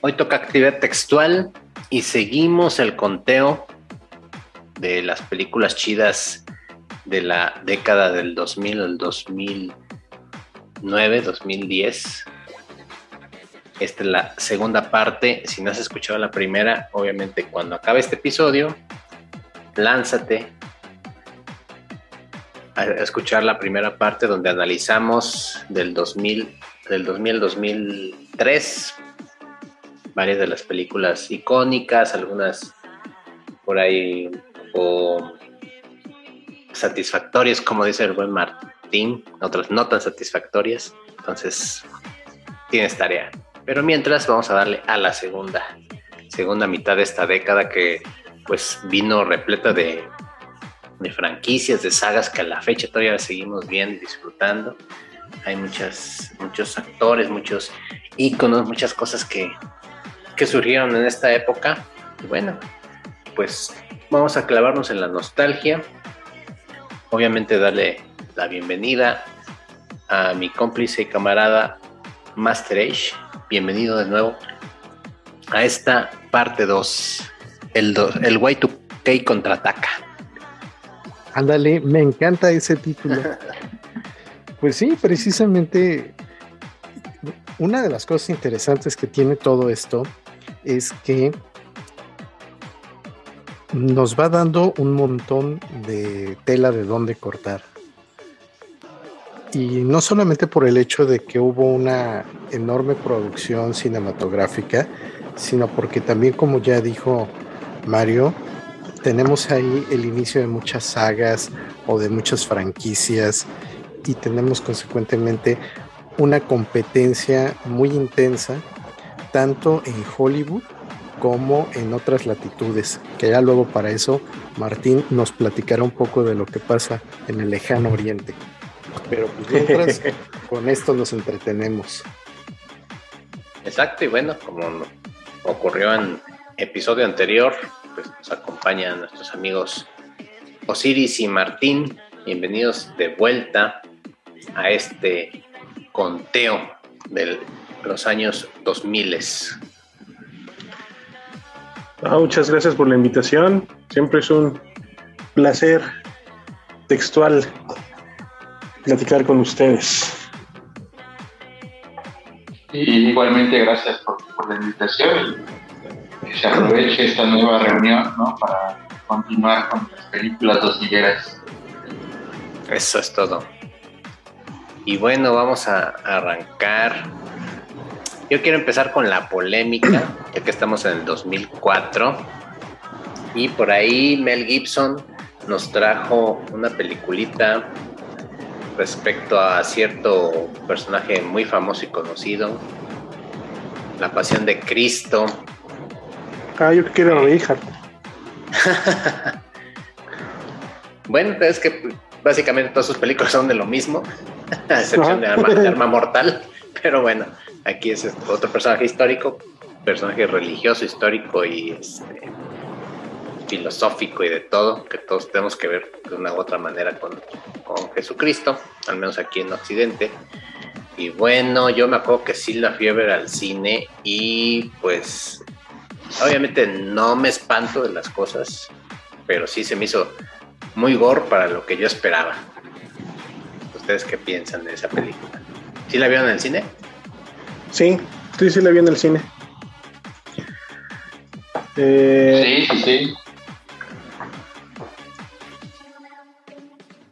Hoy toca actividad textual y seguimos el conteo de las películas chidas de la década del 2000 al 2009, 2010. Esta es la segunda parte. Si no has escuchado la primera, obviamente cuando acabe este episodio, lánzate a escuchar la primera parte donde analizamos del 2000, del 2000 al 2003 varias de las películas icónicas, algunas por ahí o satisfactorias, como dice el buen Martín, otras no tan satisfactorias. Entonces, tienes tarea. Pero mientras, vamos a darle a la segunda, segunda mitad de esta década que pues vino repleta de, de franquicias, de sagas que a la fecha todavía seguimos bien disfrutando. Hay muchas, muchos actores, muchos íconos, muchas cosas que, que surgieron en esta época. Y bueno, pues vamos a clavarnos en la nostalgia. Obviamente darle la bienvenida a mi cómplice y camarada Master Age. Bienvenido de nuevo a esta parte 2, el, el Y2K contraataca. Ándale, me encanta ese título. pues sí, precisamente una de las cosas interesantes que tiene todo esto es que nos va dando un montón de tela de dónde cortar. Y no solamente por el hecho de que hubo una enorme producción cinematográfica, sino porque también, como ya dijo Mario, tenemos ahí el inicio de muchas sagas o de muchas franquicias y tenemos consecuentemente una competencia muy intensa, tanto en Hollywood como en otras latitudes, que ya luego para eso Martín nos platicará un poco de lo que pasa en el lejano oriente. Pero pues mientras con esto nos entretenemos. Exacto, y bueno, como ocurrió en episodio anterior, pues nos acompañan nuestros amigos Osiris y Martín. Bienvenidos de vuelta a este conteo de los años 2000. Ah, muchas gracias por la invitación. Siempre es un placer textual platicar con ustedes. Y igualmente gracias por, la invitación que se aproveche esta nueva reunión para continuar con las películas dosilleras. Eso es todo. Y bueno, vamos a arrancar yo quiero empezar con la polémica, ya que estamos en el 2004. Y por ahí Mel Gibson nos trajo una peliculita respecto a cierto personaje muy famoso y conocido, La Pasión de Cristo. Ah, yo quiero hija. bueno, es que básicamente todas sus películas son de lo mismo, a excepción de Arma Mortal, pero bueno. Aquí es otro personaje histórico, personaje religioso, histórico y este, filosófico y de todo, que todos tenemos que ver de una u otra manera con, con Jesucristo, al menos aquí en Occidente. Y bueno, yo me acuerdo que sí la fui a ver al cine y pues obviamente no me espanto de las cosas, pero sí se me hizo muy gore para lo que yo esperaba. ¿Ustedes qué piensan de esa película? ¿Sí la vieron en el cine? Sí, sí, sí la vi en el cine. Eh, sí, sí. Sí,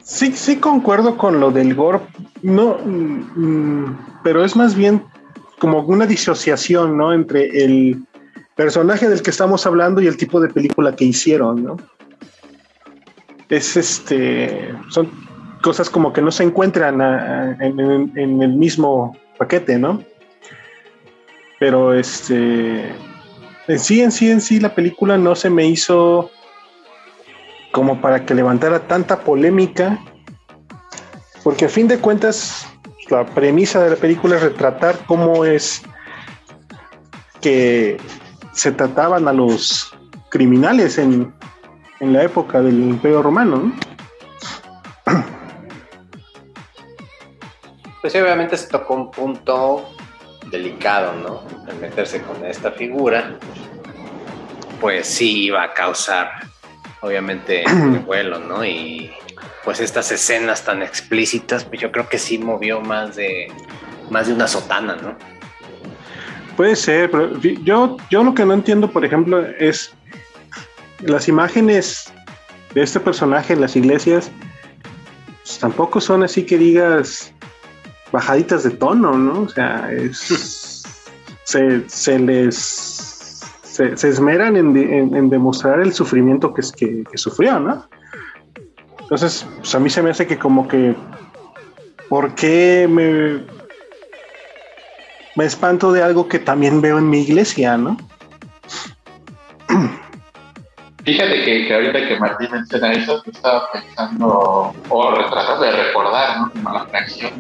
sí concuerdo con lo del gore. No, mm, pero es más bien como una disociación, ¿no? Entre el personaje del que estamos hablando y el tipo de película que hicieron, ¿no? Es este, son cosas como que no se encuentran en el mismo paquete, ¿no? Pero este. En sí, en sí, en sí, la película no se me hizo como para que levantara tanta polémica. Porque a fin de cuentas, la premisa de la película es retratar cómo es que se trataban a los criminales en, en la época del Imperio Romano. ¿no? Pues obviamente se tocó un punto delicado, ¿no? Al meterse con esta figura, pues sí iba a causar, obviamente, vuelo, ¿no? Y pues estas escenas tan explícitas, pues yo creo que sí movió más de más de una sotana, ¿no? Puede ser, pero yo, yo lo que no entiendo, por ejemplo, es las imágenes de este personaje en las iglesias pues, tampoco son así que digas bajaditas de tono, ¿no? O sea, es, se, se les se, esmeran en, demostrar el sufrimiento que, que, que sufrió, ¿no? Entonces, pues a mí se me hace que como que, ¿por qué me, me espanto de algo que también veo en mi iglesia, ¿no? Fíjate que, ahorita que Martín menciona eso, yo estaba pensando o tratando de recordar, ¿no? Como la reacción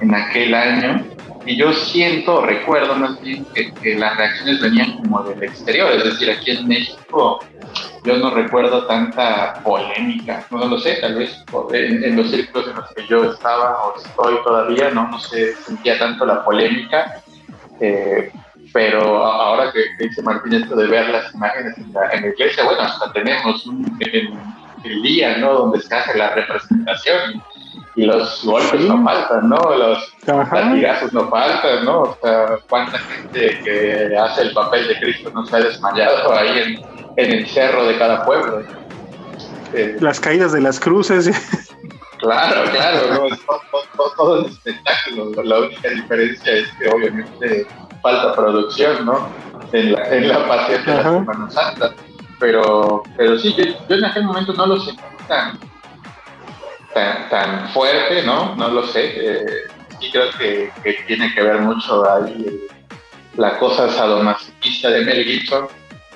en aquel año. Y yo siento, recuerdo más bien que, las reacciones venían como del exterior, es decir, aquí en México yo no recuerdo tanta polémica, no lo sé, tal vez en, los círculos en los que yo estaba o estoy todavía, no, no se sentía tanto la polémica. Eh, pero ahora que, dice Martín esto de ver las imágenes en la, iglesia, bueno, hasta tenemos un, el, día, ¿no? Donde se hace la representación y, los golpes no faltan, ¿no? Los latigazos no faltan, ¿no? O sea, cuánta gente que hace el papel de Cristo no se ha desmayado ahí en, el cerro de cada pueblo. Eh, las caídas de las cruces. Claro, claro, ¿no? todo, todo, el espectáculo. La única diferencia es que obviamente falta producción, ¿no? En la, en la paciencia de la Semana Santa. Pero, pero sí, yo, en aquel momento no lo sentí tan, tan, tan fuerte, ¿no? No lo sé. Eh, sí creo que, tiene que ver mucho ahí la cosa sadomasoquista de Mel Gibson,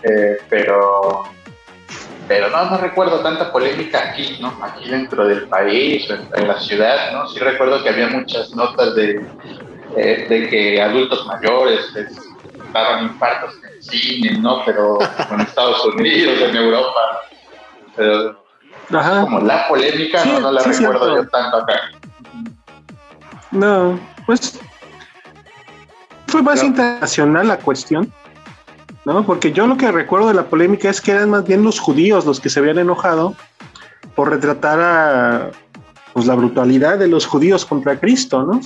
eh, pero pero no, no recuerdo tanta polémica aquí, ¿no? Aquí dentro del país, en, en la ciudad, ¿no? Sí recuerdo que había muchas notas de, eh, de que adultos mayores daban infartos en el cine, ¿no? Pero en Estados Unidos, en Europa. Pero como la polémica, no, la recuerdo yo tanto acá. No, pues fue más internacional la cuestión, ¿no? Porque yo lo que recuerdo de la polémica es que eran más bien los judíos los que se habían enojado por retratar a pues, la brutalidad de los judíos contra Cristo, ¿no?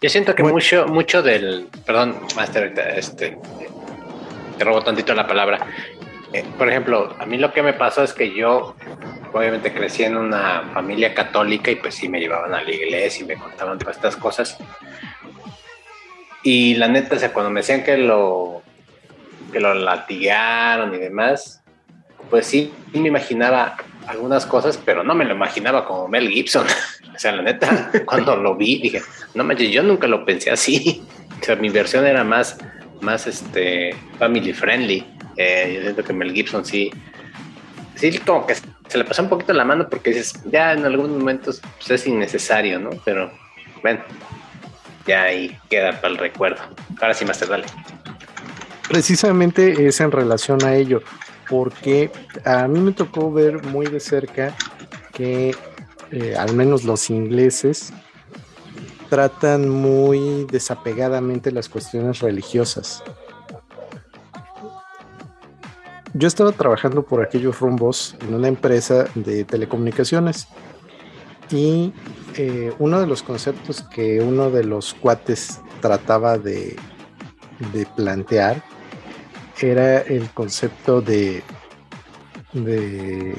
Yo siento que mucho, mucho del. Perdón, Master, este, te robo tantito la palabra. Eh, por ejemplo, a mí lo que me pasó es que yo, obviamente, crecí en una familia católica y pues sí me llevaban a la iglesia y me contaban todas estas cosas. Y la neta, o sea, cuando me decían que lo, que lo latigaron y demás, pues sí, me imaginaba algunas cosas, pero no me lo imaginaba como Mel Gibson. o sea, la neta, cuando lo vi, dije, no manches, yo nunca lo pensé así. O sea, mi versión era más, más este, family friendly. Eh, yo siento que Mel Gibson sí, sí, como que se le pasó un poquito la mano porque dices, ya en algunos momentos pues, es innecesario, ¿no? Pero, bueno, ya ahí queda para el recuerdo. Ahora sí, Master, dale. Precisamente es en relación a ello porque a mí me tocó ver muy de cerca que eh, al menos los ingleses tratan muy desapegadamente las cuestiones religiosas. Yo estaba trabajando por aquellos rumbos en una empresa de telecomunicaciones y eh, uno de los conceptos que uno de los cuates trataba de, plantear era el concepto de, de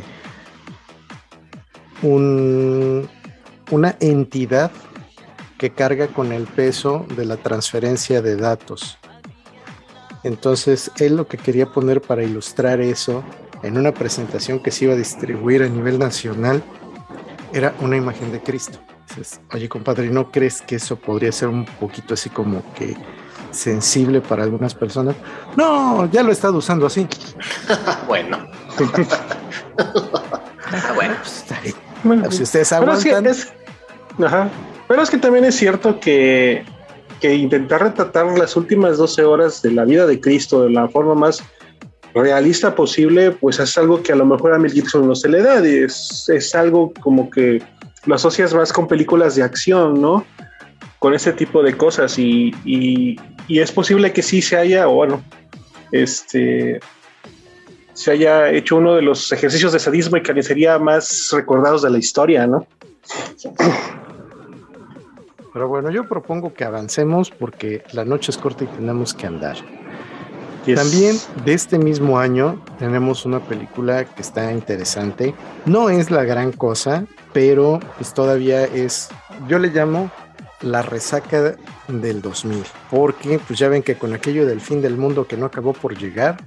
un, una entidad que carga con el peso de la transferencia de datos. Entonces, él lo que quería poner para ilustrar eso en una presentación que se iba a distribuir a nivel nacional era una imagen de Cristo. Oye, compadre, ¿no crees que eso podría ser un poquito así como que sensible para algunas personas. No, ya lo he estado usando así. bueno. Ah, bueno, pues, si ustedes aguantan. Es, que, pero es que también es cierto que que intentar retratar las últimas 12 horas de la vida de Cristo de la forma más realista posible, pues es algo que a lo mejor a Mel Gibson no se le da, es, es algo como que lo asocias más con películas de acción, ¿no? Con ese tipo de cosas y, y, y es posible que sí se haya, o bueno, este, se haya hecho uno de los ejercicios de sadismo y carnicería más recordados de la historia, ¿no? Pero bueno, yo propongo que avancemos porque la noche es corta y tenemos que andar. Yes. También de este mismo año tenemos una película que está interesante. No es la gran cosa, pero pues todavía es, yo le llamo la resaca del 2000, porque pues ya ven que con aquello del fin del mundo que no acabó por llegar,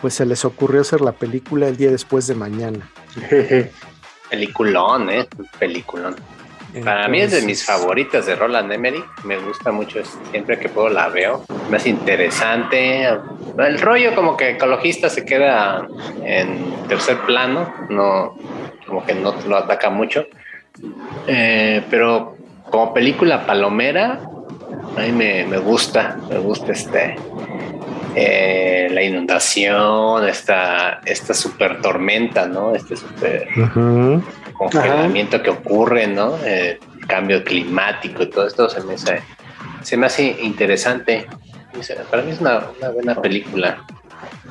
pues se les ocurrió hacer la película el día después de mañana. Peliculón, ¿eh? Peliculón. Para mí es de mis favoritas de Roland Emmerich. Me gusta mucho, siempre que puedo la veo. Más interesante. El rollo como que ecologista se queda en tercer plano, no como que no lo ataca mucho. Eh, pero como película palomera, a mí me, me gusta, me gusta este eh, la inundación, esta, esta super tormenta, ¿no? Este super Uh -huh. Congelamiento Ajá. que ocurre, ¿no? Eh, cambio climático y todo esto se me hace, se me hace interesante. Para mí es una, una buena película.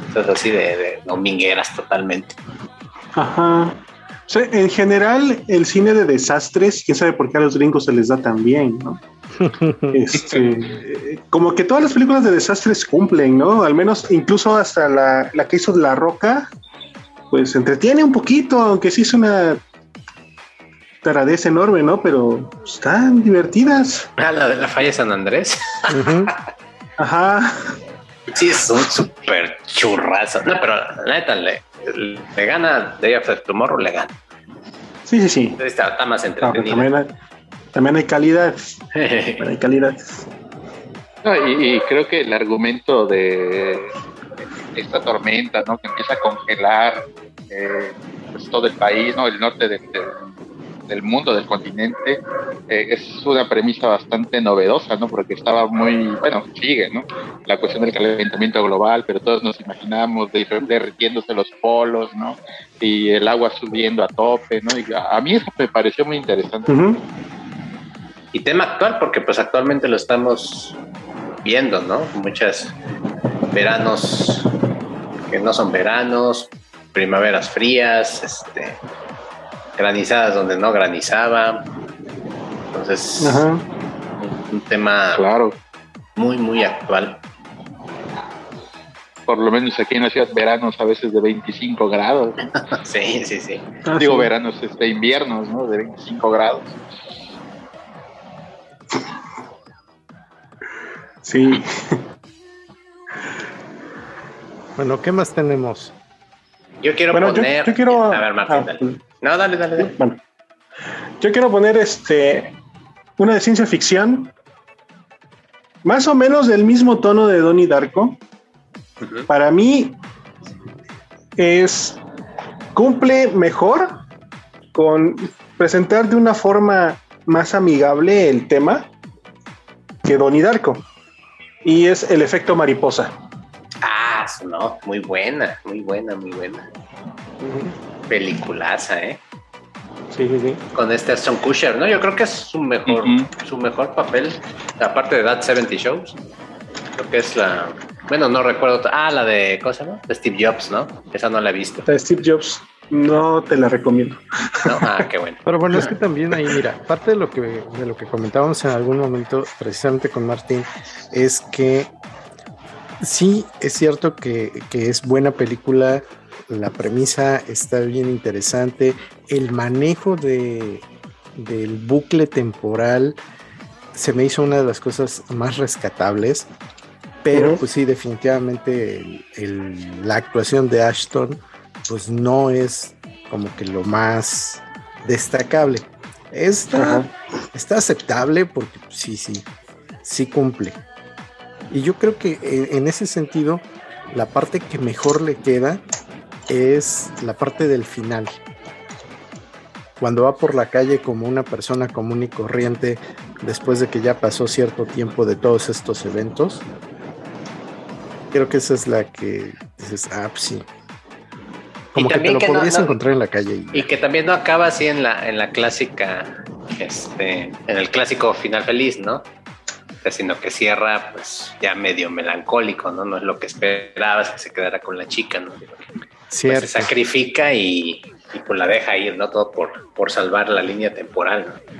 Estás así de, de domingueras totalmente. Ajá. O sea, en general, el cine de desastres, quién sabe por qué a los gringos se les da tan bien, ¿no? este, como que todas las películas de desastres cumplen, ¿no? Al menos, incluso hasta la, la que hizo La Roca, pues entretiene un poquito, aunque sí es una taradez enorme, ¿no? Pero están divertidas. Ah, la de la falla de San Andrés. Uh -huh. Ajá. Sí, es un súper churrazo. No, pero la neta, le, le gana Day After Tomorrow, le gana. Sí, sí, sí. Está, está más entretenido. No, también, hay, también, hay, calidad. también hay calidad. No, y, y, creo que el argumento de esta tormenta, ¿no? Que empieza a congelar eh, pues todo el país, ¿no? El norte del, del mundo, del continente, eh, es una premisa bastante novedosa, ¿no? Porque estaba muy, bueno, sigue, ¿no? La cuestión del calentamiento global, pero todos nos imaginamos de, derritiéndose los polos, ¿no? Y el agua subiendo a tope, ¿no? Y a, a mí eso me pareció muy interesante. Uh -huh. Y tema actual, porque pues actualmente lo estamos viendo, ¿no? Muchas veranos que no son veranos, primaveras frías, este granizadas donde no granizaba. Entonces, un, un, tema claro. muy, muy actual. Por lo menos aquí en la ciudad, veranos a veces de 25 grados. sí, sí, sí. Ah, Digo, sí. veranos, este, inviernos, ¿no? De 25 grados. Sí. bueno, ¿qué más tenemos? Yo quiero bueno, poner. Yo, yo quiero... A ver, Martín, ah, dale. No, dale, dale, dale. Bueno, yo quiero poner este una de ciencia ficción, más o menos del mismo tono de Donnie Darko. Uh -huh. Para mí es cumple mejor con presentar de una forma más amigable el tema que Donnie Darko. Y es el efecto mariposa. Ah, no, muy buena, muy buena, muy buena. Uh -huh. Peliculaza, ¿eh? Sí, sí, sí. Con este Aston Kutcher, ¿no? Yo creo que es su mejor, uh -huh. su mejor papel, aparte de That 70 Shows. Creo que es la. Bueno, no recuerdo. Ah, la de. ¿Cómo se llama? De Steve Jobs, ¿no? Esa no la he visto. De Steve Jobs. No te la recomiendo. No, ah, qué bueno. Pero bueno, es que también ahí, mira, parte de lo que de lo que comentábamos en algún momento, precisamente con Martín, es que sí es cierto que, que es buena película, la premisa está bien interesante, el manejo de, del bucle temporal se me hizo una de las cosas más rescatables, pero uh -huh. pues sí, definitivamente el, el, la actuación de Ashton pues no es como que lo más destacable. Está, uh -huh. está aceptable porque sí, sí, sí cumple. Y yo creo que en ese sentido, la parte que mejor le queda es la parte del final. Cuando va por la calle como una persona común y corriente, después de que ya pasó cierto tiempo de todos estos eventos. Creo que esa es la que dices, ah, pues sí. Como que te lo podrías encontrar en la calle. Y, que también no acaba así en la, en la clásica, este, en el clásico final feliz, ¿no? Sino que cierra pues ya medio melancólico, ¿no? No es lo que esperabas que se quedara con la chica, ¿no? Pues, se sacrifica y, y, pues la deja ir, ¿no? Todo por, por salvar la línea temporal, ¿no?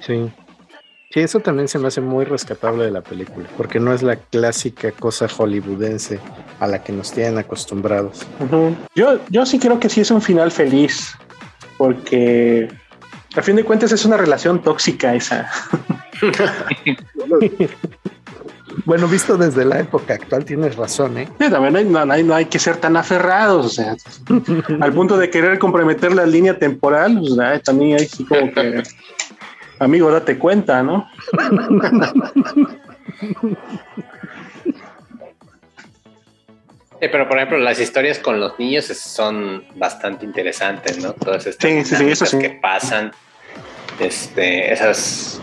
Sí. Sí, eso también se me hace muy rescatable de la película, porque no es la clásica cosa hollywoodense a la que nos tienen acostumbrados. yo, yo sí creo que sí es un final feliz, porque a fin de cuentas es una relación tóxica esa. bueno, visto desde la época actual, tienes razón, ¿eh? también no hay, no hay, que ser tan aferrados, o sea, al punto de querer comprometer la línea temporal, pues, también hay como que amigo, date cuenta, ¿no? pero por ejemplo, las historias con los niños son bastante interesantes, ¿no? Todas estas cosas que pasan, este, esas,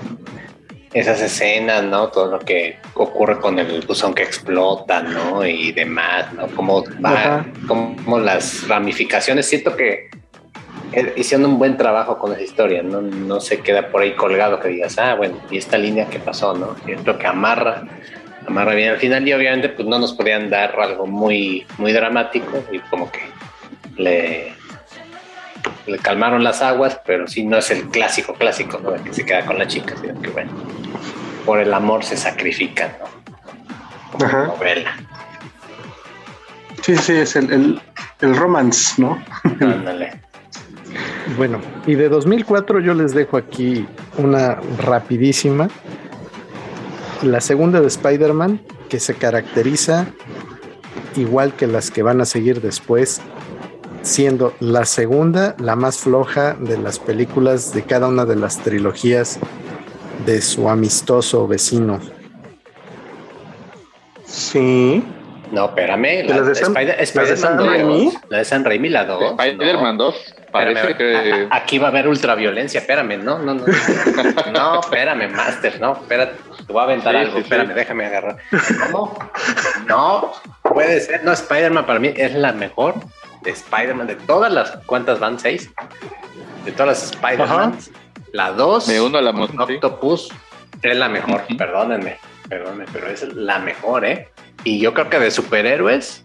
esas escenas, ¿no? Todo lo que ocurre con el buzón que explota, ¿no? Y demás, ¿no? Cómo va, cómo las ramificaciones. Siento que hicieron un buen trabajo con esa historia, no, no se queda por ahí colgado que digas, ah, bueno, y esta línea que pasó, ¿no? Siento que amarra, amarra bien al final y obviamente pues no nos podían dar algo muy, muy dramático y como que le, le calmaron las aguas, pero sí no es el clásico, clásico, ¿no? El que se queda con la chica, sino que bueno, por el amor se sacrifican, ¿no? Como novela. Sí, sí, es el, el, el romance, ¿no? Ándale. Bueno, y de 2004 yo les dejo aquí una rapidísima. La segunda de Spider-Man, que se caracteriza igual que las que van a seguir después, siendo la segunda la más floja de las películas de cada una de las trilogías de su amistoso vecino. Sí. No, espérame. La, de, San, Raimi. La de San Raimi, la 2. Spider-Man 2. Parece que. Aquí va a haber ultraviolencia, espérame, no, no, no. No, espérame, Master, no, espérate, te voy a aventar algo, espérame, déjame agarrar. ¿Cómo? No, puede ser, no, Spider-Man para mí es la mejor de Spider-Man, de todas las, ¿cuántas van? ¿Seis? De todas las Spider-Man. La 2, Me uno a la Octopus, es la mejor, perdónenme, perdónenme, pero es la mejor, ¿eh? Y yo creo que de superhéroes,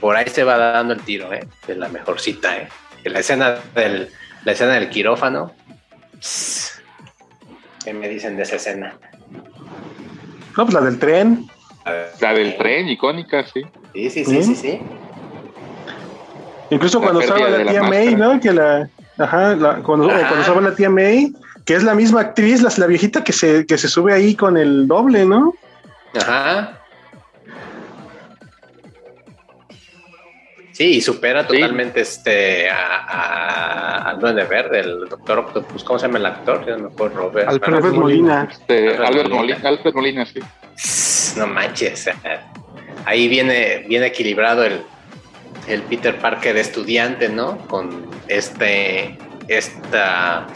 por ahí se va dando el tiro, ¿eh? De la mejorcita, ¿eh? la escena del, la escena del quirófano. ¿Qué me dicen de esa escena? No, pues la del tren. La del tren, icónica, sí. Sí, sí, sí, sí, sí. Incluso cuando estaba la tía May, ¿no? Que la, ajá, cuando, cuando estaba la tía May, que es la misma actriz, la, la viejita que se, que se sube ahí con el doble, ¿no? Ajá. Sí, y supera totalmente este a, al Duende Verde, el Doctor Octopus. ¿Cómo se llama el actor? No me Robert, Albert, Molina. Este, Albert, Molina. Albert Molina, sí. No manches. Ahí viene, viene equilibrado el, el Peter Parker estudiante, ¿no? Con este esta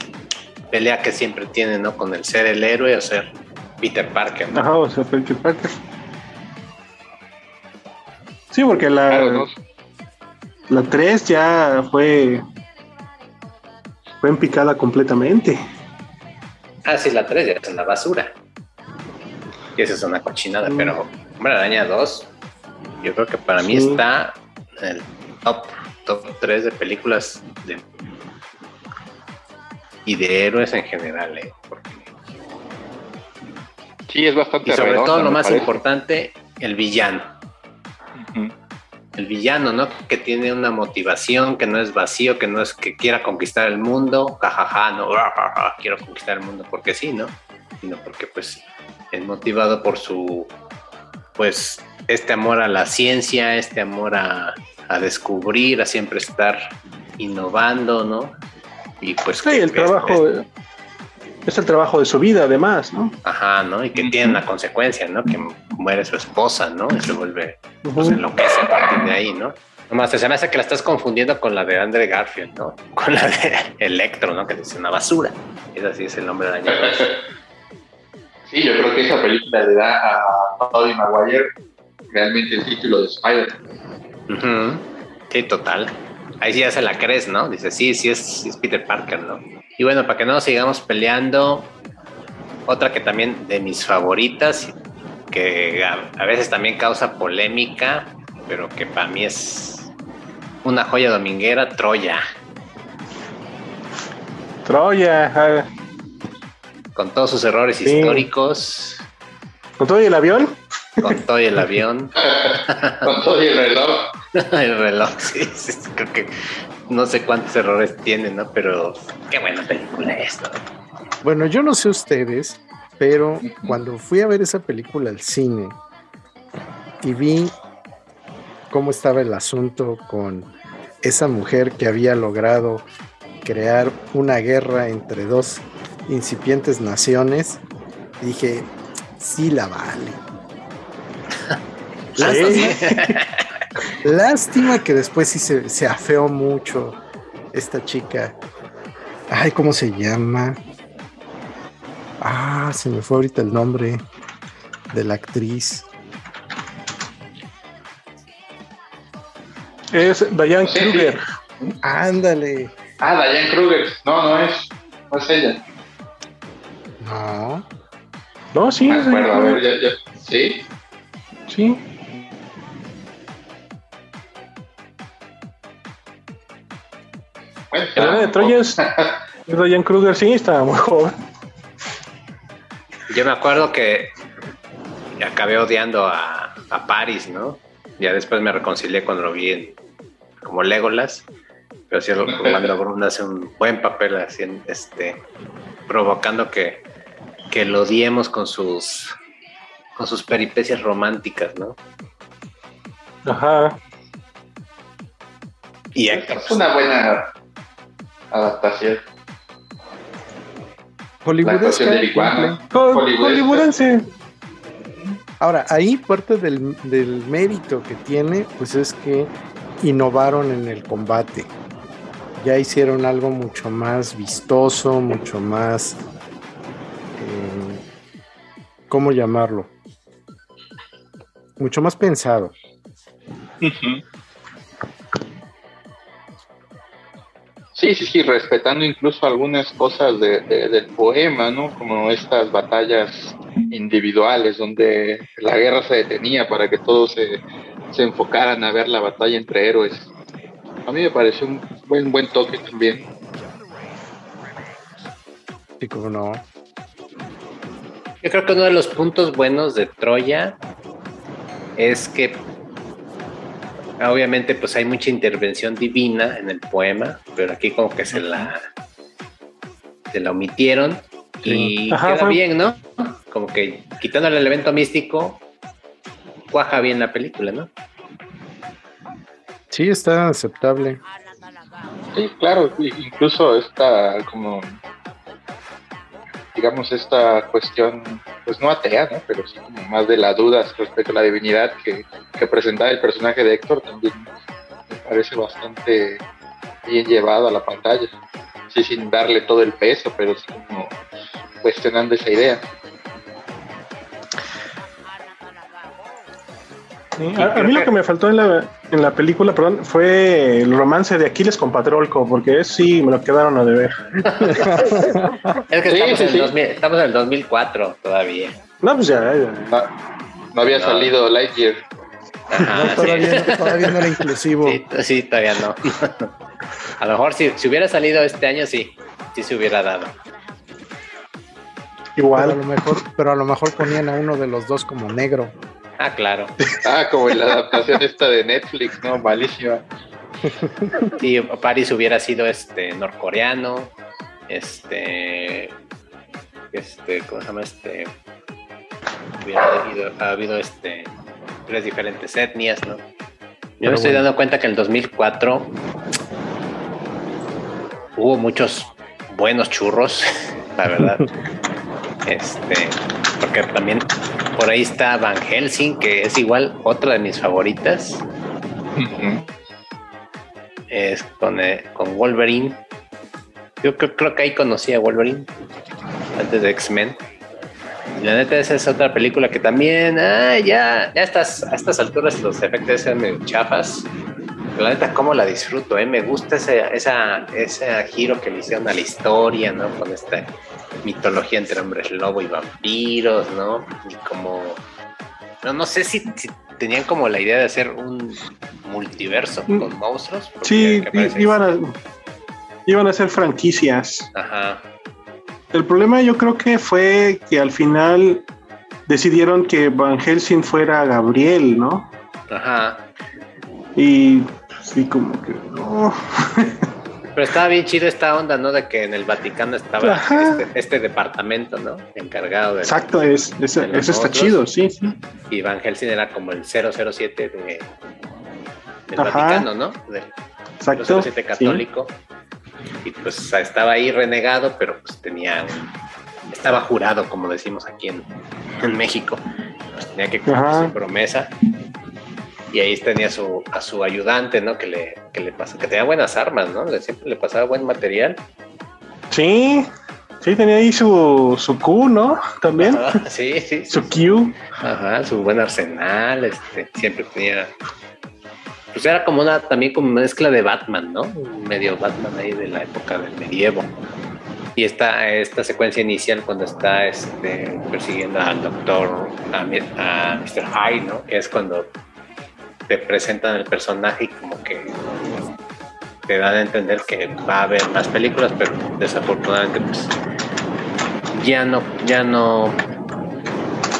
pelea que siempre tiene, ¿no? Con el ser el héroe o ser Peter Parker. ¿no? Ajá, o sea, Peter Parker. Sí, porque la, la 3 ya fue fue en picada completamente. Ah, sí, la 3 ya es una basura. Y esa es una cochinada, mm. pero Hombre Araña 2, yo creo que para mí está el top, top 3 de películas de, y de héroes en general, ¿eh? sí, es bastante Y sobre todo, lo más importante, el villano el villano, ¿no? Que tiene una motivación, que no es vacío, que no es que quiera conquistar el mundo, jajaja, no, quiero conquistar el mundo porque sí, ¿no? Sino porque pues es motivado por su, pues, este amor a la ciencia, este amor a, descubrir, a siempre estar innovando, ¿no? Y pues... Sí, el trabajo... Es, el trabajo de su vida, además, ¿no? Ajá, ¿no? Y que tiene una consecuencia, ¿no? Que muere su esposa, ¿no? Y se vuelve, pues enloquece a partir de ahí, ¿no? Nomás se me hace que la estás confundiendo con la de Andre Garfield, ¿no? Con la de Electro, ¿no? Que es una basura. Es así, es el nombre del año. sí, yo creo que esa película le da a Tobey Maguire realmente el título de Spider-Man. Sí, total. Ahí sí ya se la crees, ¿no? Dice, sí, sí es, es Peter Parker, ¿no? Y bueno, para que no nos sigamos peleando, otra que también de mis favoritas, que a, veces también causa polémica, pero que para mí es una joya dominguera, Troya. Troya. Con todos sus errores históricos. ¿Con todo y el avión? Con todo y el avión. Con todo y el reloj. el reloj, sí, creo que no sé cuántos errores tiene, ¿no? Pero qué buena película es, ¿no? Bueno, yo no sé ustedes, pero cuando fui a ver esa película al cine y vi cómo estaba el asunto con esa mujer que había logrado crear una guerra entre dos incipientes naciones, dije, sí la vale. Lástima, que después sí se, se afeó mucho esta chica. Ay, ¿cómo se llama? Ah, se me fue ahorita el nombre de la actriz. Es Diane Kruger. Ándale. Ah, Diane Kruger. No, no es. No es ella. No. No, sí. Me acuerdo, a ver, ya, ya. Sí. Sí. Bueno, de Troya es, es Diane Kruger, sí, estaba muy joven. Yo me acuerdo que acabé odiando a, a Paris, ¿no? Ya después me reconcilié cuando lo vi en, como Legolas, pero sí, Orlando Bloom hace un buen papel así, este, provocando que, que lo odiemos con sus, con sus peripecias románticas, ¿no? Ajá. Y es una buena adaptación. Hollywoodense. Hollywoodense. Ahora, ahí parte del, del, mérito que tiene, pues es que innovaron en el combate. Ya hicieron algo mucho más vistoso, mucho más... ¿Cómo llamarlo? Mucho más pensado. Uh -huh. Sí, sí, sí, respetando incluso algunas cosas de, de, del poema, ¿no? Como estas batallas individuales donde la guerra se detenía para que todos se, se enfocaran a ver la batalla entre héroes. A mí me pareció un buen, buen toque también. Sí, como no. Yo creo que uno de los puntos buenos de Troya es que obviamente pues hay mucha intervención divina en el poema, pero aquí como que se la se la omitieron y. Ajá, queda fue... bien, ¿no? Como que quitando el elemento místico cuaja bien la película, ¿no? Sí, está aceptable. Sí, claro, incluso está como digamos esta cuestión pues no atea, ¿no? pero sí como más de las dudas respecto a la divinidad que, que presentaba el personaje de Héctor también me parece bastante bien llevado a la pantalla. Sí, sin darle todo el peso, pero sí como cuestionando esa idea. Sí, a, a, mí lo que me faltó en la, en la película, perdón, fue el romance de Aquiles con Patrolco, porque eso sí me lo quedaron a deber. es que sí, estamos, sí, en sí. 2000, estamos, en el 2004 todavía. No, pues ya. ya. No, no, había no. salido Lightyear. Ajá, no, todavía, todavía, no era inclusivo. Sí, todavía no. a lo mejor si, si, hubiera salido este año, sí, sí se hubiera dado. Igual. Pero a, lo mejor, pero a lo mejor ponían a uno de los dos como negro. Ah, claro. Ah, como en la adaptación esta de Netflix, ¿no? Malísima. Sí, Paris hubiera sido este norcoreano, este, este, ¿cómo se llama? Este, hubiera habido, ha habido este, tres diferentes etnias, ¿no? Yo Pero me estoy bueno. dando cuenta que en el 2004 hubo muchos buenos churros, la verdad. este, porque también por ahí está Van Helsing, que es igual otra de mis favoritas. Uh -huh. es con, eh, con Wolverine. Yo creo, creo, que ahí conocí a Wolverine antes de X-Men. La neta, esa es otra película que también, ah, ya, ya a estas, a estas alturas los efectos son medio chafas. La neta, cómo la disfruto, ¿eh? Me gusta ese, esa, ese giro que le hicieron a la historia, ¿no? Con esta mitología entre hombres lobo y vampiros, ¿no? Y como... No, no sé si, si tenían como la idea de hacer un multiverso mm. con monstruos. Sí, iban a, iban a hacer franquicias. Ajá. El problema yo creo que fue que al final decidieron que Van Helsing fuera Gabriel, ¿no? Ajá. Y sí, como que no. Pero estaba bien chido esta onda, ¿no? De que en el Vaticano estaba este, este, departamento, ¿no? Encargado de. Exacto, es, eso está chido, sí, sí. Y Van Helsing era como el 007 de, del Vaticano, ¿no? Del Exacto. 007 católico. Y pues estaba ahí renegado, pero pues tenía estaba jurado, como decimos aquí en, en México. Pues tenía que cumplir su promesa. Y ahí tenía su, a su ayudante, ¿no? Que le, que le pasa, que tenía buenas armas, ¿no? Siempre le pasaba buen material. Sí, sí, tenía ahí su, su Q, ¿no? También. sí, sí. Su Q. Ajá, su buen arsenal, este, siempre tenía pues era como una, también como mezcla de Batman, ¿no? medio Batman ahí de la época del medievo. Y esta, esta secuencia inicial cuando está este, persiguiendo al doctor, a, Mr. Hyde, ¿no? Que es cuando te presentan el personaje y como que te dan a entender que va a haber más películas, pero desafortunadamente pues ya no, ya no,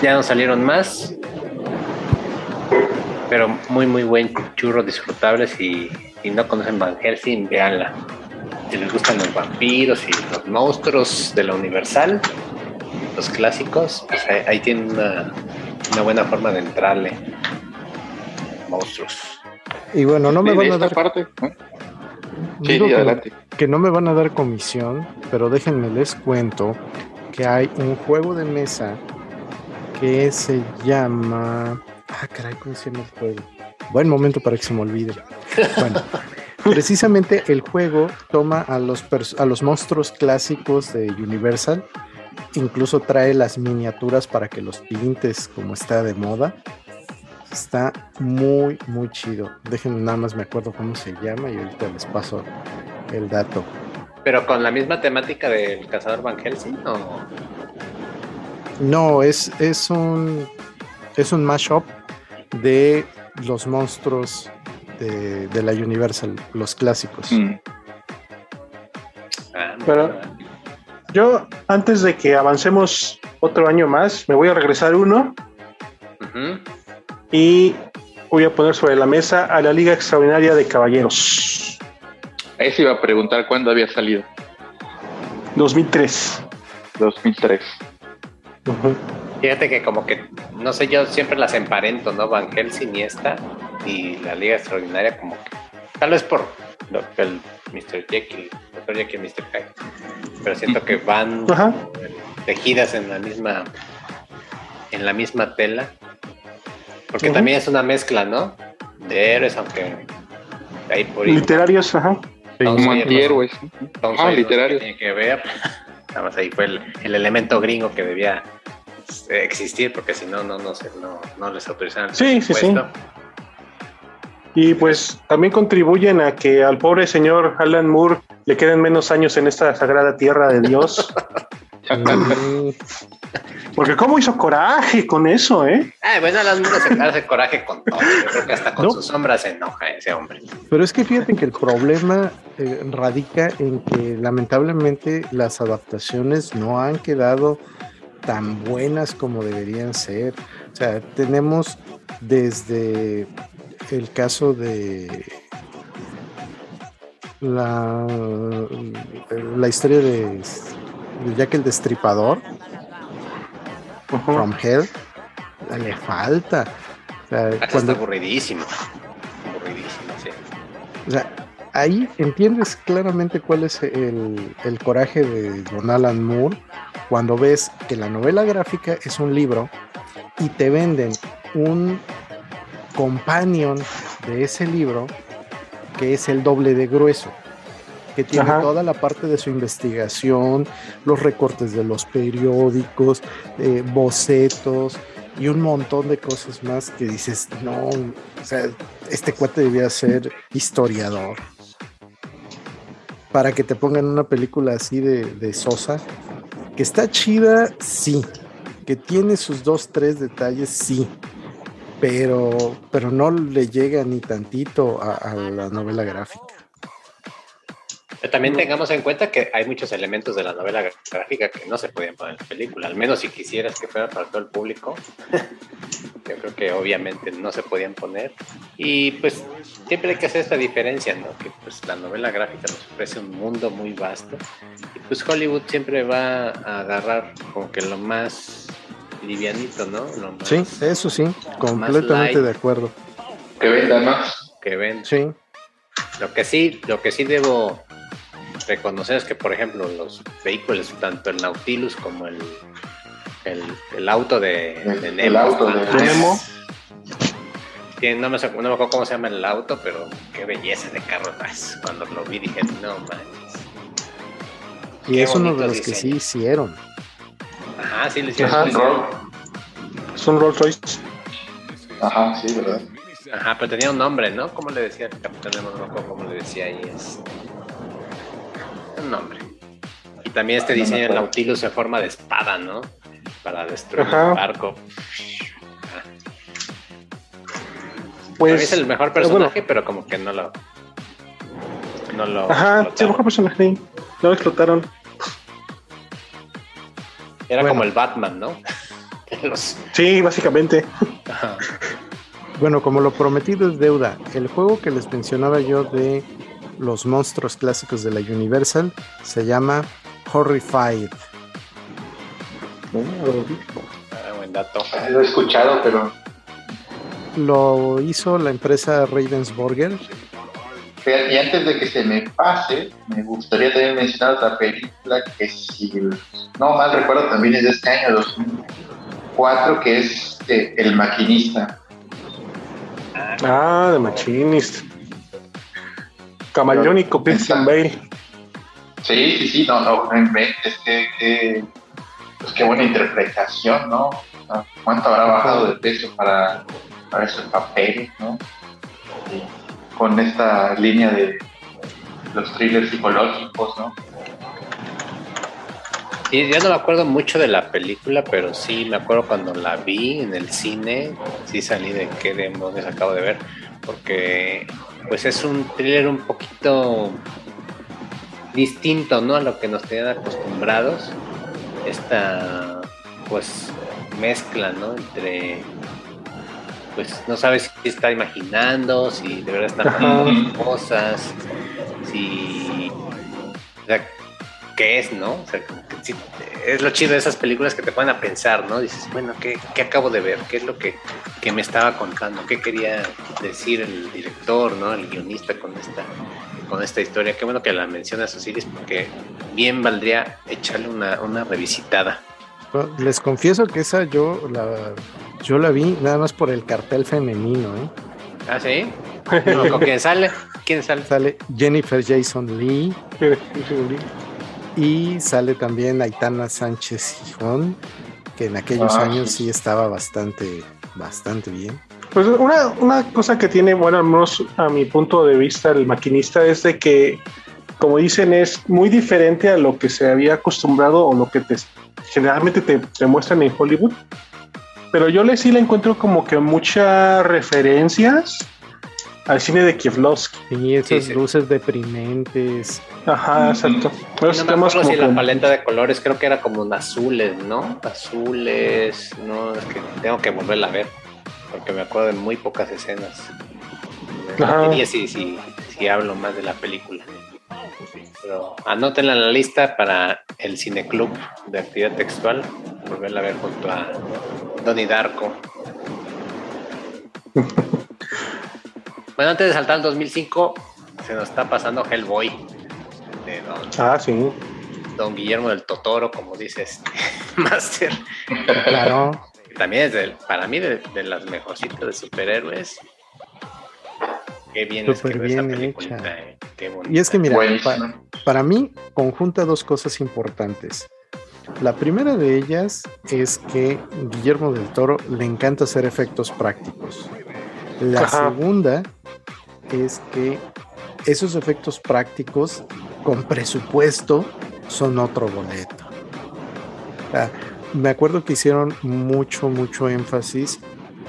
ya no salieron más pero muy, muy buen churro, disfrutables y, no conocen Van Helsing, veanla. Si les gustan los vampiros y los monstruos de la Universal, los clásicos, pues ahí, tienen una, buena forma de entrarle. Monstruos. Y bueno, no me van a dar. Parte, Sí, adelante. que no me van a dar comisión, pero déjenme les cuento que hay un juego de mesa que se llama Ah, caray, ¿cómo se llama el juego? Buen momento para que se me olvide. Bueno, precisamente el juego toma a los, a los monstruos clásicos de Universal, incluso trae las miniaturas para que los pintes como está de moda. Está muy, muy chido. Déjenme nada más me acuerdo cómo se llama y ahorita les paso el dato. ¿Pero con la misma temática del cazador Van Helsing o...? No, es, es un es un mashup de los monstruos de, la Universal, los clásicos. Mm. Ah, Pero yo, antes de que avancemos otro año más, me voy a regresar uno y voy a poner sobre la mesa a la Liga Extraordinaria de Caballeros. Ahí se iba a preguntar cuándo había salido. 2003. 2003. Fíjate que como que, no sé, yo siempre las emparento, ¿no? Van Helsing y esta, y la Liga Extraordinaria como que, tal vez por el Mr. Jekyll, Dr. Jekyll y Mr. Hyde, pero siento que van tejidas en la misma, en la misma tela, porque también es una mezcla, ¿no? De héroes, aunque ahí por Literarios, ajá. Como antihéroes. Ah, literarios. tiene que ver. Nada más ahí fue el, el elemento gringo que debía existir, porque si no, no, no, no, no les autorizaron. Sí, sí, sí. Y pues también contribuyen a que al pobre señor Alan Moore le queden menos años en esta sagrada tierra de Dios. Porque cómo hizo coraje con eso, ¿eh? Ah, bueno, Alan Moore se hace coraje con todo. Yo creo que hasta con sus sombras se enoja ese hombre. Pero es que fíjate que el problema eh, radica en que lamentablemente las adaptaciones no han quedado tan buenas como deberían ser. O sea, tenemos desde el caso de la, la historia de, Jack el Destripador, From Hell, le falta. O sea, cuando, está aburridísimo. Aburridísimo, sí. O sea, ahí entiendes claramente cuál es el, el coraje de Don Alan Moore cuando ves que la novela gráfica es un libro y te venden un companion de ese libro que es el doble de grueso, que tiene toda la parte de su investigación, los recortes de los periódicos, eh, bocetos y un montón de cosas más que dices, no, o sea, este cuate debía ser historiador. Para que te pongan una película así de, de Sosa, que está chida, sí. Que tiene sus dos, tres detalles, sí pero, pero no le llega ni tantito a, la novela gráfica. También tengamos en cuenta que hay muchos elementos de la novela gráfica que no se podían poner en la película, al menos si quisieras que fuera para todo el público. Yo creo que obviamente no se podían poner. Y pues siempre hay que hacer esta diferencia, ¿no? Que pues la novela gráfica nos ofrece un mundo muy vasto. Y pues Hollywood siempre va a agarrar como que lo más livianito, ¿no? sí, eso sí, completamente de acuerdo. Que venda más. Que venda. Sí. Lo que sí, lo que sí debo reconocer es que, por ejemplo, los vehículos, tanto el Nautilus como el, el, auto de, Nemo. El auto de Nemo. no, me, acuerdo cómo se llama el auto, pero qué belleza de carro es. Cuando lo vi dije, no manches. Y es uno de los que sí hicieron. Ajá, sí, le hicieron. Es un Rolls Royce. Ajá, sí, ¿verdad? Ajá, pero tenía un nombre, ¿no? ¿Cómo le decía el capitán de Monroco? ¿Cómo le decía ahí? Es... Un nombre. Y también este diseño del Nautilus en forma de espada, ¿no? Para destruir el barco. Pues, es el mejor personaje, pero como que no lo. No lo. Ajá, sí, el mejor personaje. No lo explotaron. Era como el Batman, ¿no? Sí, básicamente. Bueno, como lo prometido es deuda, el juego que les mencionaba yo de los monstruos clásicos de la Universal se llama Horrified. Ah, buen dato. Lo he escuchado, pero. Lo hizo la empresa Ravensburger y antes de que se me pase, me gustaría también mencionar otra película que si no mal recuerdo también es de este año 2004, que es eh, El Maquinista. Ah, The Machinist. Camaleónico, Christian Bale. Sí, sí, sí, no, no, es que, pues qué buena interpretación, ¿no? ¿Cuánto habrá bajado de peso para, para ese papel, ¿no? con esta línea de los thrillers psicológicos, ¿no? Sí, ya no me acuerdo mucho de la película, pero sí me acuerdo cuando la vi en el cine, sí salí de qué demonios acabo de ver, porque pues es un thriller un poquito distinto, ¿no? A lo que nos tenían acostumbrados. Esta pues mezcla, ¿no? Entre pues no sabes si está imaginando, si de verdad está haciendo cosas, si... O sea, ¿qué es, no? O sea, es lo chido de esas películas que te ponen a pensar, ¿no? Dices, bueno, ¿qué, ¿qué, acabo de ver? ¿Qué es lo que, que, me estaba contando? ¿Qué quería decir el director, ¿no? El guionista con esta, con esta historia. Qué bueno que la mencionas, Osiris, porque bien valdría echarle una, una revisitada. Les confieso que esa yo la yo la vi nada más por el cartel femenino, ¿eh? ¿Ah, sí? ¿Con quién sale? ¿Quién sale? Sale Jennifer Jason Lee. y sale también Aitana Sánchez Gijón, que en aquellos ah, años sí estaba bastante, bastante bien. Pues una, una cosa que tiene, bueno, al menos a mi punto de vista, el maquinista es de que, como dicen, es muy diferente a lo que se había acostumbrado o lo que te, generalmente te, te muestran en Hollywood pero yo le sí le encuentro como que muchas referencias al cine de Kieslowski. Y esas luces deprimentes. Ajá, exacto. no me acuerdo si la paleta de colores creo que era como un azules, ¿no? Azules, no, es que tengo que volverla a ver, porque me acuerdo de muy pocas escenas. Ajá. Y si, si, si hablo más de la película. Pero anótenla en la lista para el cineclub de actividad textual, volverla a ver junto a Donnie Darko. bueno, antes de saltar al 2005, se nos está pasando Hellboy. De don, ah, sí. Don Guillermo del Totoro, como dices, Master. Claro. También es, para mí, de, las mejorcitas de superhéroes. Qué bien, Súper les quedó bien esta hecha. eh. Qué. Y es que mira, Buenísimo. pa- para mí conjunta dos cosas importantes. La primera de ellas es que Guillermo del Toro le encanta hacer efectos prácticos. La Ajá. segunda es que esos efectos prácticos con presupuesto son otro boleto. Me acuerdo que hicieron mucho, mucho énfasis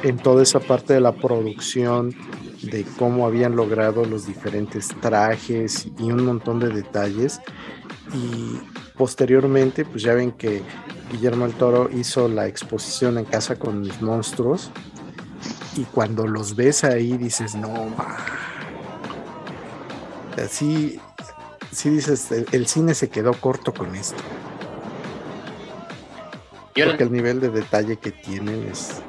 en toda esa parte de la producción, de cómo habían logrado los diferentes trajes y un montón de detalles. Y posteriormente, pues ya ven que Guillermo el Toro hizo la exposición en casa con mis monstruos. Y cuando los ves ahí dices, no, ma. Así, sí dices, el, el cine se quedó corto con esto. Yo Porque el nivel de detalle que tienen es...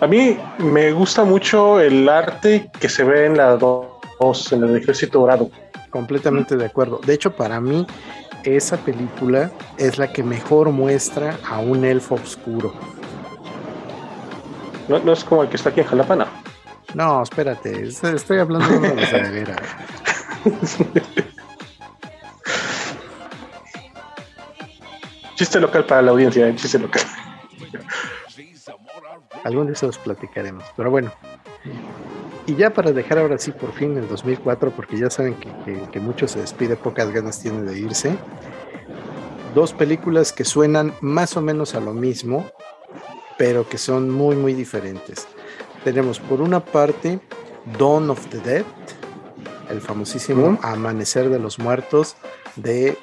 A mí me gusta mucho el arte que se ve en la 2, en el Ejército Dorado. Completamente de acuerdo. De hecho, para mí, esa película es la que mejor muestra a un elfo oscuro. No, no es como el que está aquí en Jalapa, no. Espérate, es- estoy hablando de de veras. Chiste local para la audiencia, eh, chiste local. Algún día se los platicaremos. Pero bueno. Y ya para dejar ahora sí por fin el 2004, porque ya saben que, que, que mucho se despide, pocas ganas tiene de irse. Dos películas que suenan más o menos a lo mismo, pero que son muy, muy diferentes. Tenemos por una parte Dawn of the Dead, el famosísimo. Amanecer de los Muertos de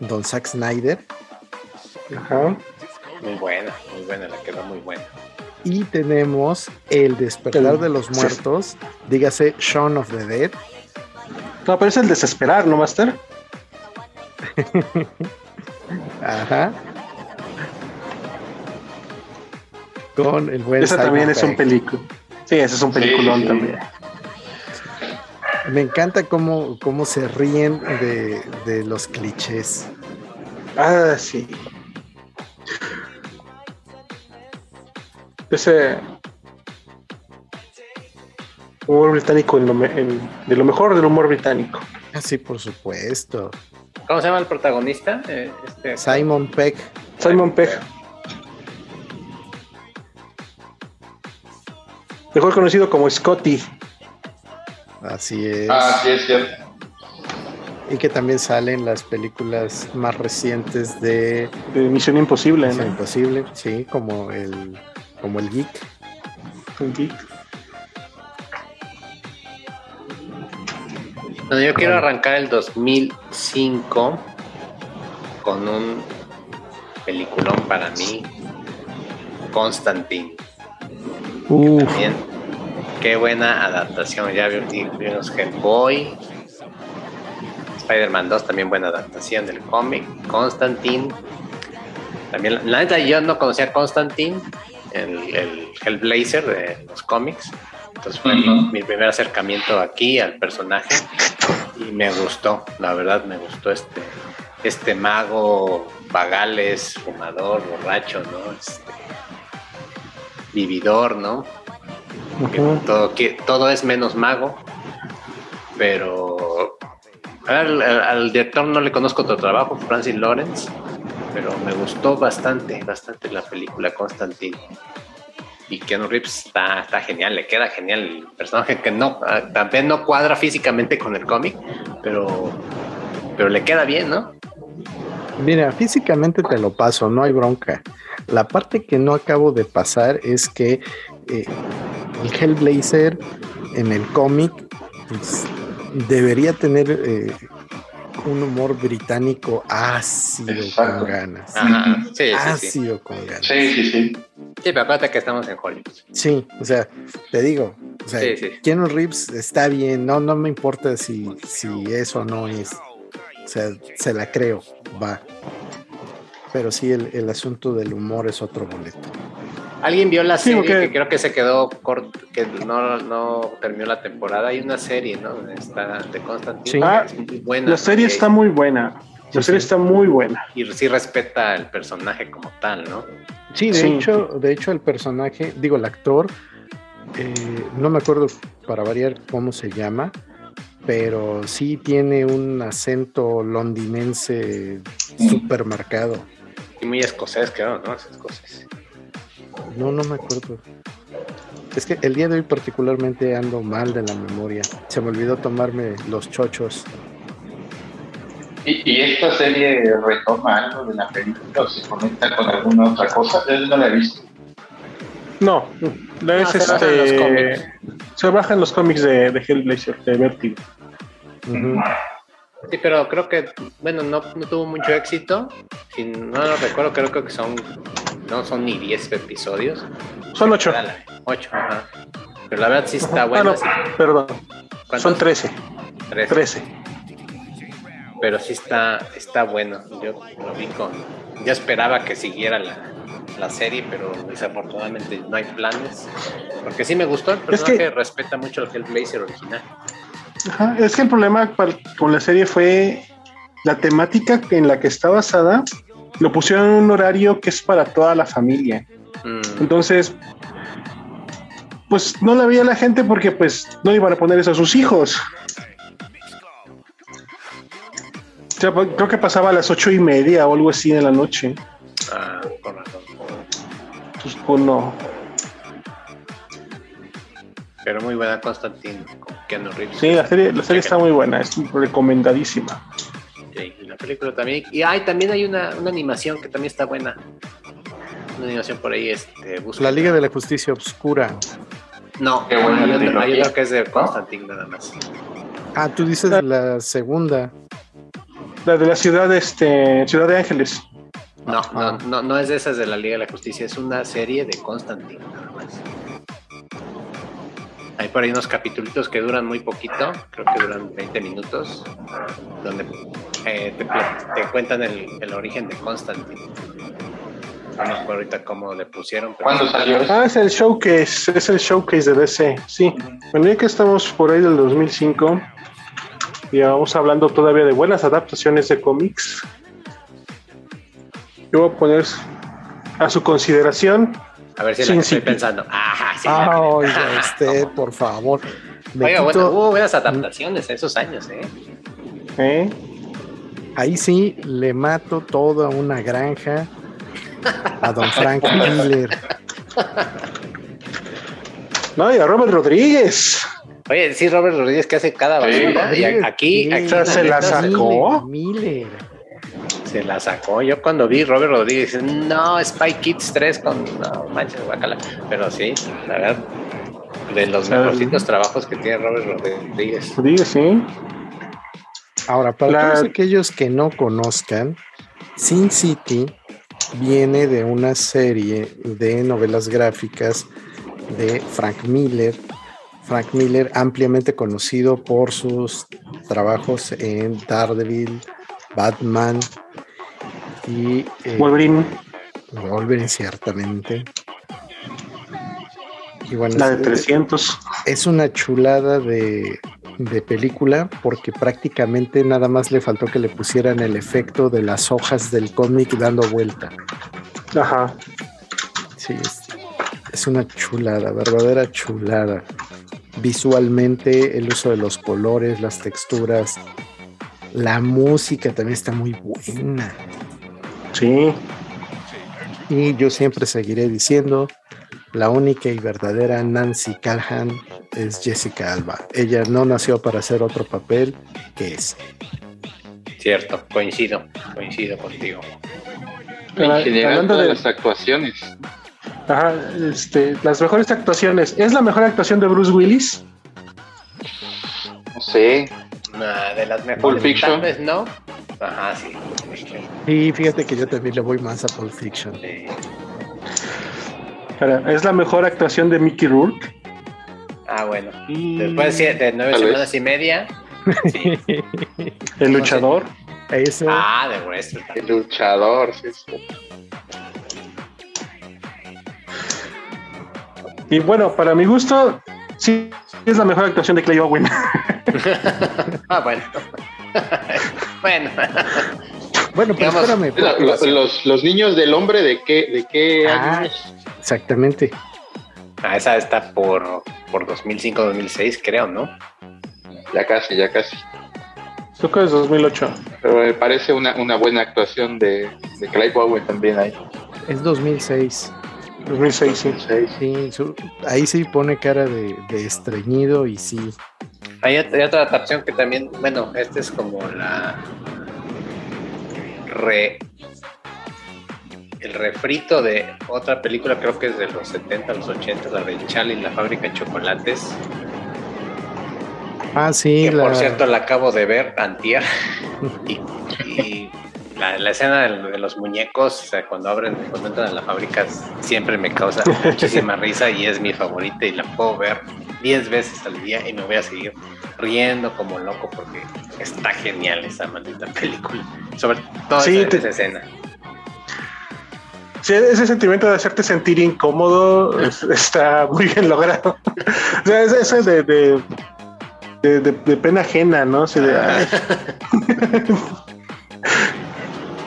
Don Zack Snyder. Ajá. Muy buena, muy buena, la quedó muy buena. Y tenemos El Despertar El- de los sí. Muertos, dígase Shaun of the Dead, No, pero es el desesperar, ¿no, Master? Ajá. Con el buen Esa Simon también es un película. Sí, ese es un peliculón sí. también. Me encanta cómo, cómo se ríen de, de los clichés. Ah, sí. Ese humor británico en lo me- en- de lo mejor del humor británico. Ah, sí, por supuesto. ¿Cómo se llama el protagonista? Eh, este, Simon Peck. Simon Pegg, mejor conocido como Scotty. Así es. Ah, sí, es cierto. Y que también salen las películas más recientes de de Misión Imposible, Misión ¿no? Imposible, sí, como el, como el Geek. Sí. Bueno, yo quiero arrancar el 2005 con un peliculón para mí, Constantine. También, qué buena adaptación. Ya vi- vimos Hellboy, Spider-Man 2, también buena adaptación del cómic. Constantine. También, la neta, yo no conocía a Constantine, el, el Hellblazer de los cómics. Entonces fue mi primer acercamiento aquí al personaje y me gustó, la verdad me gustó este, este mago vagales, fumador, borracho, ¿no? Este, vividor, ¿no? que todo, que todo es menos mago, pero al, al- al director no le conozco otro trabajo, Francis Lawrence, pero me gustó bastante, bastante la película Constantine. Y Keanu Reeves está, está genial, le queda genial el personaje que no, ah, también no cuadra físicamente con el cómic, pero, pero le queda bien, ¿no? Mira, físicamente te lo paso, no hay bronca. La parte que no acabo de pasar es que eh, el Hellblazer en el cómic pues, debería tener eh, un humor británico ácido Exacto. con ganas. Ajá, sí, sí, sí. ácido con ganas. Sí, sí, sí. Sí, pero acuérdate que estamos en Hollywood. Sí, o sea, te digo, o sea, Sí, sí. Keanu Reeves está bien, no, no me importa si, si eso no es. O sea, se la creo, va. Pero sí, el, el asunto del humor es otro boleto. ¿Alguien vio la Sí, serie que creo que se quedó corto, que no, no terminó la temporada? Hay una serie, ¿no? Está de Constantine. Sí. Ah, muy buena. La serie está muy buena. La Sí, serie sí. está muy buena. Y sí respeta al personaje como tal, ¿no? Sí, de Sí. hecho, de hecho el personaje, digo, el actor eh, no me acuerdo para variar cómo se llama, pero sí tiene un acento londinense súper marcado. Y muy escocés, creo, ¿no? Es escocés. No, no me acuerdo. Es que el día de hoy particularmente ando mal de la memoria. Se me olvidó tomarme los chochos. ¿Y, esta serie retoma algo de la película o se conecta con alguna otra cosa? Yo no la he visto. No, es se este. Se baja en los cómics de, de Hellblazer, de Vertigo. Sí, pero creo que, bueno, no, no tuvo mucho éxito. Si no lo recuerdo, creo que son, no son ni 10 episodios. Son 8. 8, ajá. Pero la verdad sí está bueno. Ah, perdón. Son 13. 13. Pero sí está, está bueno. Yo lo vi con. Ya esperaba que siguiera la, la serie, pero desafortunadamente no hay planes. Porque sí me gustó el personaje, es que respeta mucho el Hellblazer original. Ajá, es que el problema con la serie fue la temática en la que está basada. Lo pusieron en un horario que es para toda la familia. Mm. Entonces, pues no la veía la gente porque pues no iban a poner eso a sus hijos. Pues, creo que pasaba a las ocho y media o algo así de la noche. Ah, razón. Pues, pues no. Pero muy buena Constantine con Keanu Reeves. Sí, la serie, la serie está muy buena, es recomendadísima. Sí, y la película también. Y hay, también hay una, una animación que también está buena. Una animación por ahí, este, La Liga de la Justicia Obscura. No, Qué hay, otro, hay otro que es de Constantine nada más. Ah, tú dices la segunda. La de la ciudad, este, Ciudad de Ángeles. No, no, no, no es de esas de la Liga de la Justicia, es una serie de Constantine nada más. Hay por ahí unos capítulos que duran muy poquito, creo que duran 20 minutos, donde eh, te, cuentan el, origen de Constantine. No me acuerdo ahorita cómo le pusieron. ¿Cuándo salió? Ah, es el showcase, es el showcase de DC, sí. Bueno, ya que estamos por ahí del 2005, y vamos hablando todavía de buenas adaptaciones de cómics, yo voy a poner a su consideración a ver si la estoy pensando. Ajá, sí. Ah, oiga, usted, por favor. Oiga, bueno, hubo buenas adaptaciones en esos años, ¿eh? ¿eh? Ahí sí le mato toda una granja a don Frank Miller. No, y a Robert Rodríguez. Oye, sí, Robert Rodríguez que hace cada basura. y aquí, aquí se la sacó. Miller se la sacó. Yo cuando vi Robert Rodríguez, no, Spy Kids 3 con, no manches, guacala. Pero sí, la verdad, de los mejorcitos trabajos que tiene Robert Rodríguez. Rodríguez, sí. Ahora, para todos aquellos que no conozcan, Sin City viene de una serie de novelas gráficas de Frank Miller. Frank Miller, ampliamente conocido por sus trabajos en Daredevil, Batman, y, eh, Wolverine. Wolverine, ciertamente. Y bueno, la de 300. Es una chulada de, de, película porque prácticamente nada más le faltó que le pusieran el efecto de las hojas del cómic dando vuelta. Ajá. Sí, es, es una chulada, verdadera chulada. Visualmente, el uso de los colores, las texturas, la música también está muy buena. Sí. Y yo siempre seguiré diciendo, la única y verdadera Nancy Callahan es Jessica Alba. Ella no nació para hacer otro papel que ese. Cierto, coincido, coincido contigo. En general, de las actuaciones. Ajá, este, las mejores actuaciones. ¿Es la mejor actuación de Bruce Willis? No sé. de las mejores. Fiction. no, Ajá, sí. Y fíjate que yo también le voy más a Pulp Fiction. ¿Es la mejor actuación de Mickey Rourke? Ah, bueno. Después de nueve semanas y media. Sí. El luchador. Eso. Ah, de wrestling. El luchador, sí, Y bueno, para mi gusto, sí es la mejor actuación de Clay Owen. ah, bueno. Bueno. Bueno, pero espérame. los, los, niños del hombre de qué, de qué ah, Exactamente. Ah, esa está por, por 2005-2006, creo, ¿no? Ya casi, ya casi. Creo que es 2008. Pero me parece una, una buena actuación de, de Clive Owen también ahí. Es 2006. 2006, sí. Sí, su- ahí sí pone cara de, de estreñido y sí. Hay, ot- hay otra adaptación que también, bueno, este es como la re el refrito de otra película, creo que es de los 70, los 80, la de Charlie y la fábrica de chocolates, Ah, sí, que la, por cierto la acabo de ver antier. Y, y la, la escena de, de los muñecos, o sea, cuando abren, cuando entran a la fábrica, siempre me causa muchísima risa y es mi favorita y la puedo ver 10 veces al día y me voy a seguir riendo como loco porque está genial esa maldita película. Sobre todo Sí, esa, te- esa escena. Sí, ese sentimiento de hacerte sentir incómodo es- está muy bien logrado. O sea, es ese de, de, de, de- de pena ajena, ¿no? De, ay,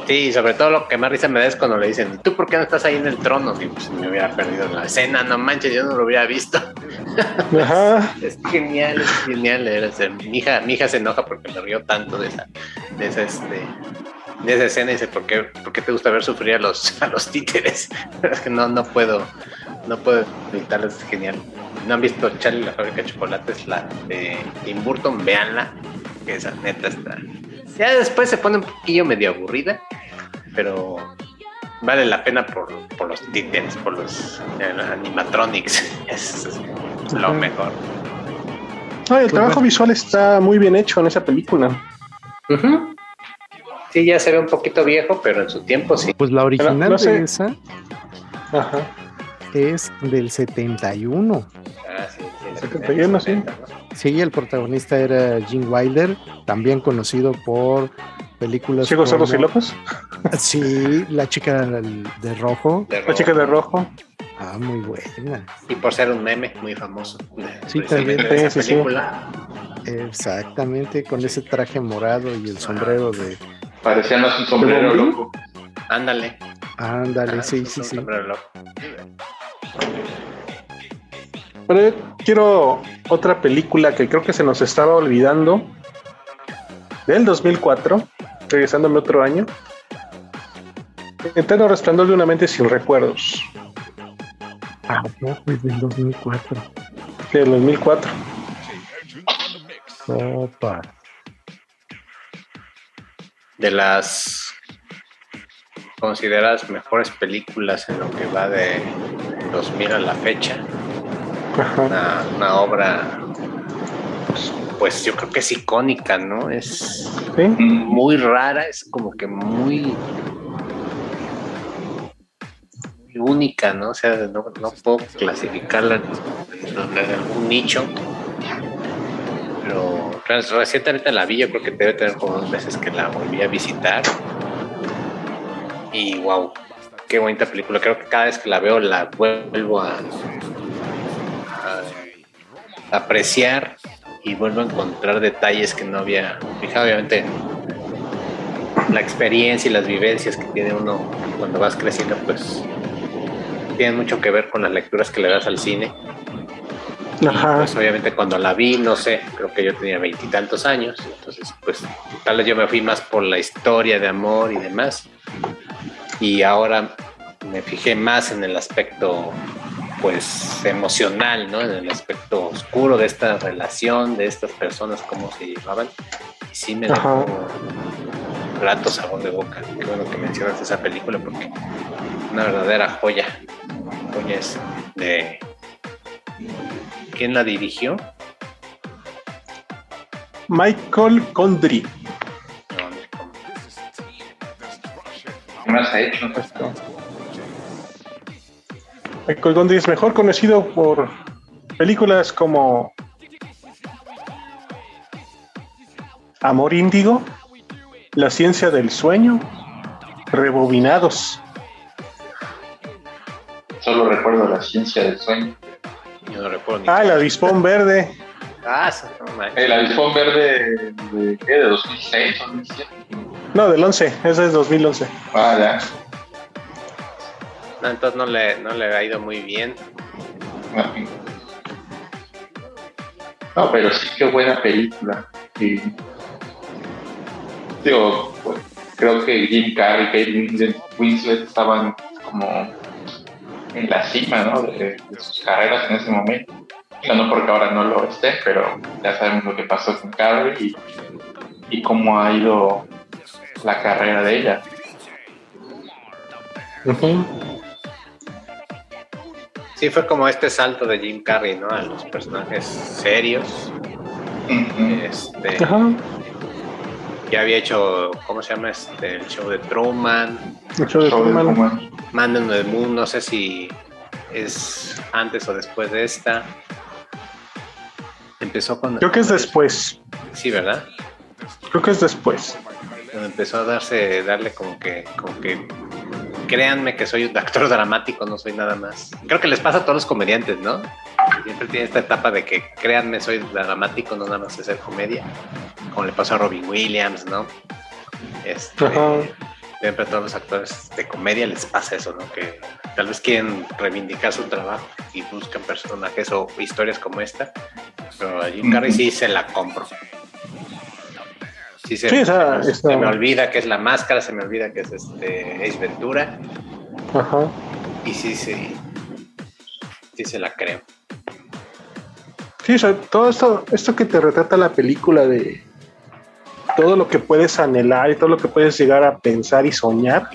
Sí, sobre todo lo que más risa me da es cuando le dicen, ¿y tú por qué no estás ahí en el trono? Y pues me hubiera perdido la escena, no manches, yo no lo hubiera visto. ajá. Es genial, es genial. ser- mi, hija, mi hija se enoja porque me río tanto de esa, de esa, este, de esa escena y dice, ¿por qué, por qué te gusta ver sufrir a los, a los títeres? Es que no, no puedo, no puedo evitarlo, es genial. ¿No han visto Charlie la fábrica de chocolates? La de Tim Burton, véanla, esa neta está. Ya después se pone un poquillo medio aburrida, pero vale la pena por, por los títeres, por los eh, animatronics. Es, es lo mejor. No, el trabajo visual está muy bien hecho en esa película. Ujú. Sí, ya se ve un poquito viejo, pero en su tiempo sí. pues la original no sé. de esa Ajá. Es del 71. Ah, sí, sí, 71, sí. Sí, el protagonista era Gene Wilder, también conocido por películas Ciegos, sordos y como- locos. Sí, La chica de rojo. De La chica de rojo. Ah, muy buena. Y por ser un meme muy famoso. Sí, también. de esa Sí, sí, sí. película. Exactamente, con ese traje morado y el sombrero de... Parecía más un sombrero loco. Ándale. Ándale, Ah, sí, sí, sí. sombrero loco. Pero yo quiero otra película que creo que se nos estaba olvidando. Del 2004, regresándome otro año. Eterno resplandor de una mente sin recuerdos. Ah, no, pues del 2004. Del 2004. Opa. De las consideradas mejores películas en lo que va de 2000 a la fecha. Ajá. Una, una obra, pues yo creo que es icónica, ¿no? Es ¿Sí? muy rara, es como que muy, muy única, ¿no? O sea, no, no puedo clasificarla en, en algún nicho. Pero recientemente la vi, yo creo que debe tener como dos meses que la volví a visitar. Y wow, qué bonita película. Creo que cada vez que la veo la vuelvo a, a apreciar y vuelvo a encontrar detalles que no había fijado. Obviamente, la experiencia y las vivencias que tiene uno cuando vas creciendo, pues tienen mucho que ver con las lecturas que le das al cine. Ajá. pues obviamente cuando la vi, no sé, creo que yo tenía veintitantos años, entonces pues tal vez yo me fui más por la historia de amor y demás. Y ahora me fijé más en el aspecto pues emocional, ¿no? En el aspecto oscuro de esta relación, de estas personas, cómo se llevaban. Y sí me dejó grato sabor de boca. Qué bueno que mencionas esa película porque una verdadera joya. Joya es de... ¿Quién la dirigió? Michael Condry. Más ha hecho? Michael Gondry es mejor conocido por películas como Amor Índigo, La ciencia del sueño, Rebobinados. Solo recuerdo la ciencia del sueño. Yo no recuerdo ni. Ah, el avispón verde. Ah, no. El avispón verde de, ¿qué? ¿De 2006 2007? No, del 11, ese es 2011. Ah, ya. No, entonces no le, no le ha ido muy bien. No, pero sí qué buena película. Y, digo, pues, creo que Jim Carrey y Kate Winslet estaban como en la cima ¿no? de, sus carreras en ese momento. no porque ahora no lo esté, pero ya sabemos lo que pasó con Carrey y, y cómo ha ido la carrera de ella. Sí, fue como este salto de Jim Carrey, ¿no? A los personajes serios. Este. Ya había hecho, ¿cómo se llama? Este, el show de Truman. El show de Truman. Man in the Moon, no sé si es antes o después de esta. Empezó con. Creo que es después. Sí, ¿verdad? Creo que es después. Empezó a darse, darle como que, como que créanme que soy un actor dramático, no soy nada más. Creo que les pasa a todos los comediantes, ¿no? Siempre tiene esta etapa de que créanme, soy dramático, no nada más es ser comedia. Como le pasó a Robin Williams, ¿no? Este, siempre a todos los actores de comedia les pasa eso, ¿no? Que tal vez quieren reivindicar su trabajo y buscan personajes o historias como esta. Pero a Jim Carrey sí se la compro. Sí, se, me olvida que es la máscara, se me olvida que es este Ace Ventura. Ajá. Y sí, sí, sí se la creo. Sí, o sea, todo esto, esto que te retrata la película de todo lo que puedes anhelar y todo lo que puedes llegar a pensar y soñar.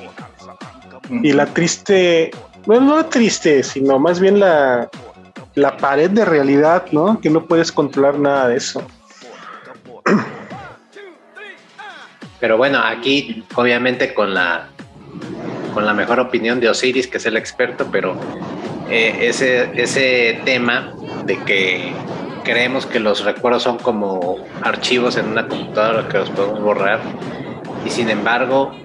Y la triste, bueno, no triste, sino más bien la, la pared de realidad, ¿no? Que no puedes controlar nada de eso. Pero bueno, aquí obviamente con la, con la mejor opinión de Osiris, que es el experto, pero eh, ese, ese tema de que creemos que los recuerdos son como archivos en una computadora que los podemos borrar y sin embargo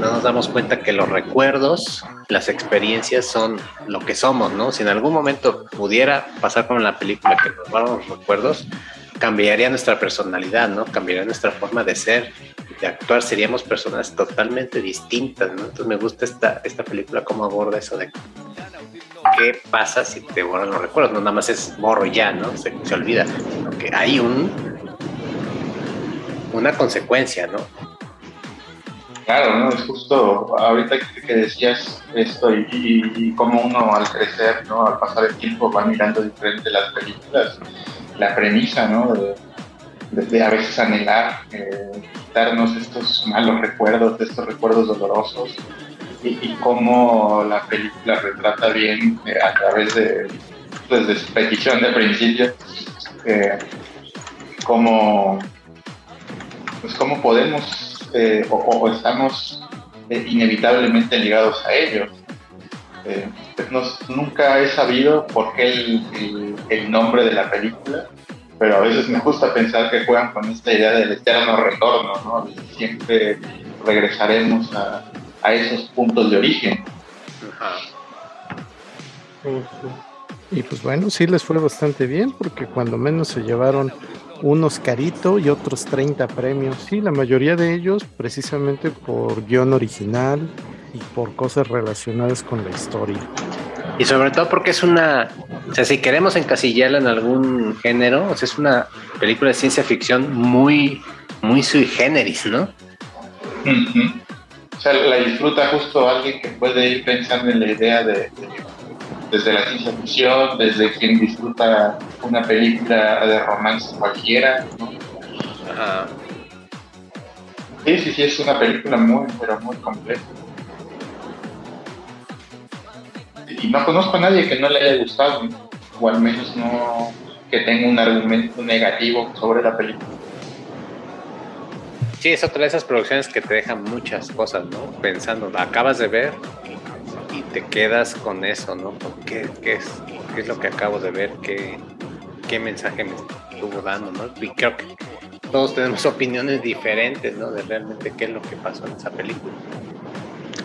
no nos damos cuenta que los recuerdos, las experiencias son lo que somos, ¿no? Si en algún momento pudiera pasar como en la película que nos borramos los recuerdos, cambiaría nuestra personalidad, ¿no? Cambiaría nuestra forma de ser, de actuar, seríamos personas totalmente distintas, ¿no? Entonces me gusta esta, esta película cómo aborda eso de qué pasa si te borran los recuerdos, no nada más es borro ya, ¿no? Se, se olvida, sino que hay un una consecuencia, ¿no? Claro, ¿no? Es justo ahorita que decías esto y, y, cómo uno al crecer, ¿no? Al pasar el tiempo va mirando diferente las películas la premisa, ¿no? De, a veces anhelar, eh, quitarnos estos malos recuerdos, estos recuerdos dolorosos, y, cómo la película retrata bien eh, a través de, pues, su petición de principio, eh, cómo, pues, cómo podemos o, estamos inevitablemente ligados a ellos. Eh, nunca he sabido por qué el, nombre de la película, pero a veces me gusta pensar que juegan con esta idea del eterno retorno, ¿no? Siempre regresaremos a, esos puntos de origen. Y pues bueno, sí les fue bastante bien porque cuando menos se llevaron un Oscarito y otros 30 premios. Sí, la mayoría de ellos precisamente por guion original, y por cosas relacionadas con la historia. Y sobre todo porque es una, o sea, si queremos encasillarla en algún género, o sea, es una película de ciencia ficción muy, muy sui generis, ¿no? O sea, la disfruta justo alguien que puede ir pensando en la idea de, desde la ciencia ficción, desde quien disfruta una película de romance cualquiera, ¿no? Sí, sí, sí, es una película muy, pero muy completa. Y no conozco a nadie que no le haya gustado, o al menos no que tenga un argumento negativo sobre la película. Sí, es otra de esas producciones que te dejan muchas cosas, ¿no? Pensando, acabas de ver y te quedas con eso, ¿no? ¿Qué, qué, es, qué es lo que acabo de ver? ¿Qué, ¿Qué mensaje me estuvo dando, ¿no? Y creo que todos tenemos opiniones diferentes, ¿no? De realmente qué es lo que pasó en esa película.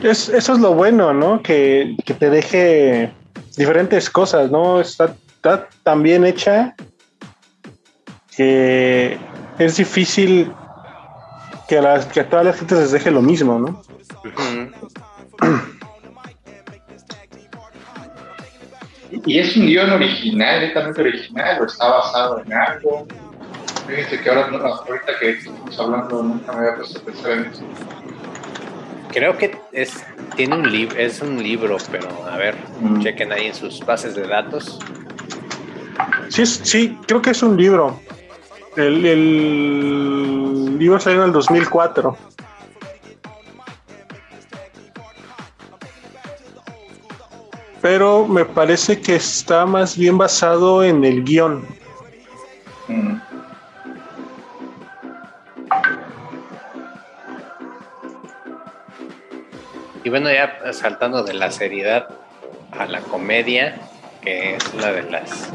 Es, eso es lo bueno, ¿no? Que, te deje diferentes cosas, ¿no? Está, tan bien hecha que es difícil que a, las, que a todas las gentes les deje lo mismo, ¿no? Y es un guion original, netamente original, o está basado en algo. Fíjense que ahora, ahorita que estamos hablando, nunca me había puesto a pensar en eso. Creo que es, tiene un libro, es un libro, pero a ver, Mm. chequen ahí en sus bases de datos. Sí, sí, creo que es un libro. El, el libro salió en el 2004. Pero me parece que está más bien basado en el guion. Mm. Y bueno, ya saltando de la seriedad a la comedia, que es una de las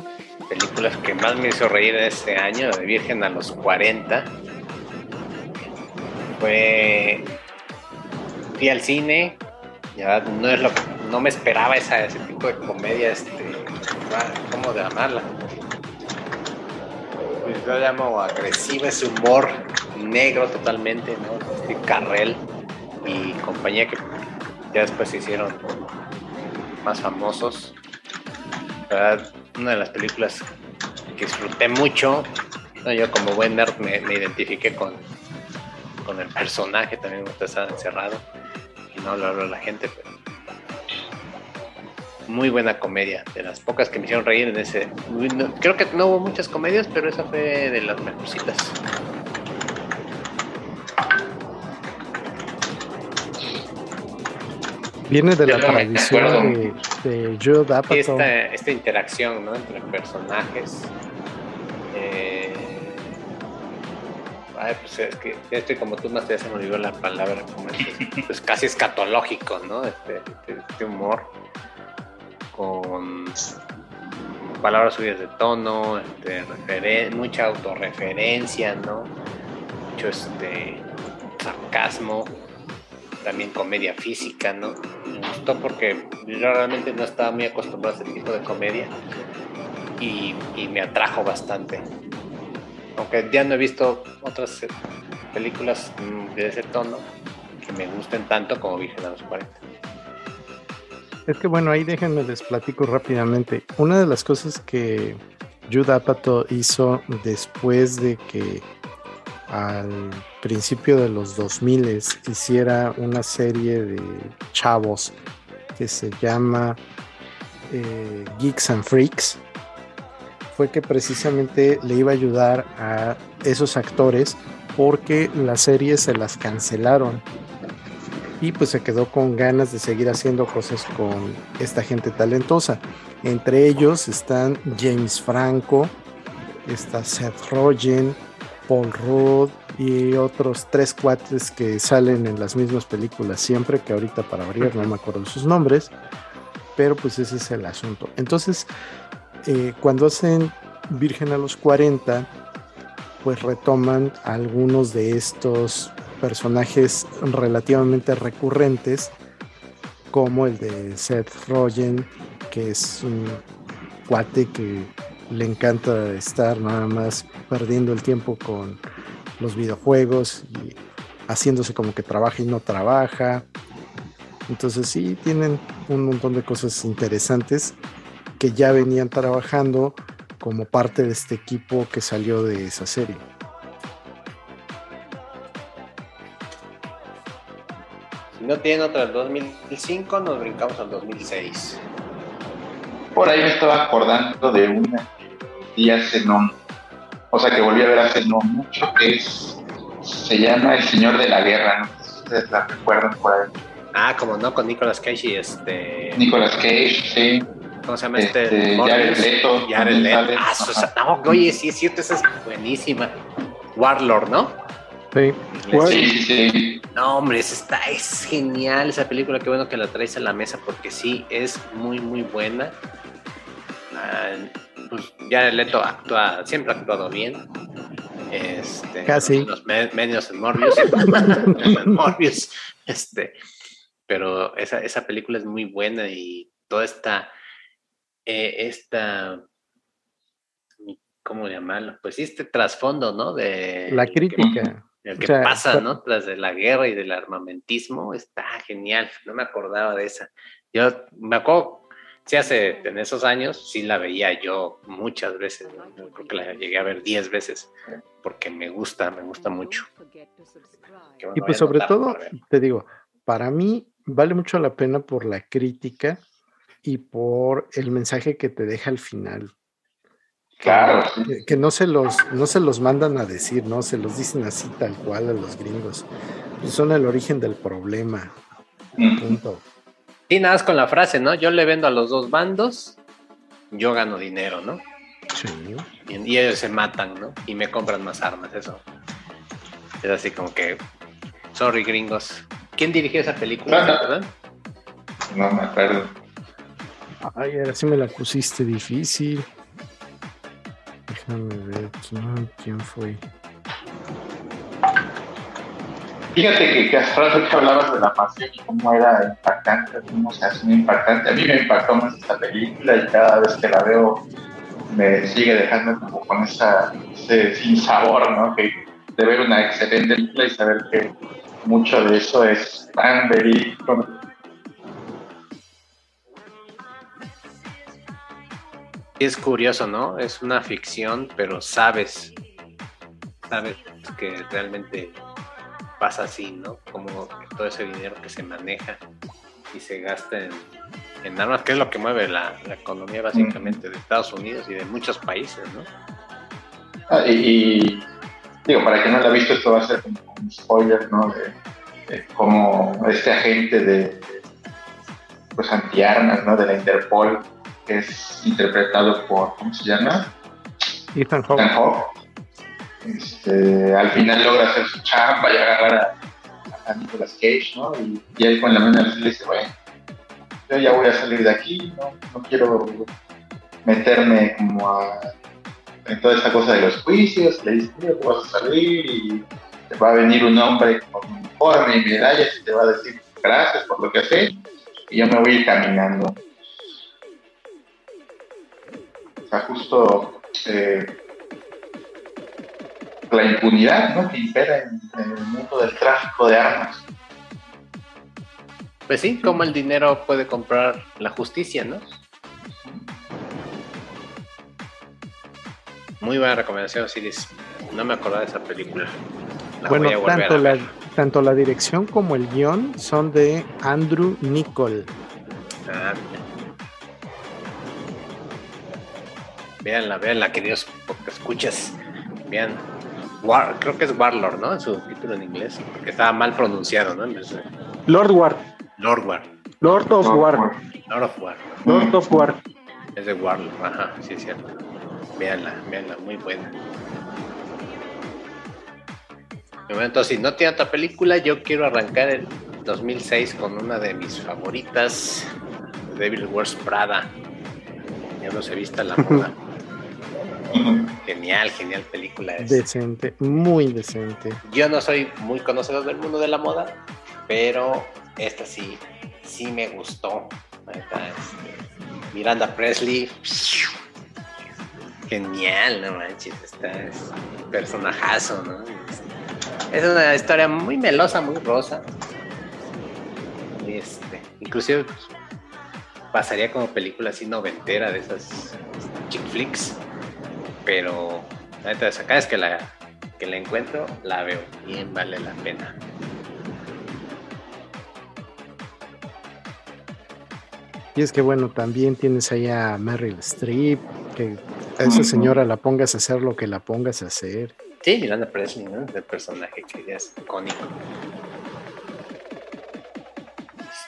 películas que más me hizo reír este año, de Virgen a los 40. Fue. Fui al cine, ya no es lo no me esperaba esa, ese tipo de comedia, este, ¿cómo llamarla? Pues yo llamo agresiva ese humor negro totalmente, ¿no? Steve Carrell y compañía que ya después se hicieron más famosos. Una de las películas que disfruté mucho. Yo como buen nerd me, identifiqué con, con el personaje, también me estar encerrado y no hablarlo a la gente, pero muy buena comedia, de las pocas que me hicieron reír en ese. creo que no hubo muchas comedias, pero esa fue de las mejorcitas. Viene de Yo la no me tradición de, de Apatow. esta, esta interacción ¿no? entre personajes. Eh, ay, pues es que estoy como tú, más ya se me olvidó la palabra, como este, pues casi escatológico, ¿no? Este, este- este humor con palabras subidas de tono, este, referen- mucha autorreferencia, ¿no? Mucho este sarcasmo, también comedia física, ¿no? Me gustó porque yo realmente no estaba muy acostumbrado a ese tipo de comedia y, me atrajo bastante. Aunque ya no he visto otras eh, películas mm, de ese tono que me gusten tanto como Virgen a los 40. Es que bueno, ahí déjenme les platico rápidamente. Una de las cosas que Judd Apatow hizo después de que al principio de los 2000 hiciera una serie de chavos que se llama eh, Geeks and Freaks, fue que precisamente le iba a ayudar a esos actores porque las series se las cancelaron y pues se quedó con ganas de seguir haciendo cosas con esta gente talentosa. Entre ellos están James Franco, está Seth Rogen, Paul Rudd y otros tres cuates que salen en las mismas películas siempre, que ahorita para variar no me acuerdo sus nombres, pero pues ese es el asunto. Entonces, eh, cuando hacen Virgen a los 40, pues retoman algunos de estos personajes relativamente recurrentes, como el de Seth Rogen, que es un cuate que le encanta estar nada más perdiendo el tiempo con los videojuegos y haciéndose como que trabaja y no trabaja. Entonces sí, tienen un montón de cosas interesantes que ya venían trabajando como parte de este equipo que salió de esa serie. Si no tienen otra del 2005, nos brincamos al 2006. Por ahí me estaba acordando de una y hace no, o sea que volví a ver hace no mucho, que es, se llama El Señor de la Guerra, no sé si ustedes la recuerdan por ahí. Ah, como no, con Nicolas Cage y este. Nicolas Cage, sí, ¿Cómo se llama este? este? Jared Leto. Jared Leto. Ah, no, oye, sí es cierto, esa es buenísima. Warlord, ¿no? Sí, War- Sí, sí. No, hombre, esa está, es genial esa película, qué bueno que la traes a la mesa porque sí, es muy, muy buena. Ah, pues Jared Leto actúa, siempre ha actuado bien. Este, Casi. Los me- medios en Morbius. en Morbius. Este, pero esa, esa película es muy buena y toda esta, eh, esta, ¿cómo llamarlo? Pues sí, este trasfondo, ¿no? De la que- crítica. el O que sea, pasa, está- ¿no? Tras de la guerra y del armamentismo, está genial. No me acordaba de esa. Yo me acuerdo, sí hace, en esos años, sí la veía yo muchas veces, ¿no? creo que la llegué a ver 10 veces, porque me gusta, me gusta mucho. y pues sobre todo, te digo, para mí vale mucho la pena por la crítica y por el mensaje que te deja al final. Claro. Que, no, se los, no se los mandan a decir, ¿no? Se los dicen así tal cual a los gringos. Son el origen del problema. Punto. Y nada más con la frase, ¿no? Yo le vendo a los dos bandos, yo gano dinero, ¿no? Sí. Y, ellos se matan, ¿no? Y me compran más armas, eso. Es así como que, sorry gringos. ¿Quién dirigió esa película? ¿verdad? No me acuerdo. Ay, ahora sí me la pusiste difícil. Déjame ver quién, quién fue. Fíjate que, que hace rato que hablabas de la pasión y cómo era impactante, cómo se muy impactante. A mí me impactó más esta película y cada vez que la veo me sigue dejando como con esa, ese sin sabor, ¿no? Que de ver una excelente película y saber que mucho de eso es tan verídico. Es curioso, ¿no? Es una ficción, pero sabes, sabes que realmente pasa así, ¿no? Como todo ese dinero que se maneja y se gasta en, armas, que es lo que mueve la, economía básicamente de Estados Unidos y de muchos países, ¿no? Ah, y, digo, para quien no lo ha visto, esto va a ser como un spoiler, ¿no? De, cómo este agente de, pues antiarmas, ¿no? De la Interpol, que es interpretado por, ¿cómo se llama? Ethan Hawke este, al final logra hacer su chamba y agarrar a, Nicolas Cage, ¿no? Y, él con la mano le dice, bueno, yo ya voy a salir de aquí, ¿no? No quiero meterme como a, en toda esta cosa de los juicios, le dice, mira, tú vas a salir y te va a venir un hombre con uniforme y medallas y te va a decir gracias por lo que haces y yo me voy a ir caminando. O sea, justo eh, la impunidad ¿no? que impera en, el mundo del tráfico de armas. Pues sí, como el dinero puede comprar la justicia, ¿no? Muy buena recomendación, Siris. No me acordaba de esa película. bueno, tanto la, tanto la dirección como el guion son de Andrew Nicol. Ah, Veanla, veanla, queridos porque escuchas. Vean, creo que es Warlord, ¿no? En su título en inglés, porque estaba mal pronunciado, ¿no? Lord War. Lord War. Lord of War. Lord of War. Lord of War. Es de Warlord, ajá, sí es cierto. Véanla, véanla, muy buena. De momento, si no tiene otra película, yo quiero arrancar el 2006 con una de mis favoritas, Devil Wears Prada. Ya no se vista la moda. Genial, genial película. Decente, muy decente. Yo no soy muy conocedor del mundo de la moda, pero esta sí, sí me gustó. Este, Miranda Presley. Genial, no manches, está es un personajazo, ¿no? Es una historia muy melosa, muy rosa. Este, inclusive pues, pasaría como película así noventera de esas chick flicks pero neta, cada vez que la, que la encuentro, la veo. Bien vale la pena. Y es que bueno, también tienes ahí a Meryl Streep, que a esa señora la pongas a hacer lo que la pongas a hacer. Sí, Miranda Presley, ¿no? El personaje que ya es icónico.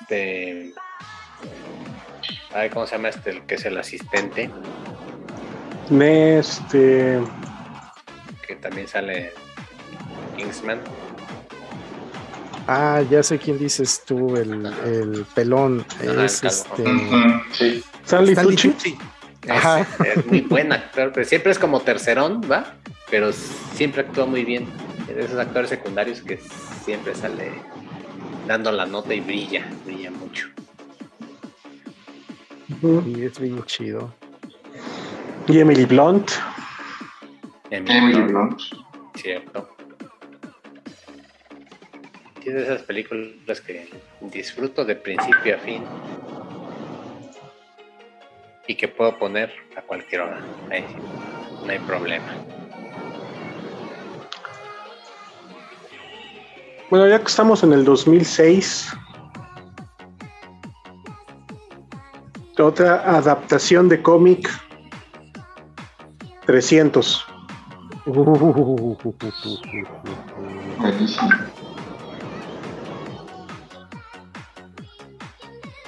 Este. ¿cómo se llama este? El que es el asistente. Este. Que también sale Kingsman. Ah, ya sé quién dices tú, el, el pelón. es este. Sí. Stanley Tucci. Es, es, muy buen actor, pero siempre es como tercerón, ¿va? Pero siempre actúa muy bien. Es de esos actores secundarios que siempre sale dando la nota y brilla, brilla mucho. Y es bien chido. Y Emily Blunt. Emily, Blunt. Cierto. Tiene esas películas que disfruto de principio a fin. y que puedo poner a cualquier hora. no hay problema. Bueno, ya que estamos en el 2006, otra adaptación de cómic 300.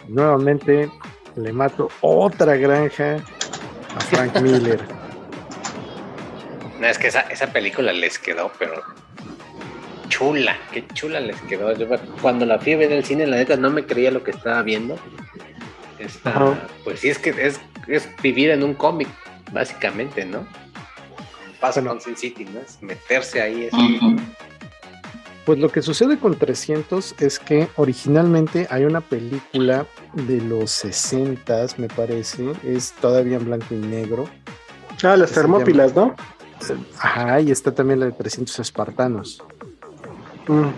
Nuevamente le mato otra granja a Frank Miller. No, es que esa, esa película les quedó, pero chula, qué chula les quedó. cuando la fui a ver en el cine, la neta no me creía lo que estaba viendo. pues sí, es que es, es vivir en un cómic, básicamente, ¿no? Pasa con Sin City, ¿no? Es meterse ahí. Pues lo que sucede con 300 es que originalmente hay una película de los 60, me parece, es todavía en blanco y negro. Ah, las termópilas, ¿no? Ajá, y está también la de 300 espartanos. Mm.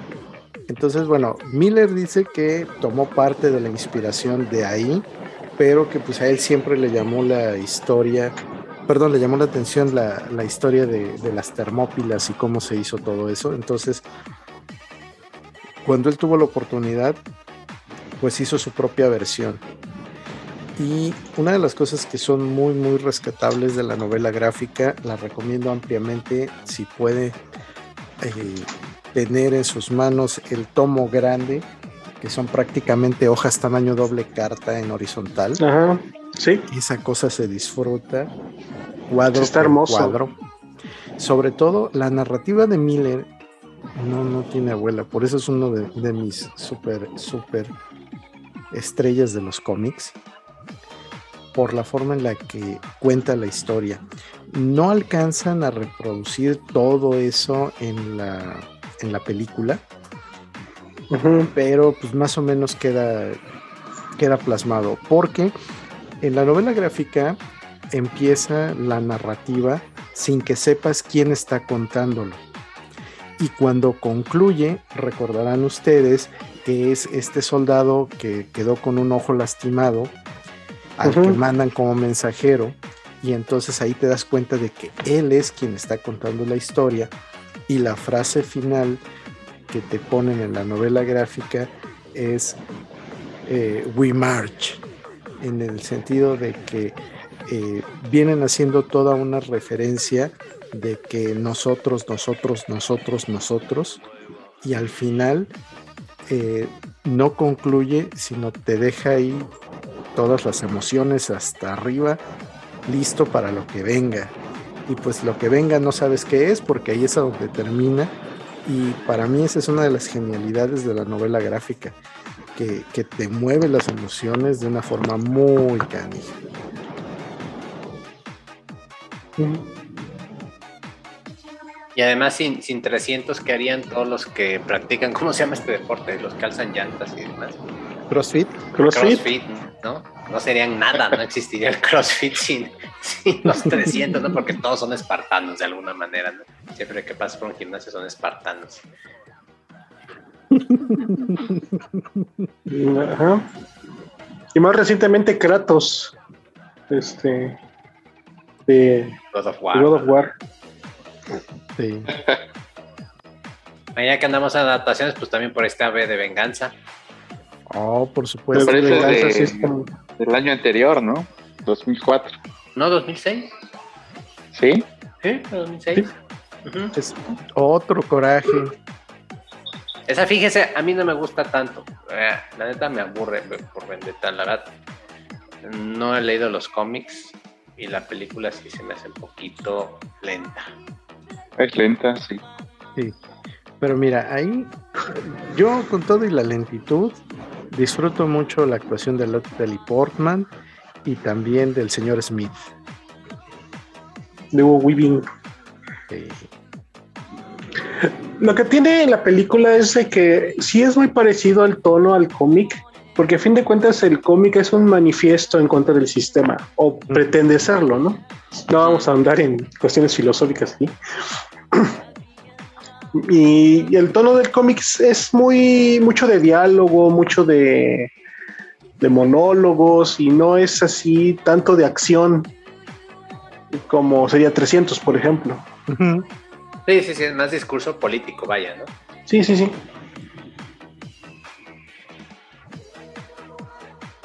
Entonces, bueno, Miller dice que tomó parte de la inspiración de ahí, pero que pues a él siempre le llamó la historia, perdón, le llamó la atención la, historia de, de, las termópilas y cómo se hizo todo eso. Entonces, cuando él tuvo la oportunidad, pues hizo su propia versión. Y una de las cosas que son muy, muy rescatables de la novela gráfica, la recomiendo ampliamente si puede eh, tener en sus manos el tomo grande, que son prácticamente hojas tamaño doble carta en horizontal. Ajá, sí. Esa cosa se disfruta cuadro Está hermoso. cuadro. Sobre todo la narrativa de Miller no, no tiene abuela, por eso es uno de, de mis super, super estrellas de los cómics por la forma en la que cuenta la historia. No alcanzan a reproducir todo eso en la en la película, pero pues más o menos queda, queda plasmado, porque en la novela gráfica empieza la narrativa sin que sepas quién está contándolo. Y cuando concluye, recordarán ustedes que es este soldado que quedó con un ojo lastimado, al que mandan como mensajero, y entonces ahí te das cuenta de que él es quien está contando la historia y la frase final que te ponen en la novela gráfica es eh, We March, en el sentido de que eh, vienen haciendo toda una referencia de que nosotros, nosotros, nosotros, nosotros, y al final eh, no concluye, sino te deja ahí todas las emociones hasta arriba, listo para lo que venga y pues lo que venga no sabes qué es porque ahí es a donde termina y para mí esa es una de las genialidades de la novela gráfica que, te mueve las emociones de una forma muy canija. Y además sin, sin 300 que harían todos los que practican, ¿cómo se llama este deporte? Los calzan llantas y demás. CrossFit. CrossFit, ¿no? No serían nada, no existiría el CrossFit sin, los 300, ¿no? Porque todos son espartanos de alguna manera, ¿no? Siempre que pasas por un gimnasio son espartanos. Y más recientemente Kratos, este, de God of War. God of War. Sí. Ya que andamos a adaptaciones, pues también por esta ave de venganza. Oh, por supuesto. del año anterior, ¿no? 2004. ¿No 2006? ¿Sí? Sí, 2006. Es otro coraje. Esa, fíjese, a mí no me gusta tanto. Eh, la neta me aburre por Vendetta, la verdad. No he leído los cómics y la película sí se me hace un poquito lenta. Es lenta, sí. Sí. Pero mira, ahí yo con todo y la lentitud disfruto mucho la actuación de Natalie Portman y también del señor Smith. De Weaving. Lo que tiene la película es de que sí es muy parecido al tono al cómic, porque a fin de cuentas el cómic es un manifiesto en contra del sistema, o pretende serlo, ¿no? No vamos a andar en cuestiones filosóficas aquí. Y, el tono del cómic es muy mucho de diálogo, mucho de de monólogos y no es así tanto de acción como sería 300, por ejemplo. Sí, sí, sí, es más discurso político, vaya, ¿no? Sí, sí, sí.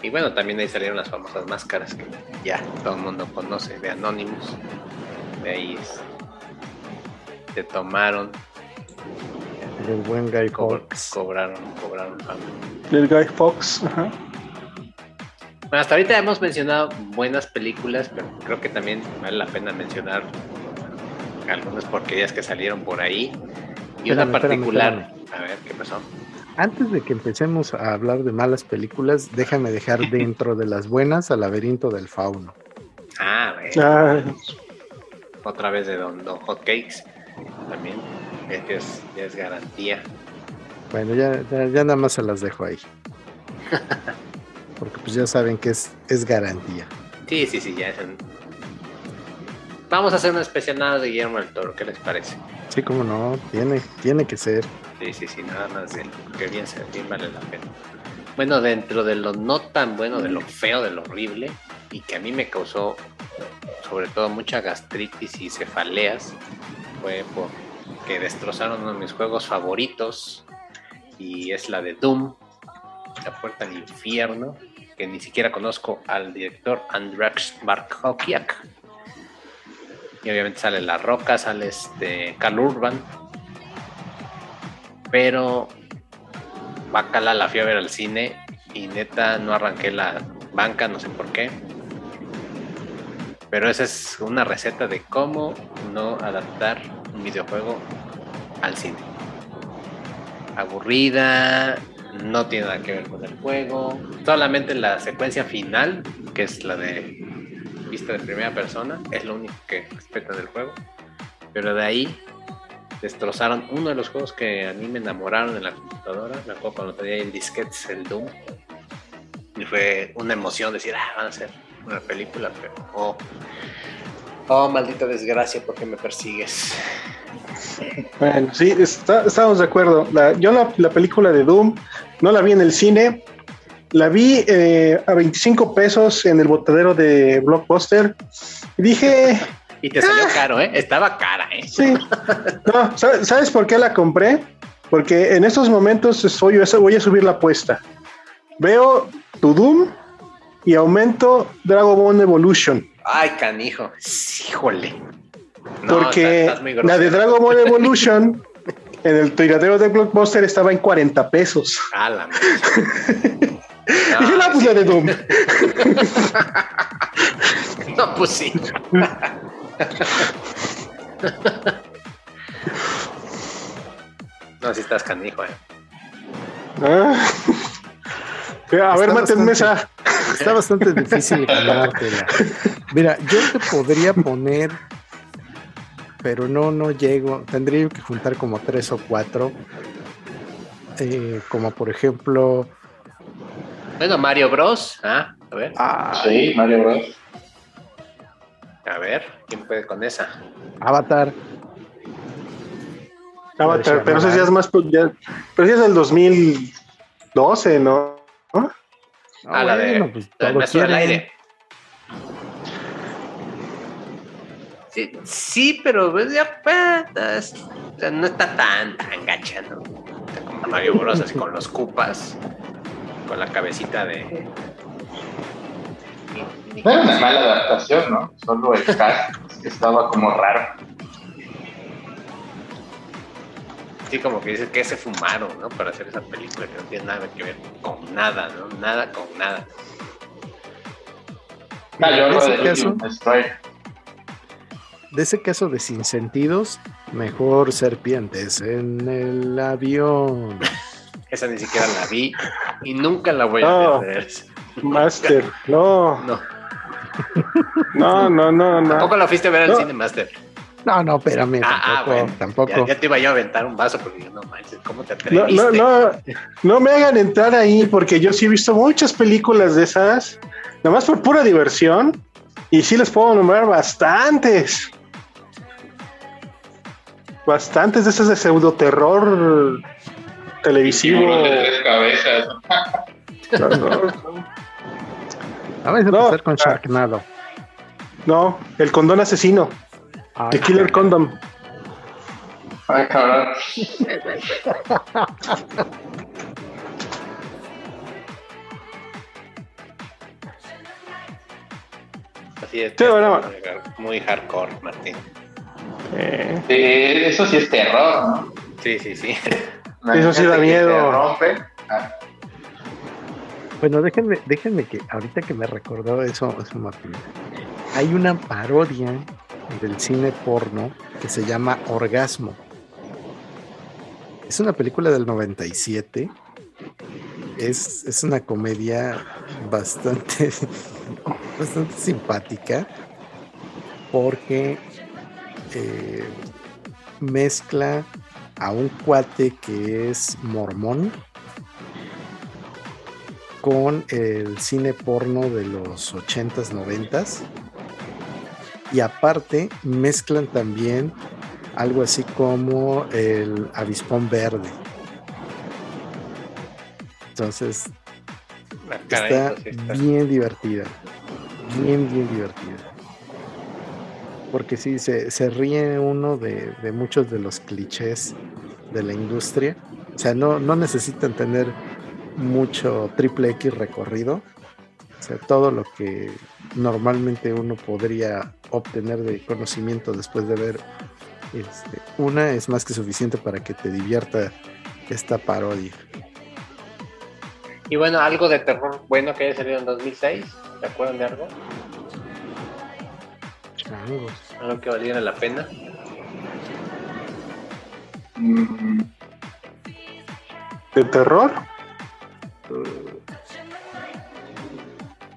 Y bueno, también ahí salieron las famosas máscaras que ya todo el mundo conoce, de Anonymous. De ahí es, se tomaron. El buen Guy Fox. Cobraron, cobraron El Guy Fox, ajá. Bueno, hasta ahorita hemos mencionado buenas películas, pero creo que también vale la pena mencionar algunas porquerías que salieron por ahí. Y una particular. A ver, ¿qué pasó? Antes de que empecemos a hablar de malas películas, déjame dejar dentro de las buenas al laberinto del fauno. Ah, ah. Otra vez de Don, Don Hot Cakes. También. Es, ya es garantía. Bueno, ya, ya, nada más se las dejo ahí. Porque pues ya saben que es, es garantía. Sí, sí, sí, ya es Vamos a hacer un especial nada de Guillermo del Toro, ¿qué les parece? Sí, como no, tiene, tiene que ser. Sí, sí, sí, nada más de que bien, bien vale la pena. Bueno, dentro de lo no tan bueno, de lo feo, de lo horrible, y que a mí me causó sobre todo mucha gastritis y cefaleas, fue porque destrozaron uno de mis juegos favoritos, y es la de Doom, La Puerta al Infierno, que ni siquiera conozco al director Andrax Markoviak y obviamente sale La Roca, sale este Carl Urban. Pero Bacala la fui a ver al cine y neta no arranqué la banca, no sé por qué. Pero esa es una receta de cómo no adaptar un videojuego al cine. Aburrida, no tiene nada que ver con el juego. Solamente la secuencia final, que es la de vista de primera persona, es lo único que respeta del juego. Pero de ahí destrozaron uno de los juegos que a mí me enamoraron en la computadora. Me acuerdo cuando tenía el disquete, el Doom. Y fue una emoción decir, ah, van a hacer una película, pero oh, oh maldita desgracia, porque me persigues? Bueno, sí, estamos de acuerdo. yo la, la, película de Doom no la vi en el cine, la vi eh, a 25 pesos en el botadero de Blockbuster. Y dije. Y te salió ah". caro, ¿eh? Estaba cara, ¿eh? Sí. No, ¿sabes por qué la compré? Porque en estos momentos voy a subir la apuesta. Veo tu Doom y aumento Dragon Ball Evolution. Ay, canijo. Híjole. Porque la de Dragon Ball Evolution en el tiradero de Blockbuster estaba en 40 pesos. Ah, Dije, no, pues la de Doom. no, pues sí. No, si estás canijo, eh. Ah. A ver, mátenme esa. Está bastante difícil ganártela. Mira, yo te podría poner, pero no, no llego. Tendría que juntar como tres o cuatro. Eh, como por ejemplo, bueno, Mario Bros. ¿ah? A ver. Ah, sí, Mario Bros. A ver, ¿quién puede con esa? Avatar. Avatar, pero eso ya es más. Ya, pero ya es del 2012, ¿no? ¿Ah? ah, la de. Pues, el maestro del aire. Sí, sí, pero pues, ya, pues, no está tan, tan gacha, ¿no? Como Mario Bros. así con los cupas con la cabecita de. No era una mala adaptación, ¿no? Solo el cast estaba como raro. Sí, como que dice que se fumaron, ¿no? Para hacer esa película que no tiene nada que ver con nada, ¿no? Nada con nada. De, ese caso, de ese caso de sin sentidos, mejor serpientes en el avión. Esa ni siquiera la vi y nunca la voy a ver. Master, no. No. No, no, no, ¿Tampoco la fuiste a ver al cine, Master? No, no, espérame, ah, ah tampoco, Ya, te iba yo a aventar un vaso porque no manches, ¿cómo te atreviste? No, no, no, no me hagan entrar ahí porque yo sí he visto muchas películas de esas, nada más por pura diversión, y sí les puedo nombrar bastantes. Bastantes de esas de pseudo terror televisivo. De tres cabezas. Vamos a No, empezar con ah. Sharknado. No, el condón asesino. Ay, The Killer Condom. Ay, cabrón. Así es. Sí, bueno. Muy hardcore, Martín. Eh, Sí, eso sí es terror, ¿no? Sí, sí, sí. Eso sí da miedo. te rompen. Ah, Bueno, déjenme, déjenme que ahorita que me recordó eso, eso Martín. Hay una parodia del cine porno que se llama Orgasmo. Es una película del 97. Es, es una comedia bastante, bastante simpática porque eh, mezcla a un cuate que es mormón con el cine porno de los 80s, 90s. Y aparte mezclan también algo así como el avispón verde. Entonces Ah, está sí está- bien divertida. Bien, bien divertida. Porque sí, se, se ríe uno de, de muchos de los clichés de la industria. O sea, no, no necesitan tener mucho triple X recorrido. O sea, todo lo que normalmente uno podría obtener de conocimiento después de ver este, una es más que suficiente para que te divierta esta parodia. Y bueno, algo de terror bueno que haya salido en 2006. ¿Se acuerdan de algo? Changos. Algo que valiera la pena. ¿De terror?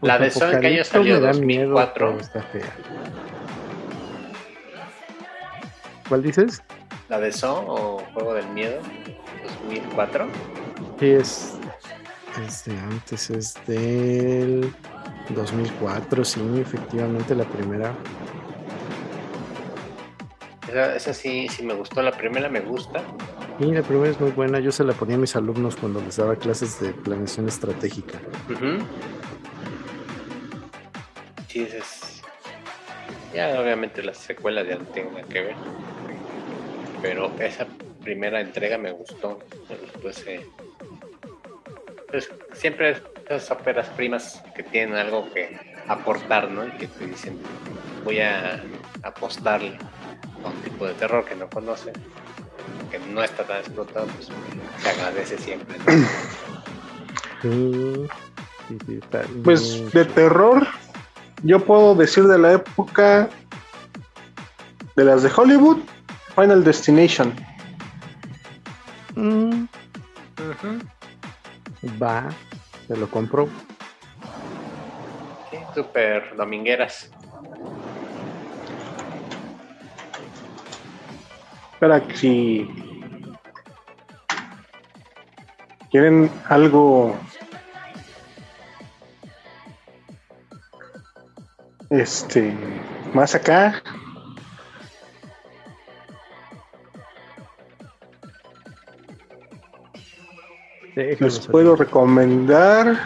La de Sonic que me da miedo, 2004. pero está fea. ¿Cuál dices? La de So o Juego del Miedo 2004. Sí, es, es de antes, es del 2004, sí, efectivamente la primera. Esa, esa sí, sí me gustó. La primera me gusta. Y la primera es muy buena, yo se la ponía a mis alumnos cuando les daba clases de planeación estratégica. Sí, esa es. Ya, obviamente, las secuelas ya no tienen nada que ver. Pero esa primera entrega me gustó. Después, eh, pues siempre esas óperas primas que tienen algo que aportar, ¿no? Y que te dicen, voy a apostarle a un tipo de terror que no conocen, que no está tan explotado, pues se agradece siempre. Pues de terror, yo puedo decir de la época de las de Hollywood, Final Destination. Mm, va, se lo compro. Sí, súper domingueras. Para que si quieren algo este más acá les puedo recomendar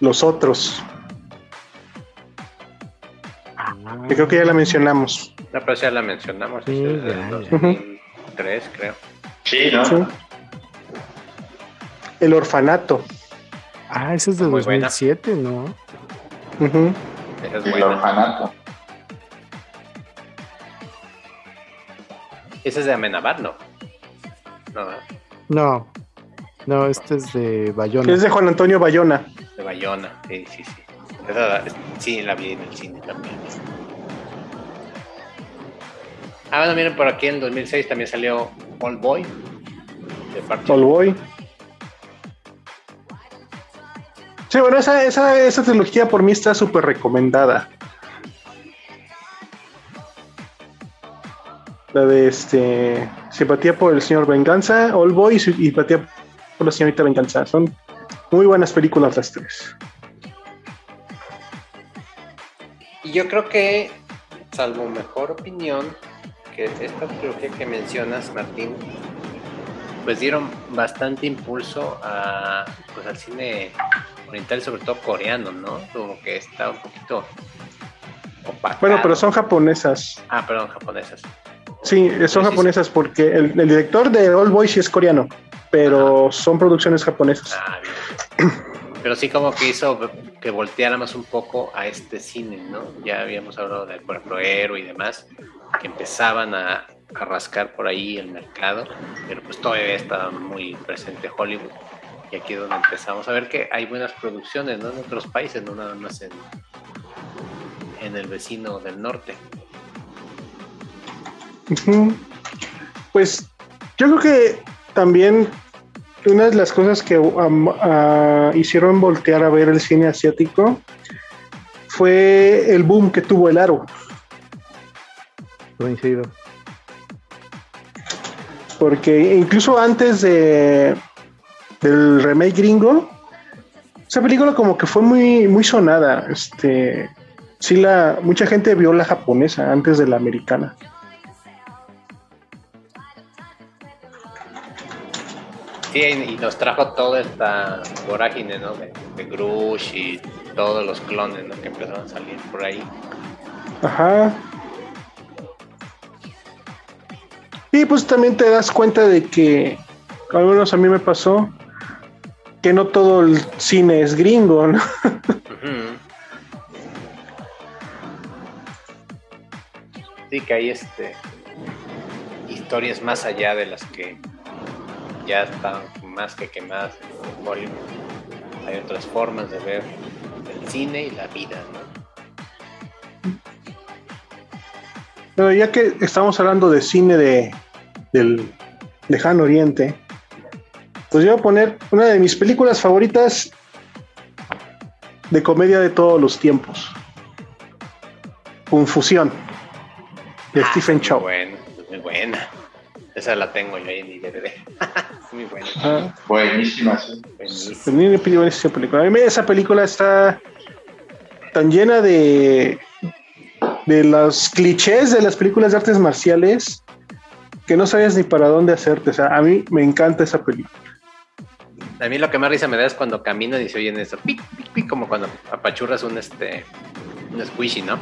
los otros Creo que ya la mencionamos La pero ya la mencionamos. Sí, es del ya, ya. 2003, creo. Sí, ¿no? ¿sí? el orfanato Ah, ese es de Muy buena. 2007, ¿no? Ujú. Esa es El buena. orfanato. Esa es de Amenabar, ¿no? No. No, no, este es de Bayona. es de Juan Antonio Bayona de Bayona. Sí, sí, sí. Esa, sí, la vi en el cine también. Ah, bueno, miren, por aquí en 2006 también salió Old Boy. De All Boy. Sí, bueno, esa, esa, esa trilogía por mí está súper recomendada. La de este Simpatía por el señor Venganza, All Boy y Simpatía por la señorita Venganza. Son muy buenas películas las tres. Y yo creo que, salvo mejor opinión, esta trilogía que mencionas, Martín, pues dieron bastante impulso a, pues, al cine oriental, sobre todo coreano, ¿no? Como que está un poquito opacado. Bueno, pero son japonesas. Ah, perdón, japonesas. Sí, son japonesas porque el, director de All Boys sí es coreano, pero son producciones japonesas. Ah, bien. Pero sí como que hizo que volteáramos un poco a este cine, ¿no? Ya habíamos hablado de, por ejemplo, Héroe y demás, que empezaban a, rascar por ahí el mercado, pero pues todavía está muy presente Hollywood. Y aquí es donde empezamos a ver que hay buenas producciones ¿no? en otros países, no nada más en el vecino del norte. Pues yo creo que también una de las cosas que hicieron voltear a ver el cine asiático fue el boom que tuvo el aro. Coincido porque incluso antes de del remake gringo, esa película como que fue muy, muy sonada. Este, sí, la, mucha gente vio la japonesa antes de la americana. Sí, y nos trajo toda esta vorágine, ¿no? De, de Grush y todos los clones, ¿no? Que empezaron a salir por ahí. Ajá. Y pues también te das cuenta de que, al menos a mí me pasó, que no todo el cine es gringo, ¿no? Sí, que hay este historias más allá de las que ya están más que quemadas en Hollywood. Hay otras formas de ver el cine y la vida, ¿no? Pero ya que estamos hablando de cine de, del lejano oriente, pues yo voy a poner una de mis películas favoritas de comedia de todos los tiempos. Confusión, de ah, Stephen Chow. Muy buena, Esa la tengo yo ahí en mi DVD. muy buena. Buenísima, sí. Buenísima película. A mí esa película está tan llena de de los clichés de las películas de artes marciales que no sabes ni para dónde hacerte. O sea, a mí me encanta esa película. A mí lo que más risa me da es cuando caminan y se oyen eso, pic, pic, pic, como cuando apachurras un este un squishy, ¿no?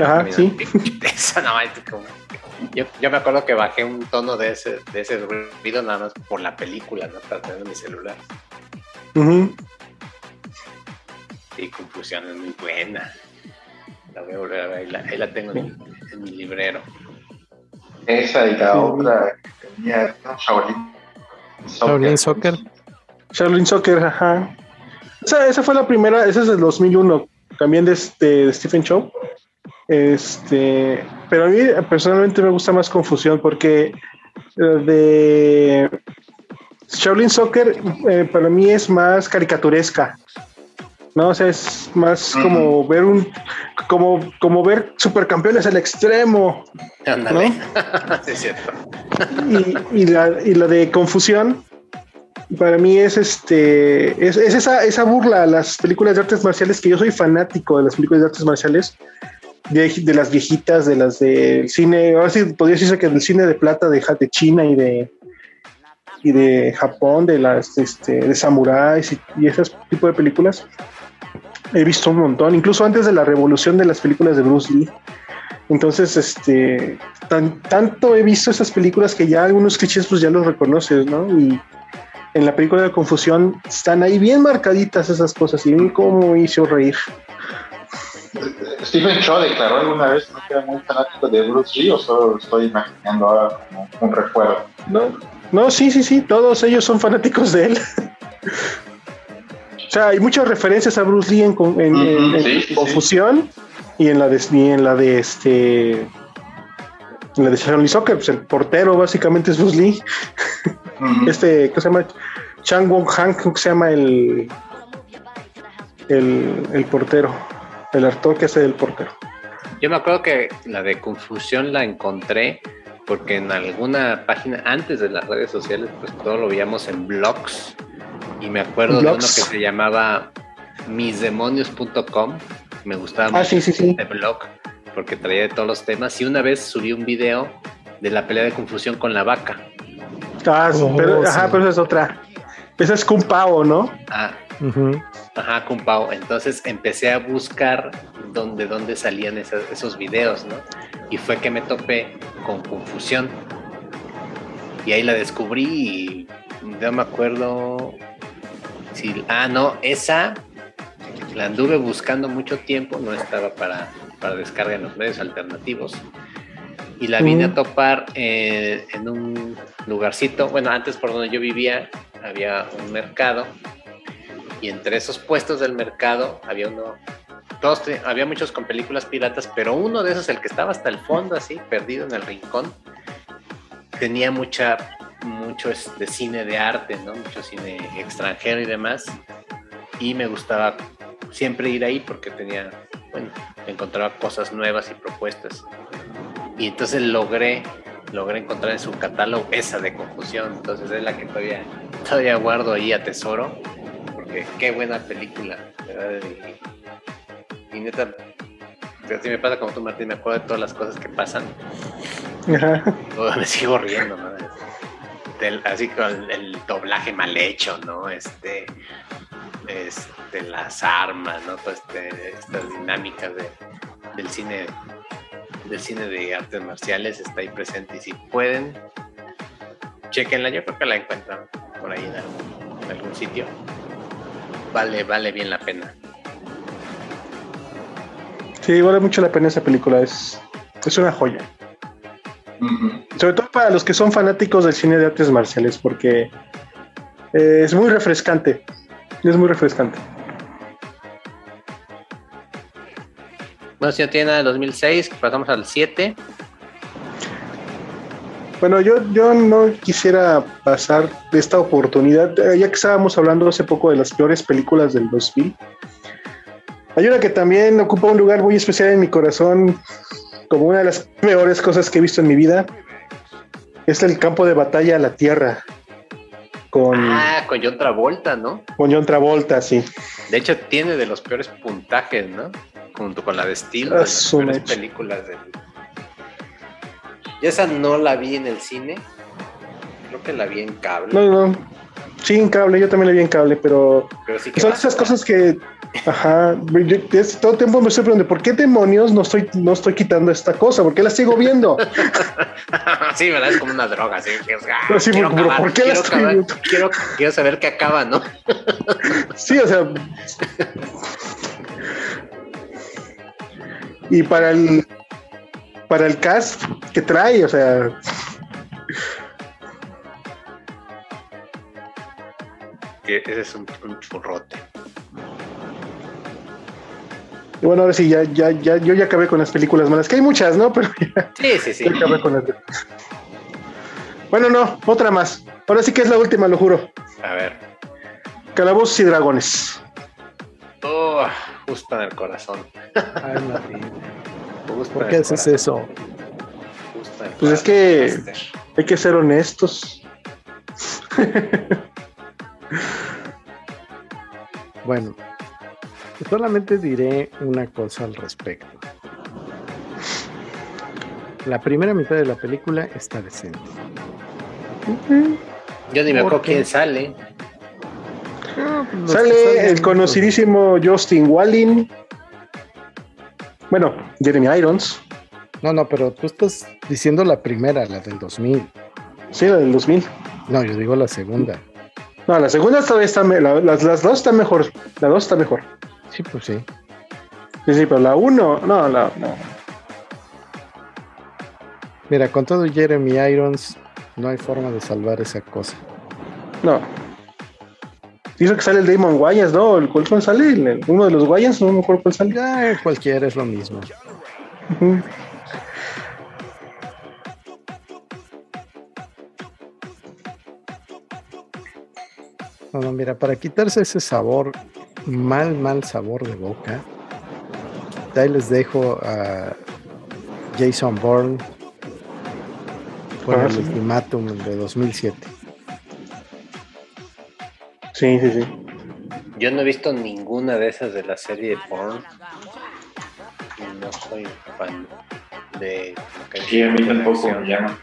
Ajá, sí. eso no, como, yo, yo, me acuerdo que bajé un tono de ese, de ese ruido nada más por la película, ¿no? Para tener mi celular. Y confusión es muy buena. La voy a volver a ver, ahí la, tengo en, mi librero. Esa y la otra que tenía Shaolin. Shaolin Soccer. Shaolin Soccer, ajá. Esa, esa, fue la primera, esa es del 2001, también de, este, de Stephen Chow. Este, pero a mí personalmente me gusta más Confusión porque eh, de Shaolin Soccer eh, para mí es más caricaturesca. ¿no? O sea, es más como ver un, como, como ver supercampeones al extremo. ¿no? es cierto. Y, la, y la de confusión, para mí es este, es, esa, esa burla a las películas de artes marciales, que yo soy fanático de las películas de artes marciales, de, las viejitas, de las del cine, ahora sí podría decirse que del cine de plata de, de China y de y de Japón, de las este, de samuráis y, y ese tipo de películas he visto un montón, incluso antes de la revolución de las películas de Bruce Lee. Entonces, este, tan, tanto he visto esas películas que ya algunos clichés pues ya los reconoces, ¿no? Y en la película de Confusión están ahí bien marcaditas esas cosas y cómo hizo reír. Stephen Shaw declaró alguna vez que era muy fanático de Bruce Lee o solo estoy imaginando ahora como un recuerdo. No, no, sí, sí, sí, todos ellos son fanáticos de él. O sea, hay muchas referencias a Bruce Lee en, Confusión y en la de en la de este en la de Shaolin Soccer, pues el portero básicamente es Bruce Lee. Este, ¿qué se llama? Chang Wong Han, ¿cómo se llama el, el, el portero? El actor que hace el portero. Yo me acuerdo que la de Confusión la encontré porque en alguna página antes de las redes sociales, pues todo lo veíamos en blogs y me acuerdo de uno que se llamaba misdemonios.com. Me gustaba ah, mucho ese blog porque traía de todos los temas. Y una vez subí un video de la pelea de confusión con la vaca. Ah, pero, oh, ajá, pero esa es otra. Esa es Kung Pao, ¿no? Ah. Ajá, Kung Pao. Entonces empecé a buscar dónde, dónde salían esos, esos videos, ¿no? Y fue que me topé con Confusión. Y ahí la descubrí y no me acuerdo si... Ah, no, esa la anduve buscando mucho tiempo, no estaba para, para descarga en los medios alternativos y la vine a topar eh, en un lugarcito, bueno, antes por donde yo vivía había un mercado y entre esos puestos del mercado había uno, todos, había muchos con películas piratas, pero uno de esos, el que estaba hasta el fondo así, perdido en el rincón, tenía mucha, mucho de cine de arte, ¿no? Mucho cine extranjero y demás, y me gustaba siempre ir ahí porque tenía, bueno, encontraba cosas nuevas y propuestas y entonces logré logré encontrar en su catálogo esa de confusión entonces es la que todavía todavía guardo ahí a tesoro porque qué buena película ¿verdad? Y, neta si me pasa como tú Martín me acuerdo de todas las cosas que pasan me sigo riendo ¿no? así con el doblaje mal hecho no este este, las armas, ¿no? Todas este, estas dinámicas de, del cine del cine de artes marciales está ahí presente y si pueden, chequenla, yo creo que la encuentran por ahí en algún, sitio. Vale, vale bien la pena. Sí, vale mucho la pena esa película, es, es una joya. Sobre todo para los que son fanáticos del cine de artes marciales, porque eh, es muy refrescante. Es muy refrescante. Bueno, si no tiene nada de 2006, pasamos al 7. Bueno, yo, yo no quisiera pasar de esta oportunidad, eh, ya que estábamos hablando hace poco de las peores películas del 2000. Hay una que también ocupa un lugar muy especial en mi corazón, como una de las peores cosas que he visto en mi vida. Es el campo de batalla a la Tierra. Con, ah, con John Travolta, ¿no? Con John Travolta, sí. De hecho, tiene de los peores puntajes, ¿no? Junto con la de Steel, ah, las películas de... Yo esa no la vi en el cine, creo que la vi en cable. No, no, sí, en cable, yo también la vi en cable, pero, son esas cosas que, ajá, yo, todo el tiempo me estoy preguntando, ¿por qué demonios no estoy, no estoy quitando esta cosa? ¿Por qué la sigo viendo? sí, ¿verdad? Es como una droga, así que ah, sí, quiero, ¿por qué quiero, la estoy viendo? quiero, quiero saber qué acaba, ¿no? sí, o sea... y para el para el cast que trae, o sea. Ese es un, un churrote. Y bueno, ahora sí, ya, ya, ya, yo ya acabé con las películas malas, que hay muchas, ¿no? Pero sí, sí, sí. acabé con las Bueno, no, otra más. Ahora sí que es la última, lo juro. A ver. Calabozos y dragones. En el corazón. Ay, ¿Por qué haces eso? Pues es que hay que ser honestos. bueno, solamente diré una cosa al respecto. La primera mitad de la película está decente. Yo ni me acuerdo quién sale. Sale el conocidísimo Justin Wallin. Bueno, Jeremy Irons. No, no, pero tú estás diciendo la primera, la del 2000. Sí, la del 2000. No, yo digo la segunda. No, la segunda todavía está, las, las, dos están mejor. La dos está mejor. Sí, pues sí. Sí, sí, pero la uno, no, la, no. Mira, con todo Jeremy Irons, no hay forma de salvar esa cosa. No. Dice que sale el Damon Wayans, ¿no? ¿El cuál sale? ¿Uno de los Wayans? No me acuerdo cuál sale. Ya, cualquiera es lo mismo. Bueno, mira, para quitarse ese sabor, mal, mal sabor de boca, ahí les dejo a Jason Bourne con ah, el ultimátum de 2007. Sí, sí, sí. Yo no he visto ninguna de esas de la serie de porn. Y no soy fan de. Sí, a mí tampoco me llaman.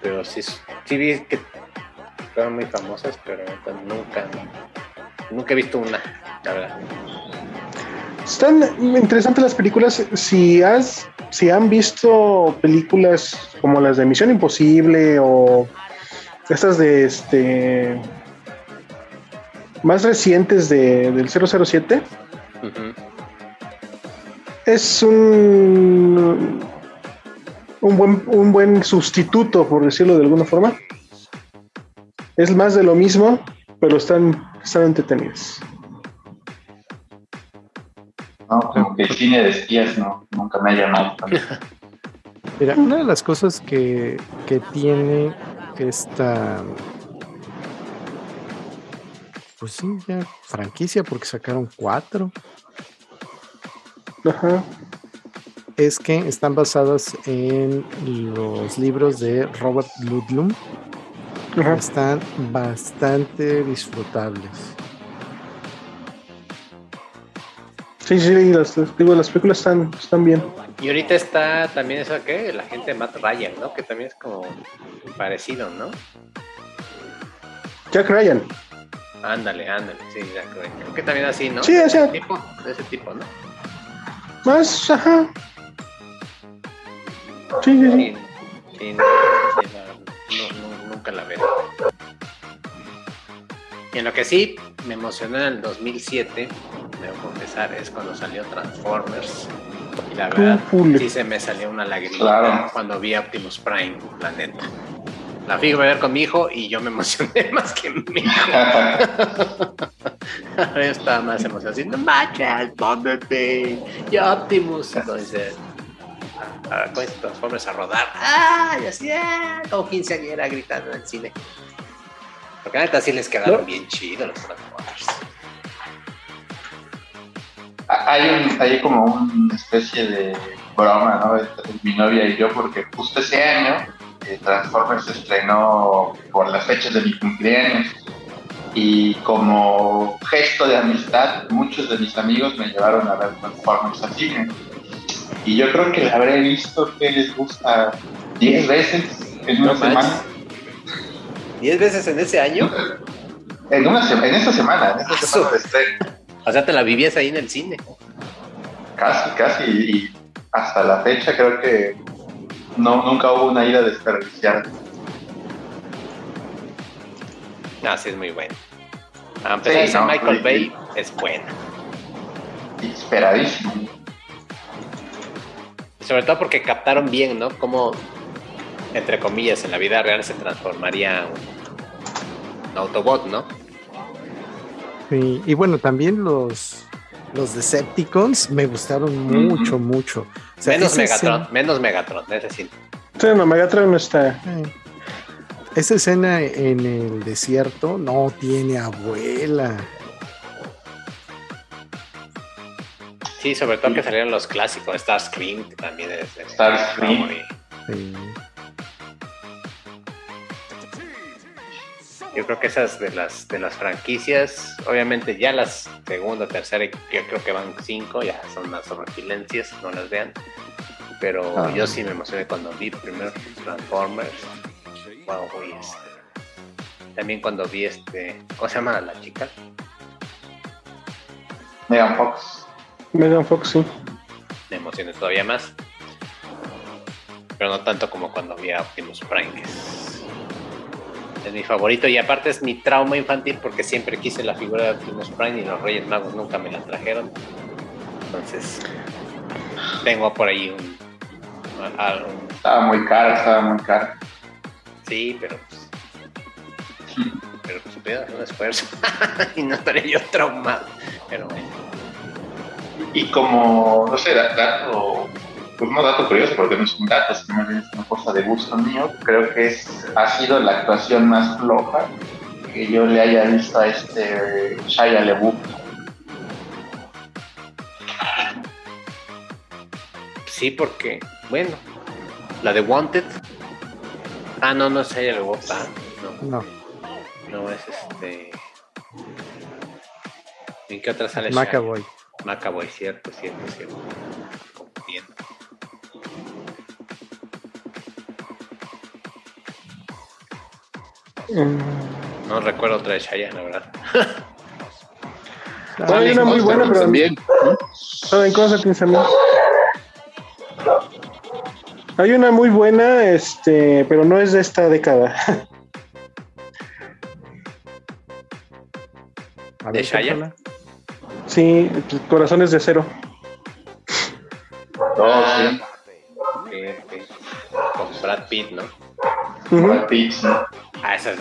pero sí, sí vi que fueron muy famosas, pero nunca, nunca he visto una, la verdad. Están interesantes las películas. Si has, si han visto películas como las de Misión Imposible o estas de este más recientes de, del 007, es un un buen, un buen sustituto, por decirlo de alguna forma. Es más de lo mismo, pero están, están entretenidos. No, como que cine de espías no, nunca me ha llamado. Mira, una de las cosas que, que tiene esta pues sí, ya franquicia porque sacaron cuatro. Ajá es que están basadas en los libros de Robert Ludlum. Están bastante disfrutables. Sí, sí, las, digo, las películas están, están bien. Y ahorita está también eso que la gente de Matt Ryan, ¿no? Que también es como parecido, ¿no? Jack Ryan. Ándale, ándale, sí, Jack Ryan. Creo que también así, ¿no? Sí, ese tipo, de ese tipo, ¿no? Más, ajá, Sí, sí, sí. nunca la veré. Y en lo que sí me emocionó en el 2007, debo confesar, es cuando salió Transformers. Y la verdad, sí se me salió una lágrima cuando vi Optimus Prime, la neta. La fui a ver con mi hijo y yo me emocioné más que mi hijo. yo estaba más emocionado, haciendo ¡Machas, Bumblebee! ¡Y Optimus! Entonces, a, con Transformers a rodar. ¡Ah! Y así, ¡ah! Como quinceañera gritando en el cine. Porque neta sí les quedaron bien chidos los Transformers. Hay, un, hay como una especie de broma, ¿no? Entre mi novia y yo, porque justo ese año eh, Transformers se estrenó por las fechas de mi cumpleaños. Y como gesto de amistad, muchos de mis amigos me llevaron a ver Transformers al cine y yo creo que la habré visto que les gusta 10 veces en una semana. ¿10 veces en ese año? En, una en esta semana, en esta semana O sea, te la vivías ahí en el cine. Casi, casi. Y hasta la fecha creo que no, nunca hubo una ida desperdiciada. Ah, sí, es muy bueno. A pesar Michael Bay, es bueno. Esperadísimo sobre todo porque captaron bien, ¿no? Cómo, entre comillas, en la vida real se transformaría un, Autobot, ¿no? Sí, y bueno, también los, los Decepticons me gustaron mucho, mucho. menos Megatron, menos Megatron, ese sí. Sí, no, Megatron no está. Esa escena en el desierto no tiene abuela. Sí, sobre todo que salieron los clásicos, Starscream, que también es... Starscream. Yo creo que esas de las de las franquicias, obviamente ya las segunda, tercera, yo creo que van cinco, ya son las refilencias, no las vean. Pero ah. yo sí me emocioné cuando vi primero Transformers. Wow, este. También cuando vi este. ¿Cómo se llama la chica? Megan Fox. Megan Fox, sí. Me emocioné todavía más. Pero no tanto como cuando vi a Optimus Prime, es, mi favorito. Y aparte es mi trauma infantil porque siempre quise la figura de Optimus Prime y los Reyes Magos nunca me la trajeron. Entonces, tengo por ahí un. estaba muy cara, estaba muy cara. Sí, pero pues, pero pues hubiera un esfuerzo y no estaría yo traumado. Pero bueno. Y como, no sé, dato, pues no dato curioso, porque no es un dato, sino es una cosa de gusto mío, creo que es, ha sido la actuación más floja que yo le haya visto a este Shia LeBouf. Sí, porque, bueno, la de Wanted. Ah, no, no es Shia LeBouf, ah, no. No. No, es este. ¿En qué otra sale McAvoy. Macaboy, cierto, cierto, cierto. Mm. No recuerdo otra de Shaya, la verdad. hay una muy buena, pero también. ¿Saben cosas también? Hay una muy buena, este, pero no es de esta década. ¿De Shaya? Sí, Corazones de Acero. Oh, sí. Con Brad Pitt, ¿no? Brad Pitt, ¿no? Ah, esa es,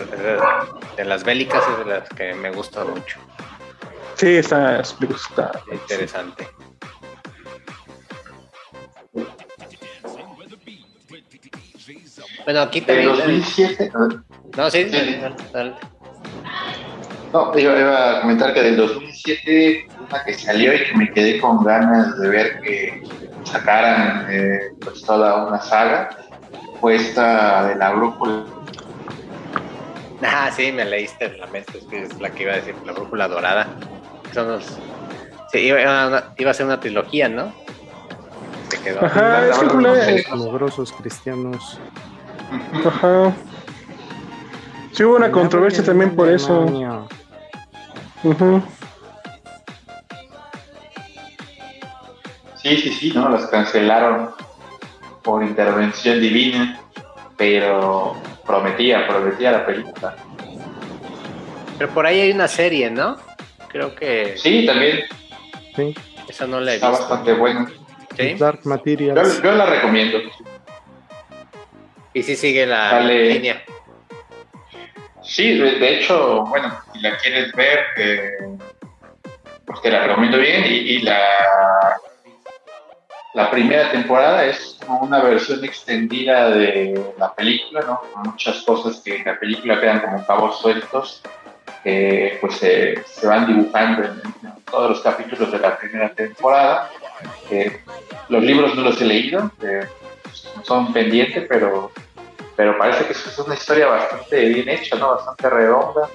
de las bélicas es de las que me gusta mucho. Sí, está, está interesante. Bueno, aquí también. ¿En 2007? No, sí, No, iba, a comentar que del 2007, una que salió y que me quedé con ganas de ver que sacaran eh, pues toda una saga, fue esta de la brújula. Ah, sí, me leíste la mente, es la que iba a decir, la brújula dorada. Son sí, iba, iba, a ser una trilogía, ¿no? Se quedó. Ajá, es que cristianos. Ajá. Sí hubo una controversia también por eso. Sí, sí, sí, ¿no? Las cancelaron por intervención divina, pero prometía, prometía la película. Pero por ahí hay una serie, ¿no? Creo que. Sí, también. Sí. Esa no la he Está bastante buena. ¿Sí? Dark Materials. Yo, la recomiendo. Y si sigue la línea. Sí, de, hecho, bueno, si la quieres ver, eh, pues te la recomiendo bien. Y, la, la primera temporada es como una versión extendida de la película, ¿no? Muchas cosas que en la película quedan como cabos sueltos pues se van dibujando en, todos los capítulos de la primera temporada. los libros no los he leído, son pendientes, pero, pero parece que es una historia bastante bien hecha, ¿no? bastante redonda,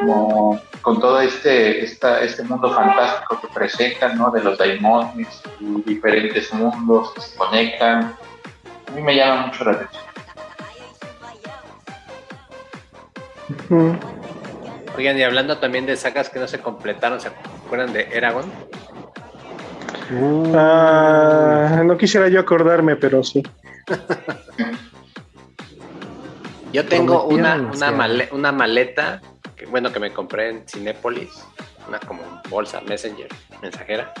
como con todo este, esta, este mundo fantástico que presentan, ¿no? de los daimones y diferentes mundos que se conectan. A mí me llama mucho la atención. Oigan, y hablando también de sagas que no se completaron, ¿se acuerdan de Eragon? Ah, no quisiera yo acordarme, pero sí. yo tengo una, una, maleta, bueno, que me compré en Cinépolis, una como bolsa, Messenger, mensajera,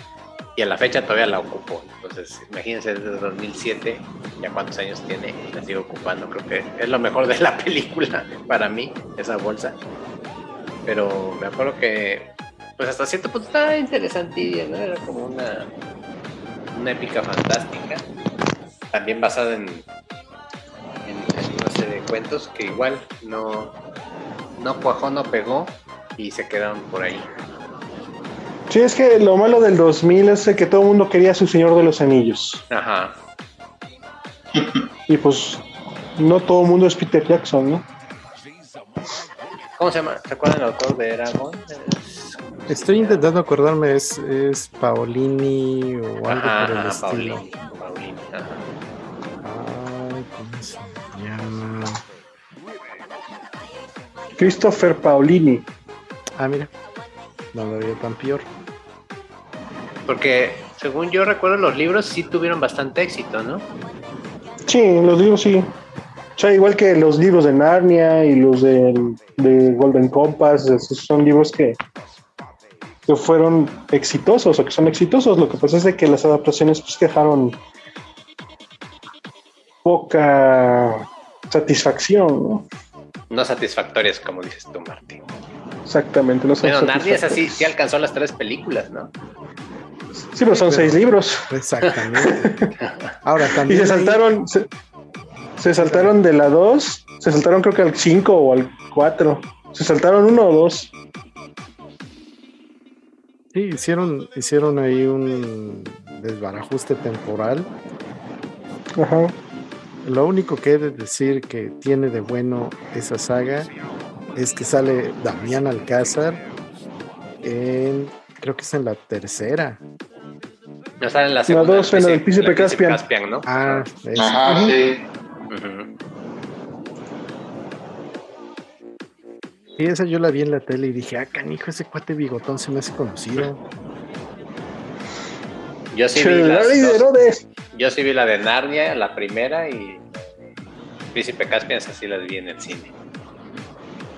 y a la fecha todavía la ocupo. Entonces, imagínense, desde 2007, ya cuántos años tiene, la sigo ocupando. Creo que es lo mejor de la película para mí, esa bolsa pero me acuerdo que pues hasta cierto punto estaba interesante, ¿no? Era como una, una épica fantástica, también basada en, en, una serie de cuentos que igual no, no cuajó, no pegó y se quedaron por ahí. Sí, es que lo malo del 2000 es que todo el mundo quería su Señor de los Anillos. Ajá. Y pues no todo el mundo es Peter Jackson, ¿no? ¿Cómo se llama? ¿Se acuerdan el autor de Eragon? Estoy intentando acordarme, es, es Paolini o algo por el estilo. Paolini, Paolini, Ay, Christopher Paolini. Ah, mira. No lo había tan peor. Porque, según yo recuerdo, los libros sí tuvieron bastante éxito, ¿no? Sí, los libros sí. O sea, igual que los libros de Narnia y los de, Golden Compass, esos son libros que, que fueron exitosos o que son exitosos. Lo que pasa es de que las adaptaciones pues dejaron poca satisfacción, ¿no? No satisfactorias, como dices tú, Martín. Exactamente, no son Bueno, Narnia es así, sí alcanzó las tres películas, ¿no? Sí, pero son seis libros. Exactamente. Ahora también. Y se saltaron, se saltaron de la 2, se saltaron creo que al 5 o al 4. Se saltaron uno o dos. Sí, hicieron, hicieron ahí un desbarajuste temporal. Ajá. Lo único que he de decir que tiene de bueno esa saga es que sale Damián Alcázar en, creo que es en la tercera. No sale en la segunda. La dos en el Príncipe Caspian. Caspian ¿no? Ah, Ajá, sí. Sí, esa yo la vi en la tele y dije, ah, canijo, ese cuate bigotón se me hace conocido. Yo sí, vi las dos. Yo sí vi la de Narnia, la primera, y Príncipe Caspian, así las vi en el cine.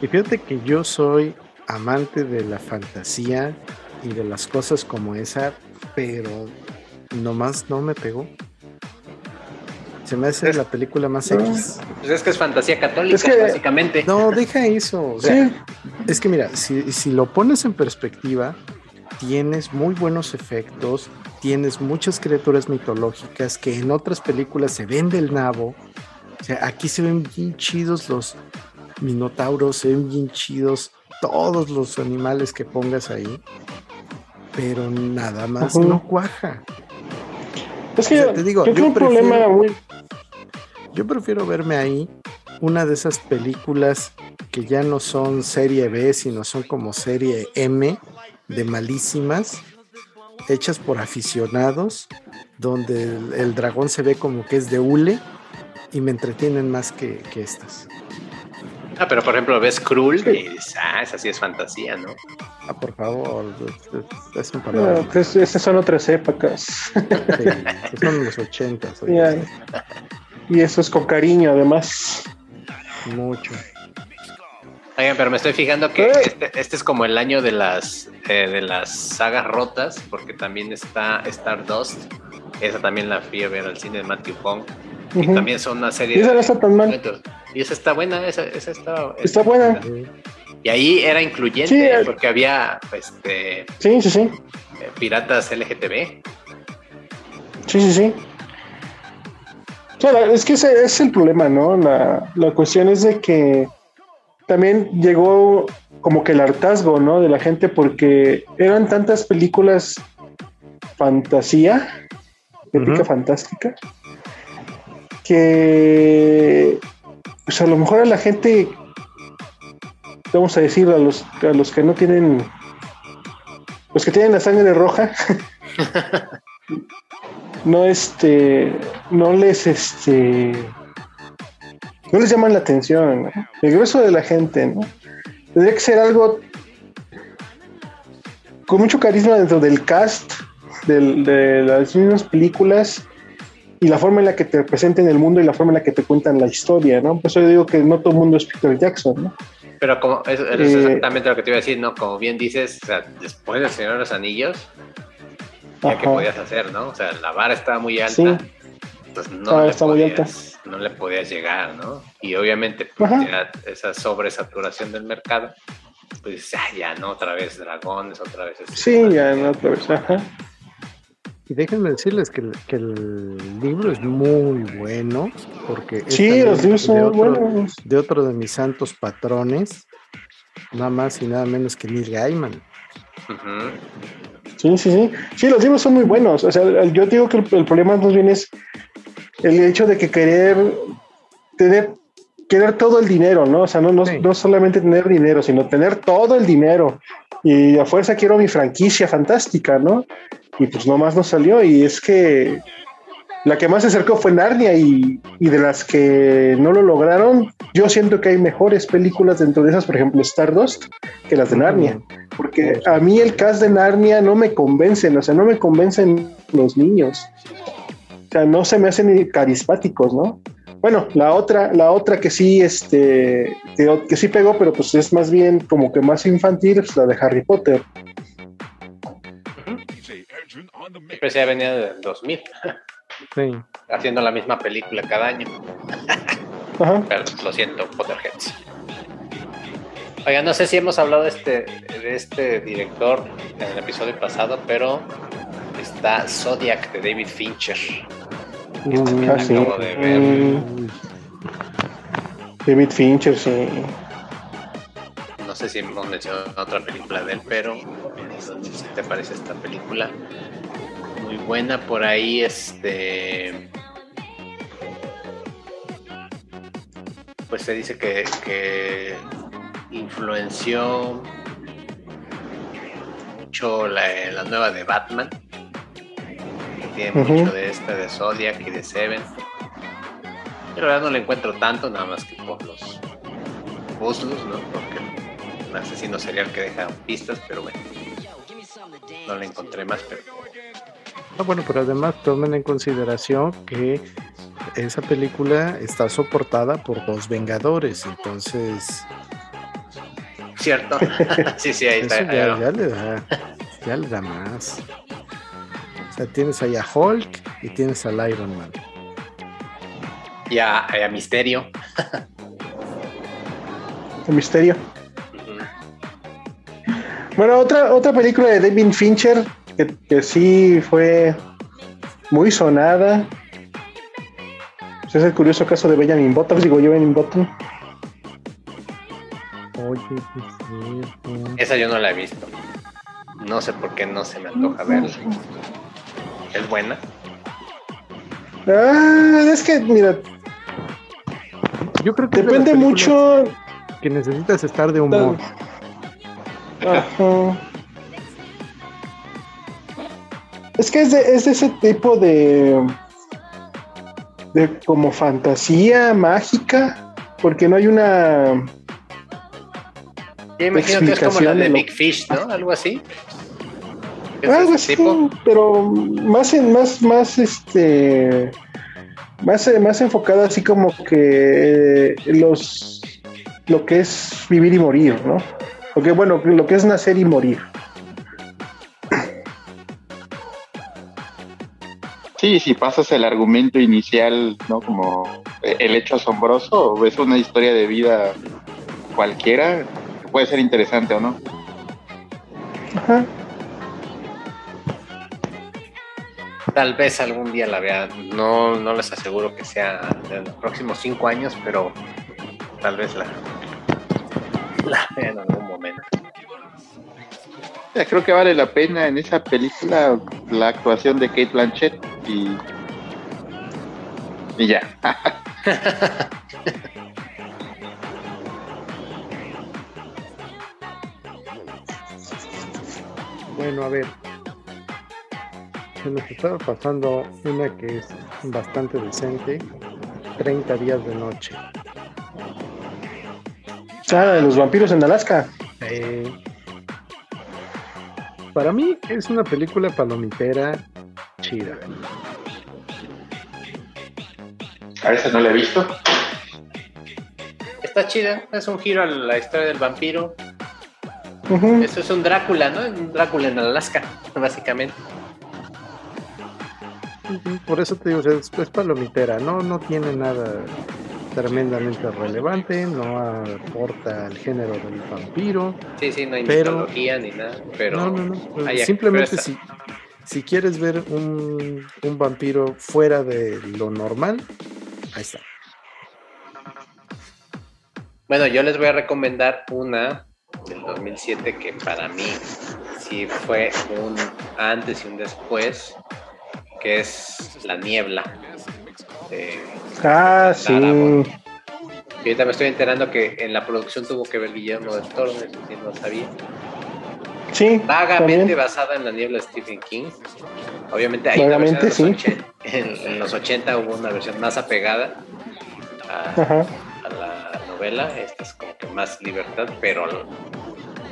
Y fíjate que yo soy amante de la fantasía y de las cosas como esa, pero nomás no me pegó. Se me hace la película más X. Pues es que es fantasía católica, básicamente. No, deja eso. Es que mira, si, si lo pones en perspectiva, tienes muy buenos efectos, tienes muchas criaturas mitológicas que en otras películas se ven del nabo. O sea, aquí se ven bien chidos los minotauros, se ven bien chidos todos los animales que pongas ahí, pero nada más no cuaja. Es que te digo, yo, problema muy... yo prefiero verme ahí una de esas películas que ya no son serie B, sino son como serie M, de malísimas, hechas por aficionados, donde el, dragón se ve como que es de hule y me entretienen más que, estas. Ah, pero por ejemplo, ves Krull y dices, ah, esa sí es fantasía, ¿no? Ah, por favor, es, un palabra. esas son otras épocas. Sí, son los ochentas. Y eso es con cariño, además. Mucho. Oigan, pero me estoy fijando que este, este, es como el año de las eh, de las sagas rotas, porque también está Stardust, esa también la fui a ver al cine de Matthew Pong, y también son una serie y esa no está tan mal. Y esa está buena, esa, esa está, está buena. Y ahí era incluyente, eh. porque había este, sí, sí, sí. Eh, piratas LGTB. Sí, sí, sí. Claro, es que ese es el problema, ¿no? La, la cuestión es de que también llegó como que el hartazgo, ¿no? De la gente porque eran tantas películas fantasía, épica fantástica, que pues a lo mejor a la gente, vamos a decir, a los, a los que no tienen, los que tienen la sangre roja, no este, no les este, no les llaman la atención, el grueso de la gente, ¿no? Tendría que ser algo con mucho carisma dentro del cast de las mismas películas y la forma en la que te presenten el mundo y la forma en la que te cuentan la historia, ¿no? Por eso yo digo que no todo el mundo es Peter Jackson, ¿no? Pero como es, eh, exactamente lo que te iba a decir, ¿no? Como bien dices, o sea, después del Señor de los Anillos, ya que podías hacer, ¿no? O sea, la vara estaba muy alta. Pues no, ah, le podías, no le podías llegar, ¿no? Y obviamente, pues ya esa sobresaturación del mercado, pues ya, no, otra vez dragones, otra vez. Sí, ya no, otra vez, ajá. Y déjenme decirles que, que, el libro es muy bueno, porque sí, los libros son de otro, buenos. de otro de mis santos patrones, nada más y nada menos que Neil Gaiman. Sí, sí, sí. Sí, los libros son muy buenos. O sea, yo digo que el, el problema más bien es el hecho de que querer tener querer todo el dinero, ¿no? O sea, no, no, solamente tener dinero, sino tener todo el dinero. Y a fuerza quiero mi franquicia fantástica, ¿no? Y pues nomás no salió. Y es que la que más se acercó fue Narnia y, y, de las que no lo lograron, yo siento que hay mejores películas dentro de esas, por ejemplo, Stardust, que las de Narnia. Porque a mí el cast de Narnia no me convencen, o sea, no me convencen los niños sea, no se me hacen carismáticos, ¿no? Bueno, la otra, la otra que sí, este, que, sí pegó, pero pues es más bien como que más infantil, es la de Harry Potter. Siempre se ha venido del 2000. Sí. Haciendo la misma película cada año. Pero lo siento, Potterheads. Oiga, no sé si hemos hablado de este, de este director en el episodio pasado, pero está Zodiac de David Fincher. Ah. David Fincher, sí. No sé si hemos mencionado otra película de él, pero si te parece esta película. Muy buena por ahí, este. Pues se dice que, que influenció mucho la, la nueva de Batman tiene mucho de este, de Zodiac y de Seven. Pero ahora no le encuentro tanto, nada más que por los puzzles, ¿no? Porque un asesino serial que deja pistas, pero bueno, no le encontré más, pero... Ah, bueno, pero además tomen en consideración que esa película está soportada por dos Vengadores, entonces... Cierto. sí, sí, ahí está. Ya, ya, le da, ya le da más. O sea, tienes ahí a Hulk y tienes al Iron Man. Y a, a Misterio. El misterio. Bueno, otra, otra película de David Fincher que, que sí fue muy sonada. Pues es el curioso caso de Benjamin Button, digo yo, Benjamin Button. Oye, qué cierto. Esa yo no la he visto. No sé por qué no se me antoja verla. ¿Es buena? Ah, es que, mira, Yo creo que de depende mucho. que necesitas estar de humor. Ajá. Es que es de, es de ese tipo de. de como fantasía mágica. Porque no hay una. Yo imagino que es como la Explicación de de lo- Big Fish, ¿no? Algo así. ¿Es de así, ese tipo? pero más en, más, más este. Más, más enfocada así como que eh, los lo que es vivir y morir, ¿no? Porque bueno, lo que es nacer y morir. Sí, si pasas el argumento inicial, ¿no? Como el hecho asombroso, o ves una historia de vida cualquiera, puede ser interesante o no. Ajá. Tal vez algún día la vea. No, no les aseguro que sea de los próximos cinco años, pero tal vez la, la vea en algún momento. Ya, creo que vale la pena en esa película la actuación de Kate Blanchett y, y ya. Bueno, a ver. Se nos estaba pasando una que es bastante decente. 30 días de noche. Ah, de los vampiros en Alaska. Eh, para mí es una película palomitera chida. A veces no la he visto. Está chida, es un giro a la historia del vampiro. Eso es un Drácula, ¿no? Un Drácula en Alaska, básicamente. Por eso te digo, es, es palomitera, no, no tiene nada tremendamente relevante, no aporta al género del vampiro. Sí, sí, no hay Pero- mitología ni nada, pero no, no, no. Simplemente si, si quieres ver un, un vampiro fuera de lo normal, ahí está. Bueno, yo les voy a recomendar una del 2007 que para mí sí fue un antes y un después, que es La Niebla. Ah, sí. Y ahorita me estoy enterando que en la producción tuvo que ver Guillermo del Toro, sí no sabía. Sí. Vagamente también. basada en La Niebla de Stephen King. Obviamente hay una versión en, sí. los 80, en, en los 80 hubo una versión más apegada a la novela, esta es como que más libertad, pero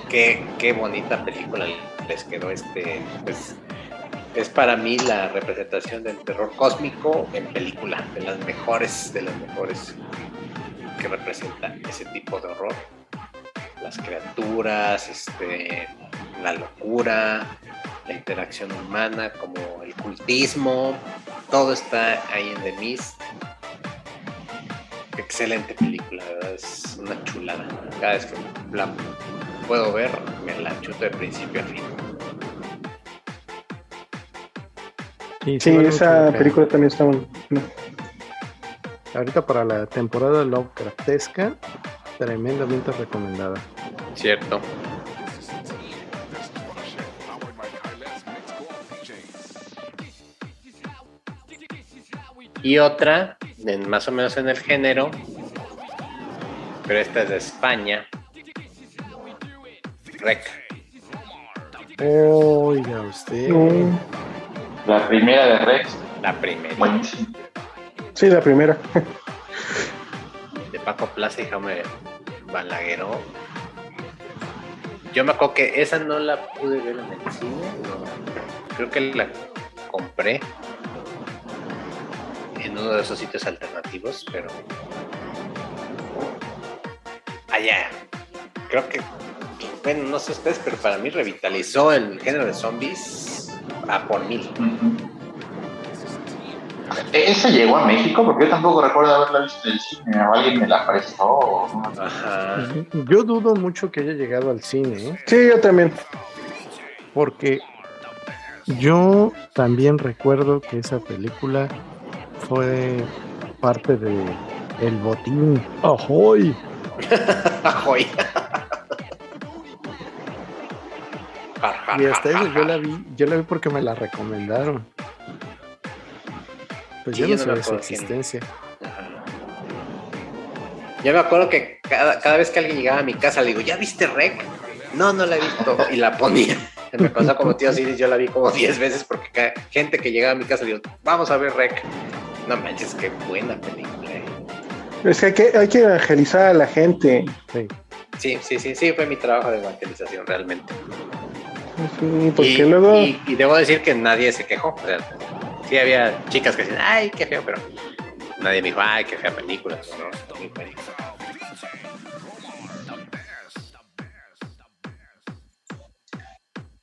qué, qué bonita película les quedó este, pues es para mí la representación del terror cósmico en película, de las mejores, de las mejores que representa ese tipo de horror. Las criaturas, este, la locura, la interacción humana, como el cultismo, todo está ahí en The Mist. Excelente película, es una chulada. Cada vez que la puedo ver, me la chuto de principio a fin. Sí, esa película también está muy. Ahorita para la temporada Lovecraftesca, tremendamente recomendada. Cierto. Y otra, en- más o menos en el género, pero esta es de España. Rec. Oiga usted. La primera de Rex, La primera. buenísima. Sí, la primera. De Paco Plaza y Jaume Balagueró. yo me acuerdo que esa no la pude ver en el cine, no. creo que la compré en uno de esos sitios alternativos, pero allá, creo que, bueno, no sé ustedes, pero para mí revitalizó el género de zombies a por mil. ¿Esa llegó a México? Porque yo tampoco recuerdo haberla visto en el cine. ¿O alguien me la prestó? Ajá. Yo dudo mucho que haya llegado al cine. ¿eh? Sí, yo también. Porque yo también recuerdo que esa película fue parte de El Botín. ¡Ahoy! ¡Ahoy! y hasta eso yo la vi, yo la vi porque me la recomendaron. Pues yo no, sabía su existencia. Yo me acuerdo que cada, cada, vez que alguien llegaba a mi casa le digo, ¿ya viste Rec? No, no la he visto. Y la ponía. Me pasó como tío Siris, yo la vi como 10 veces porque cada gente que llegaba a mi casa le digo, vamos a ver Rec. No manches, qué buena película. Eh. Es que hay, que hay que evangelizar a la gente. Sí. sí, sí, sí, fue mi trabajo de evangelización realmente. Porque y, luego... y, debo decir que nadie se quejó. O sea, sí había chicas que decían, ay, qué feo, pero nadie me dijo, ay, qué fea película. ¿no?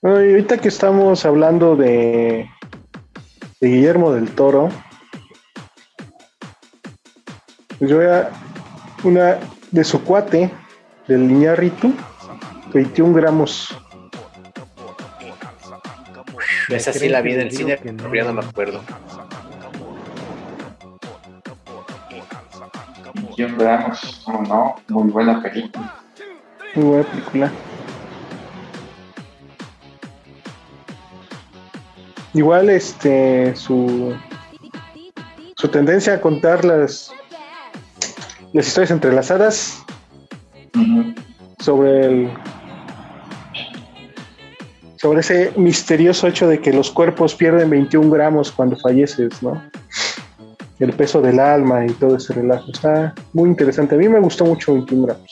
Muy ahorita que estamos hablando de, de Guillermo del Toro, pues yo voy a una de su cuate, del Liñarrito, 21 gramos. Esa sí la vi en el cine, pero ya no me acuerdo. 21 gramos, ¿cómo no? Muy buena película. Muy buena película. Igual este su su tendencia a contar las las historias entrelazadas sobre el sobre ese misterioso hecho de que los cuerpos pierden 21 gramos cuando falleces, ¿no? El peso del alma y todo ese relajo. Está muy interesante. A mí me gustó mucho 21 gramos.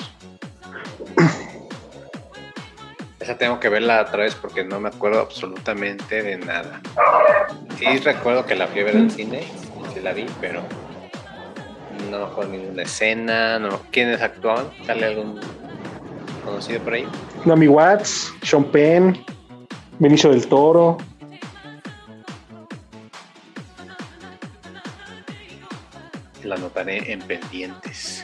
Esa tengo que verla otra vez porque no me acuerdo absolutamente de nada. Sí recuerdo que la fui a ver en cine, sí la vi, pero no con ninguna escena, no. ¿Quiénes actuaban? ¿Sale algún conocido por ahí? Nami Watts, Sean Penn, Benicio del Toro. La anotaré en pendientes.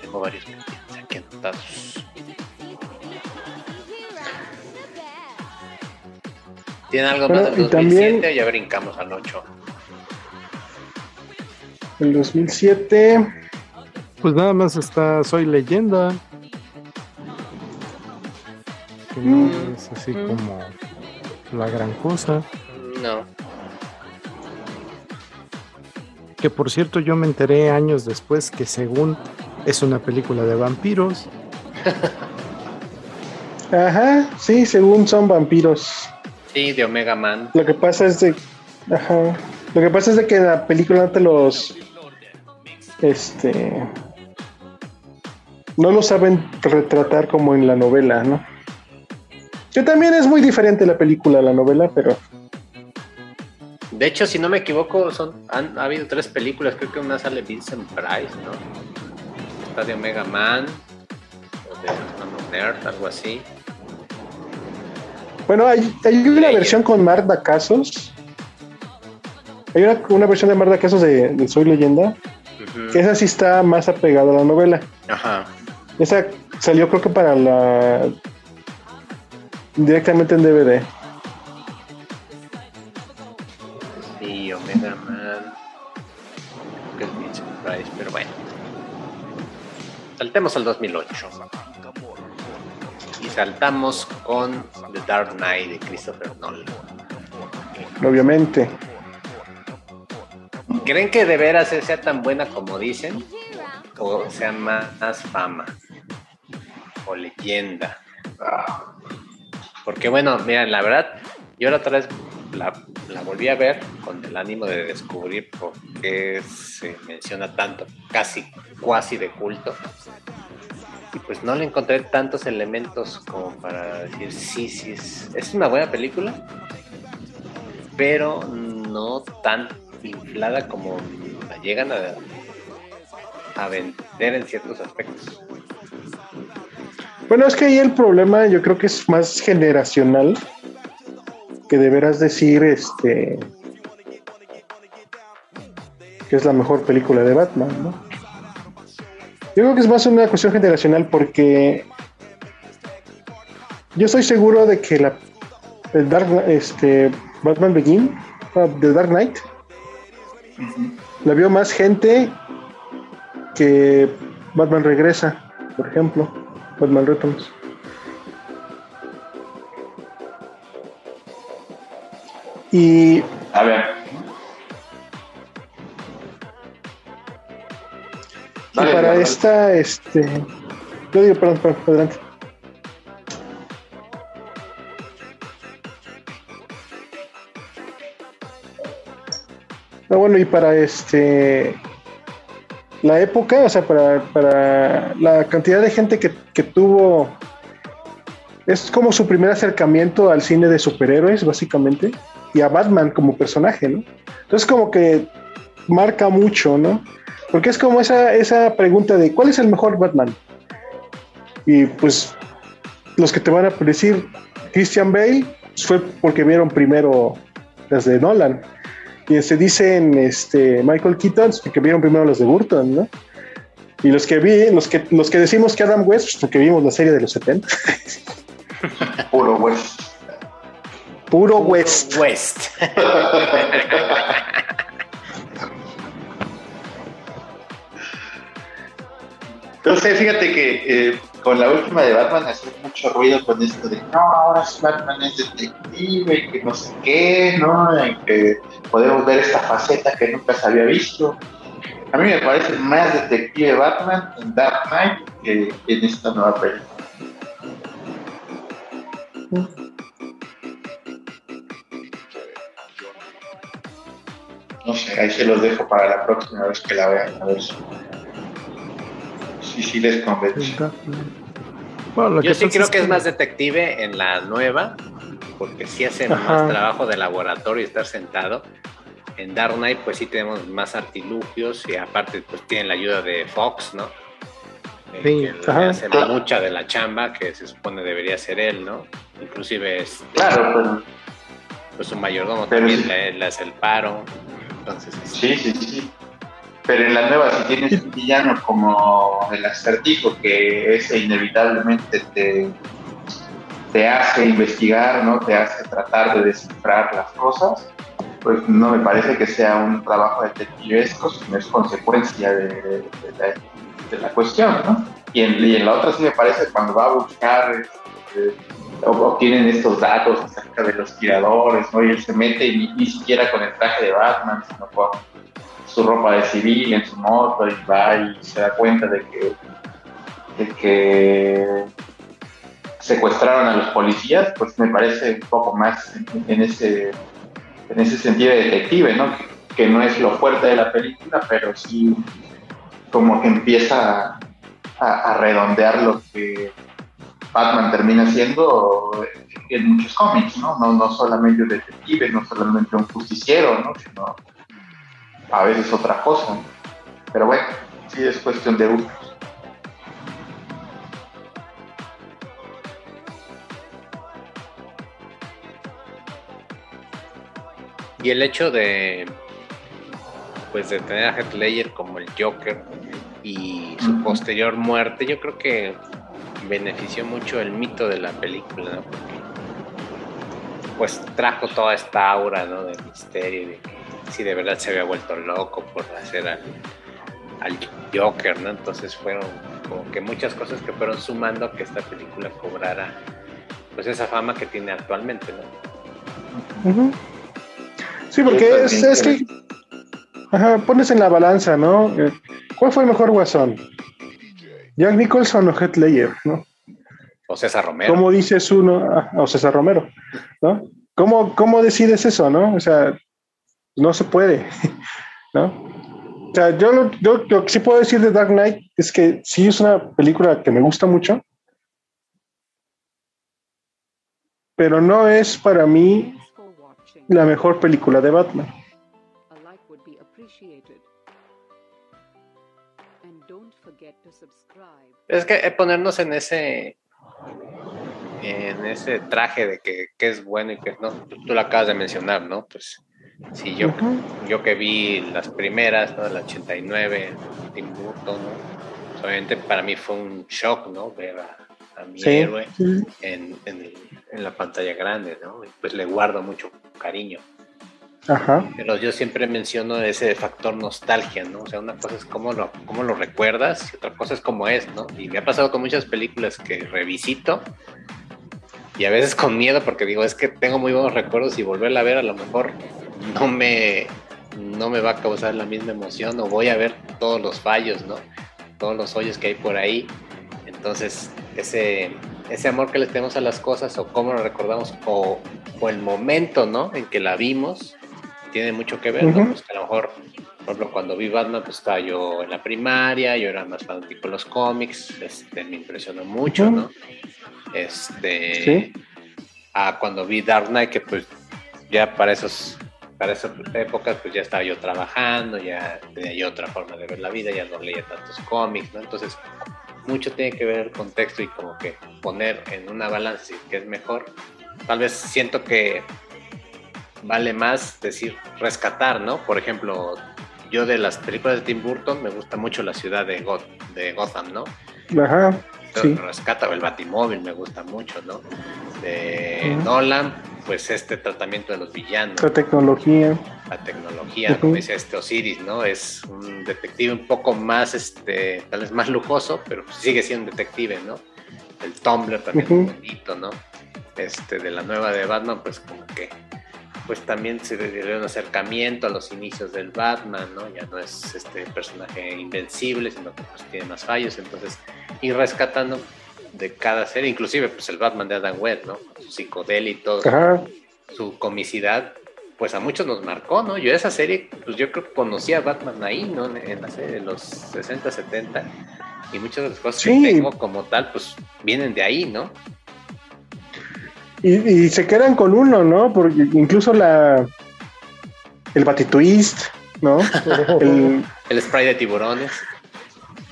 Tengo varios pendientes aquí anotados. ¿Tiene algo más del 2007 o ya brincamos al 8? El 2007. Pues nada más está Soy Leyenda no mm, es así mm. como la gran cosa. No. Que por cierto yo me enteré años después que según es una película de vampiros. Ajá, sí, según son vampiros. Sí, de Omega Man. Lo que pasa es de. Ajá. Lo que pasa es de que la película no te los. Este. No lo saben retratar como en la novela, ¿no? Que también es muy diferente la película a la novela, pero. De hecho, si no me equivoco, son han ha habido tres películas. Creo que una sale Vincent Price, ¿no? Está de Omega Man, o de Nerd, algo así. Bueno, hay, hay una versión con Mark Dacassos. Hay una, una, versión de Mark Dacassos de, de Soy Leyenda. Esa sí está más apegada a la novela. Ajá. Esa salió creo que para la Directamente en DVD. Sí, Omega Man. Que es Vincent Price, pero bueno. Saltemos al 2008. Y saltamos con The Dark Knight de Christopher Nolan. Obviamente. ¿Creen que de veras sea tan buena como dicen? ¿O sea más fama? ¿O leyenda? Porque bueno, mira, la verdad, yo la otra vez la, volví a ver con el ánimo de descubrir por qué se menciona tanto, casi, cuasi de culto. pues no le encontré tantos elementos como para decir, sí, sí, es, una buena película, pero no tan inflada como la llegan a vender en ciertos aspectos. Bueno, es que ahí el problema yo creo que es más generacional que deberás decir este que es la mejor película de Batman, ¿no? Yo creo que es más una cuestión generacional porque yo estoy seguro de que la el Dark este Batman Begin, The Dark Knight, la vio más gente que Batman Regresa, por ejemplo, Batman Returns. Y. A ver. Y para esta, este. Yo digo, perdón, perdón, adelante. Ah, bueno, y para este. La época, o sea, para, para la cantidad de gente que, que tuvo. Es como su primer acercamiento al cine de superhéroes, básicamente y a Batman como personaje, ¿no? Entonces como que marca mucho, ¿no? Porque es como esa, esa pregunta de ¿cuál es el mejor Batman? Y pues los que te van a decir Christian Bale fue porque vieron primero las de Nolan. Y se dicen este, Michael Keaton porque vieron primero las de Burton, ¿no? Y los que vi, los que, los que decimos que Adam West, pues porque vimos la serie de los 70. Puro West. Puro West. West. Entonces, fíjate que eh, con la última de Batman hacía mucho ruido con esto de no, ahora Batman es detective, que no sé qué, ¿no? que podemos ver esta faceta que nunca se había visto. A mí me parece más detective Batman en Dark Knight que en esta nueva película. No sé, ahí se los dejo para la próxima vez que la vean, a ver si, si, les convence. Yo sí creo que es más detective en la nueva, porque sí hace más trabajo de laboratorio y estar sentado. En Dark Knight, pues sí tenemos más artilugios y aparte, pues tienen la ayuda de Fox, ¿no? Eh, que hace mucha de la chamba que se supone debería ser él, ¿no? Inclusive es. Claro, pero. Pues un mayordomo también le hace el paro. Sí, sí, sí. Pero en la nueva, si tienes un villano como el acertijo, que ese inevitablemente te, te hace investigar, ¿no? Te hace tratar de descifrar las cosas, pues no me parece que sea un trabajo detectivesco, sino es consecuencia de, la, cuestión, ¿no? Y en, la otra sí me parece cuando va a buscar este, obtienen estos datos acerca de los tiradores, ¿no? Y él se mete y ni, siquiera con el traje de Batman, sino con su ropa de civil en su moto y va y se da cuenta de que, de que secuestraron a los policías, pues me parece un poco más en, ese, en ese sentido de detective, ¿no? Que, no es lo fuerte de la película, pero sí como que empieza a redondear lo que Batman termina siendo en muchos cómics, ¿no? No, no solamente un detective, no solamente un justiciero, ¿no? Sino a veces otra cosa. Pero bueno, sí es cuestión de gustos. Y el hecho de pues de tener a Heath Ledger como el Joker y su posterior muerte, yo creo que benefició mucho el mito de la película, ¿no? Porque pues trajo toda esta aura, ¿no? De misterio, de que si de verdad se había vuelto loco por hacer al, al Joker, ¿no? Entonces fueron como que muchas cosas que fueron sumando que esta película cobrara pues esa fama que tiene actualmente, ¿no? Sí, porque es, es que ajá, pones en la balanza, ¿no? Eh, ¿Cuál fue el mejor guasón? Jack Nicholson o Heath Ledger, ¿no? O César Romero. ¿Cómo dices uno? Ah, o César Romero, ¿no? ¿Cómo, ¿Cómo decides eso, no? O sea, no se puede, ¿no? sea, yo, lo- yo lo que sí puedo decir de Dark Knight es que sí es una película que me gusta mucho, pero no es para mí la mejor película de Batman. Es que eh, ponernos en ese en ese traje de que, que es bueno y que no, tú lo acabas de mencionar, ¿no? Pues sí, yo, yo que vi las primeras, ¿no? El 89, Tim Burton, ¿no? Pues, obviamente para mí fue un shock, ¿no? Ver a, a mi Sí, héroe sí. en, en el- en la pantalla grande, ¿no? Y pues le guardo mucho cariño. Ajá. Pero yo siempre menciono ese factor nostalgia, ¿no? O sea, una cosa es cómo lo, cómo lo recuerdas y otra cosa es cómo es, ¿no? Y me ha pasado con muchas películas que revisito y a veces con miedo porque digo, es que tengo muy buenos recuerdos y volverla a ver a lo mejor no me, no me va a causar la misma emoción o voy a ver todos los fallos, ¿no? Todos los hoyos que hay por ahí. Entonces, ese, ese amor que le tenemos a las cosas o cómo lo recordamos o, o el momento, ¿no? En que la vimos, tiene mucho que ver, ¿no? Ujú. Pues que a lo mejor, por ejemplo, cuando vi Batman, pues estaba yo en la primaria, yo era más fanático de los cómics, este, me impresionó mucho, Ujú. ¿no? Este, Sí. a cuando vi Dark Knight, que pues ya para esos para esas épocas pues ya estaba yo trabajando, ya tenía yo otra forma de ver la vida, ya no leía tantos cómics, ¿no? Entonces, mucho tiene que ver el contexto y como que poner en una balanza que es mejor. Tal vez siento que vale más decir rescatar, ¿no? Por ejemplo, yo de las películas de Tim Burton me gusta mucho la ciudad de, Goth- de Gotham, ¿no? Ajá. Sí. Rescata el Batimóvil me gusta mucho, ¿no? De Ujú. Nolan, pues este tratamiento de los villanos, La tecnología. la tecnología, Ujú. como dice este Osiris, ¿no? Es un detective un poco más, este, tal vez más lujoso, pero sigue siendo un detective, ¿no? El Tumblr también Ujú. es bonito, ¿no? Este, de la nueva de Batman, pues como que, pues también se dio un acercamiento a los inicios del Batman, ¿no? Ya no es este personaje invencible, sino que pues tiene más fallos, entonces ir rescatando de cada serie, inclusive pues el Batman de Adam West, ¿no? Con Su psicodelia y todo Ajá. su comicidad, pues a muchos nos marcó, ¿no? Yo esa serie, pues yo creo que conocí a Batman ahí, ¿no? En la serie de los 60, 70, y muchas de las cosas Sí. que tengo como tal, pues vienen de ahí, ¿no? Y, y se quedan con uno, ¿no? Porque incluso la. El Batitwist, ¿no? El, El spray de tiburones.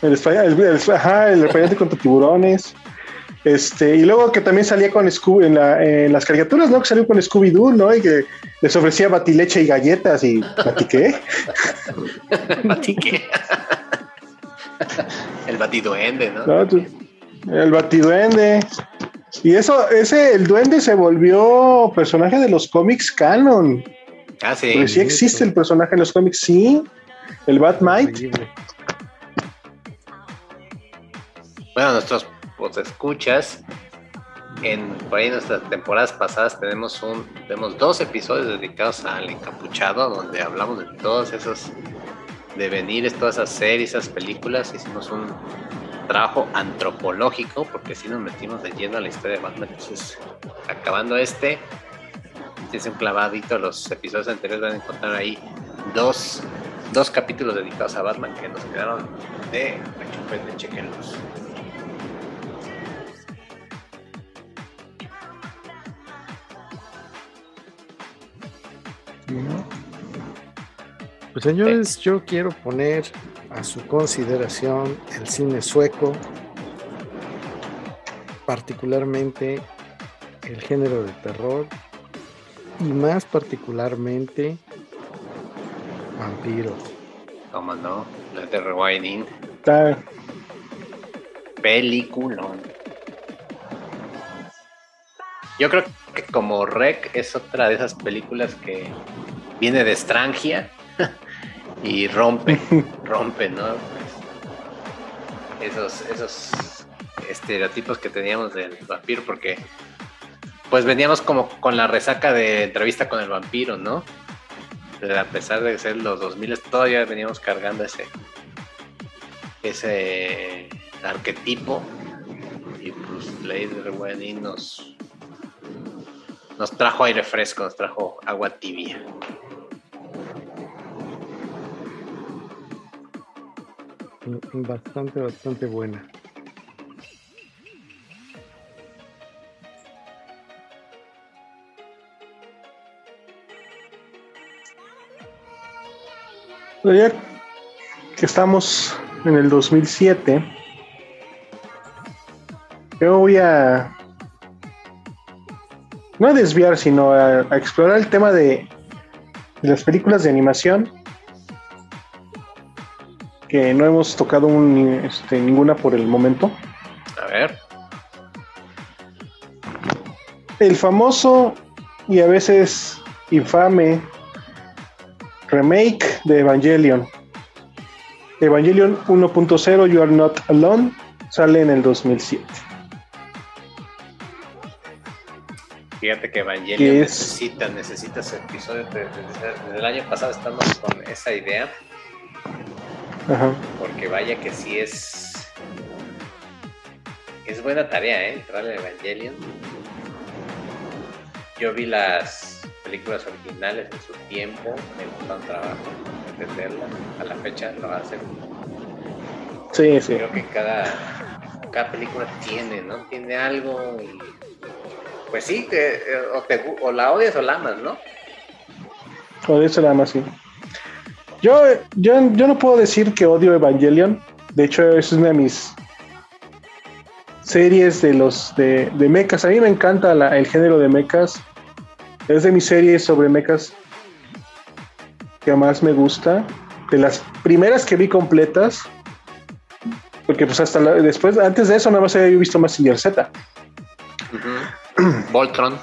el, espa- el, el- ajá, el contra tiburones. Este, y luego que también salía con Scooby en, la- en las caricaturas, ¿no? Que salió con Scooby-Doo, ¿no? Y que les ofrecía batileche y galletas y ¿bati qué? Batique. el batiduende, ¿no? ¿No? Tú- El batiduende. Y eso, ese, el duende se volvió personaje de los cómics canon. Ah, sí. Porque sí existe el personaje en los cómics, sí. El Batmite. Bueno, nuestros pues, escuchas. En por ahí en nuestras temporadas pasadas tenemos un tenemos dos episodios dedicados al encapuchado donde hablamos de todos esos devenires, todas esas series, esas películas, hicimos un trabajo antropológico porque si nos metimos de lleno a la historia de Batman, entonces acabando este es un clavadito los episodios anteriores van a encontrar ahí dos, dos capítulos dedicados a Batman que nos quedaron de chupete, chequenlos. Pues señores, yo quiero poner a su consideración el cine sueco, particularmente el género de terror y más particularmente vampiros. ¿Cómo no? La de Rewinding. Está- Peliculón. Yo creo que como Rec es otra de esas películas que viene de Strangia y rompe, rompe, ¿no? Pues, esos, esos estereotipos que teníamos del vampiro, porque pues veníamos como con la resaca de entrevista con el vampiro, ¿no? Pero a pesar de ser los 2000 todavía veníamos cargando ese ese arquetipo y pues Blade Runner nos nos trajo aire fresco, nos trajo agua tibia. Bastante, bastante buena. Ya que estamos en el 2007, yo voy a no a desviar, sino a, a explorar el tema de, de las películas de animación que no hemos tocado un, este, ninguna por el momento. A ver. El famoso y a veces infame remake de Evangelion. Evangelion 1.0 You Are Not Alone sale en el 2007. Fíjate que Evangelion necesita, necesita ese episodio. Desde, desde el año pasado estamos con esa idea, Ajá. porque vaya que sí es. Es buena tarea, ¿eh? Entrarle a Evangelion. Yo vi las películas originales en su tiempo, me gustó un trabajo entenderlas. A la fecha lo hacen. Sí, sí. Creo que cada, cada película tiene, ¿no? Tiene algo y. Pues sí, te- o, te o la odias o la amas, ¿no? O de eso nada más sí. Yo, yo, yo no puedo decir que odio Evangelion. De hecho, es una de mis series de los de, de mechas. A mí me encanta la- el género de mechas. Es de mis series sobre mechas que más me gusta. De las primeras que vi completas. Porque pues hasta la- después, antes de eso, nada más había visto Mazinger Z. Voltron.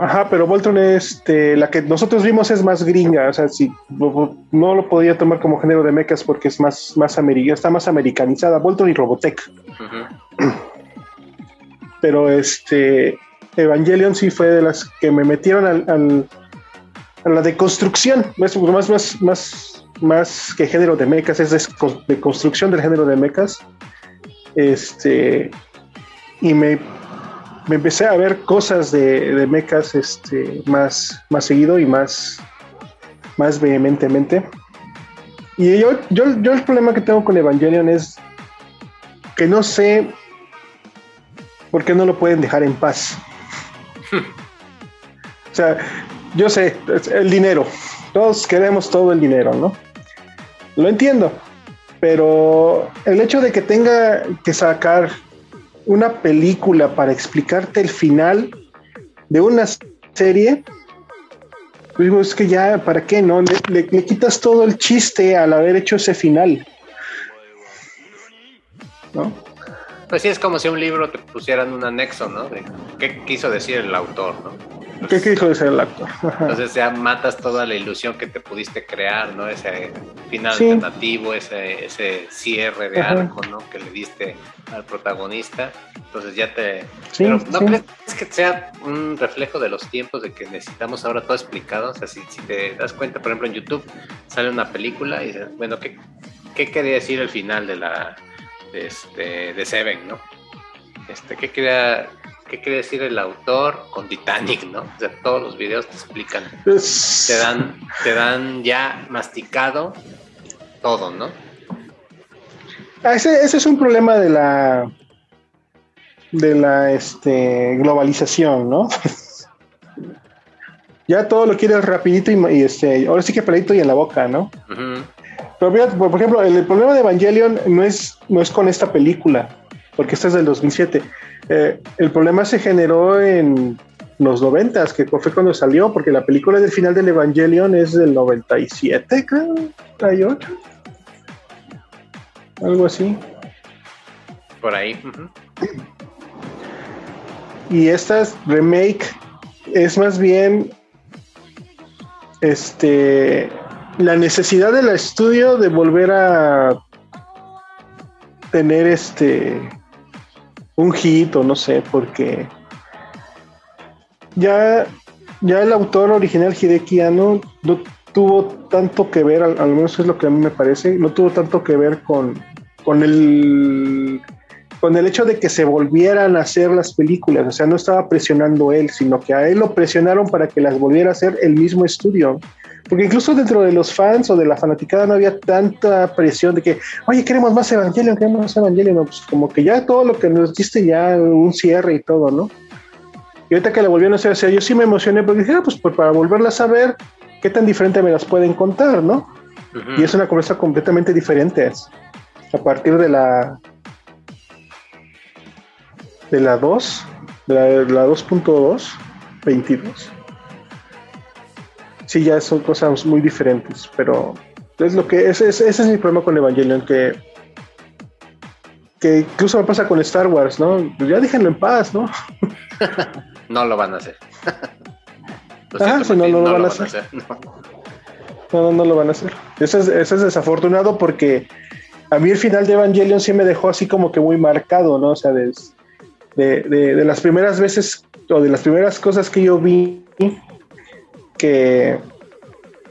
Ajá, pero Voltron este, la que nosotros vimos es más gringa, o sea, sí, no, lo podía tomar como género de mechas porque es más, más está más americanizada, Voltron y Robotech. Pero este Evangelion sí fue de las que me metieron al, al- a la deconstrucción, más, más, más, más, más que género de mechas, es de, de construcción del género de mechas. Este, y me, me empecé a ver cosas de, de mechas este, más, más seguido y más, más vehementemente. Y yo, yo, yo el problema que tengo con Evangelion es que no sé por qué no lo pueden dejar en paz. o sea, yo sé, el dinero. Todos queremos todo el dinero, ¿no? Lo entiendo. Pero el hecho de que tenga que sacar una película para explicarte el final de una serie, pues digo, es que ya, ¿para qué no? Le, quitas todo el chiste al haber hecho ese final. ¿No? Pues sí, es como si un libro te pusieran un anexo, ¿no? De qué quiso decir el autor, ¿no? ¿Qué, qué dijo de ser el actor? Entonces ya matas toda la ilusión que te pudiste crear, ¿no? Ese final Sí. alternativo, ese, ese cierre de Ajá. arco, ¿no? Que le diste al protagonista. Entonces ya te... Sí, Pero ¿no sí. crees que sea un reflejo de los tiempos de que necesitamos ahora todo explicado? O sea, si, si te das cuenta, por ejemplo, en YouTube sale una película y dices, bueno, ¿qué, qué quería decir el final de la de, este, de Seven, ¿no? Este, ¿qué quería, ¿Qué quería decir el autor con Titanic, no? O sea, todos los videos te explican te dan, te dan ya masticado todo, ¿no? Ah, ese, ese es un problema de la de la este, globalización, ¿no? ya todo lo quieres rapidito y, y, este, ahora sí que peladito y en la boca, ¿no? Pero mira, por por ejemplo, el, el problema de Evangelion no es, no es con esta película, porque esta es del 2007. Eh, el problema se generó en los 90, que fue cuando salió, porque la película del final del Evangelion es del 97, creo, 98. Algo así. Por ahí. Y esta remake es más bien este la necesidad del estudio de volver a tener este un hit o no sé, porque ya, ya el autor original Hideki Anno no tuvo tanto que ver, al, al menos es lo que a mí me parece, no tuvo tanto que ver con, con el con el hecho de que se volvieran a hacer las películas, o sea, no estaba presionando él, sino que a él lo presionaron para que las volviera a hacer el mismo estudio, Porque incluso dentro de los fans o de la fanaticada no había tanta presión de que, oye, queremos más Evangelion, queremos más Evangelion. No, pues como que ya todo lo que nos diste ya un cierre y todo, ¿no? Y ahorita que la volvieron a hacer, o sea, yo sí me emocioné porque dije, ah, pues, pues para volverlas a ver, ¿qué tan diferente me las pueden contar, no? Y es una conversa completamente diferente. A partir de la. de la 2, de la, la 2.2, 22. Sí, ya son cosas muy diferentes, pero es lo que. Ese, ese- ese es mi problema con Evangelion, que. que incluso me pasa con Star Wars, ¿no? Pues ya déjenlo en paz, ¿no? No lo van a hacer. Ajá, si no, Martín, no lo van a hacer. No. No, no, no lo van a hacer. Eso es, eso es desafortunado porque a mí el final de Evangelion sí me dejó así como que muy marcado, ¿no? O sea, de, de, de- de las primeras veces o de las primeras cosas que yo vi que,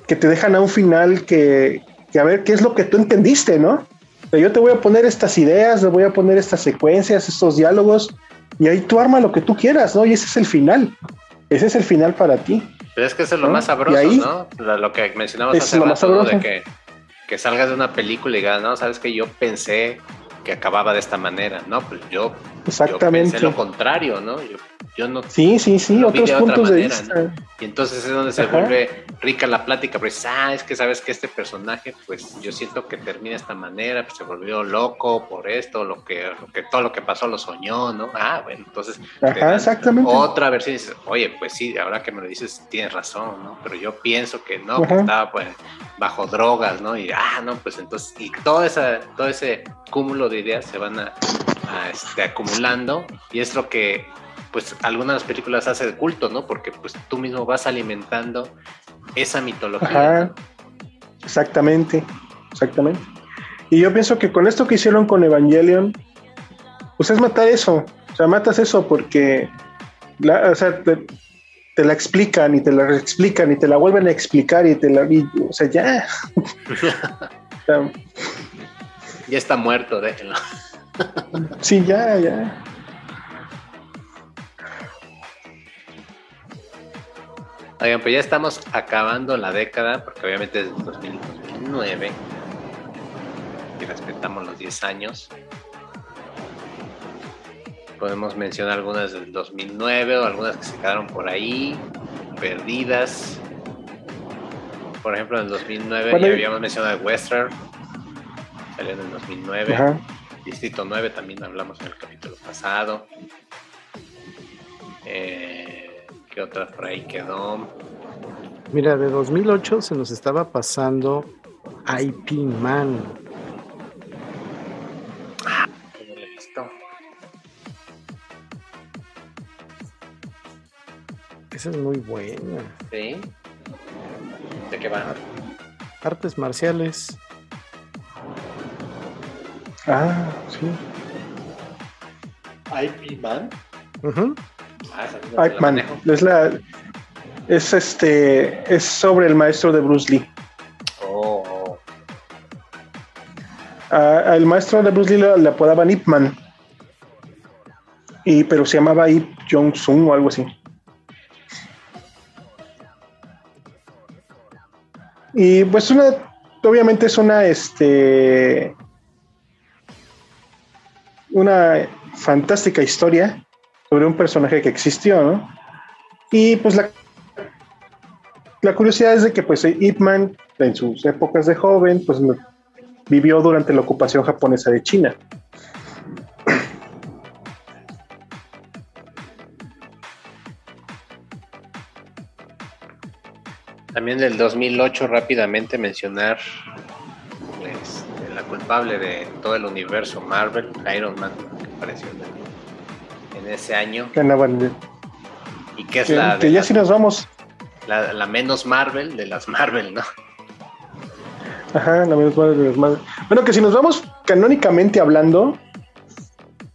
que te dejan a un final que, que a ver qué es lo que tú entendiste, ¿no? O sea, yo te voy a poner estas ideas, te voy a poner estas secuencias, estos diálogos y ahí tú arma lo que tú quieras, ¿no? Y ese es el final. Ese es el final para ti. Pero es que eso es lo ¿No? más sabroso, ahí- ¿no? Lo, que mencionamos Es hace lo más rato, de sabroso. que, que salgas de una película y digas, no, sabes que yo pensé que acababa de esta manera, ¿no? Pues yo, yo Exactamente. pensé lo contrario, ¿no? Yo, yo no Sí, sí, sí, otros otra puntos de vista. Y entonces es donde se Ajá. vuelve rica la plática, dices, ah, es que sabes que este personaje, pues yo siento que termina de esta manera, pues se volvió loco por esto, lo que, lo que todo lo que pasó lo soñó, ¿no? Ah, bueno, entonces Ajá, exactamente. otra versión y dices, oye, pues sí, ahora que me lo dices, tienes razón, ¿no? Pero yo pienso que no, que estaba pues bajo drogas, ¿no? Y ah, no, pues entonces, y todo, esa, todo ese cúmulo de ideas se van a, a, este, acumulando y es lo que pues algunas de las películas hace de culto, ¿no? Porque pues tú mismo vas alimentando esa mitología. Ajá. Exactamente, exactamente. Y yo pienso que con esto que hicieron con Evangelion, pues es matar eso. O sea, matas eso porque la, o sea, te, te la explican y te la explican y te la vuelven a explicar y te la. y, o sea, ya. Ya está muerto, déjenlo. sí, ya, ya. Oigan, pues ya estamos acabando la década, porque obviamente es 2000, 2009 y respetamos los 10 años. Podemos mencionar algunas del 2009 o algunas que se quedaron por ahí, perdidas. Por ejemplo, en el 2009 Bueno, ya habíamos mencionado Western, salió en el 2009. Ajá. Distrito 9 también hablamos en el capítulo pasado. Eh, ¿Qué otra por ahí quedó? Mira, de 2008 se nos estaba pasando IP Man. Que no lo he visto. Esa es muy buena. ¿Sí? ¿De qué va? Artes marciales. Ah, sí. IP Man. Ujú. Ah. Es la. Es este. Es sobre el maestro de Bruce Lee. Oh. Ah, al maestro de Bruce Lee le, le apodaban Ip Man. Y, pero se llamaba Ip Jong Sung o algo así. Y pues una, obviamente es una, este, una fantástica historia sobre un personaje que existió. Y pues la, la curiosidad es de que pues en sus épocas de joven, pues vivió durante la ocupación japonesa de China. También del 2008 rápidamente mencionar pues, la culpable de todo el universo Marvel, Iron Man, que apareció en, en ese año de- y que es que- la, que ya las- si nos vamos, la, la menos Marvel de las Marvel, ¿no? ajá, la menos madre de las madres. Bueno, que si nos vamos canónicamente hablando,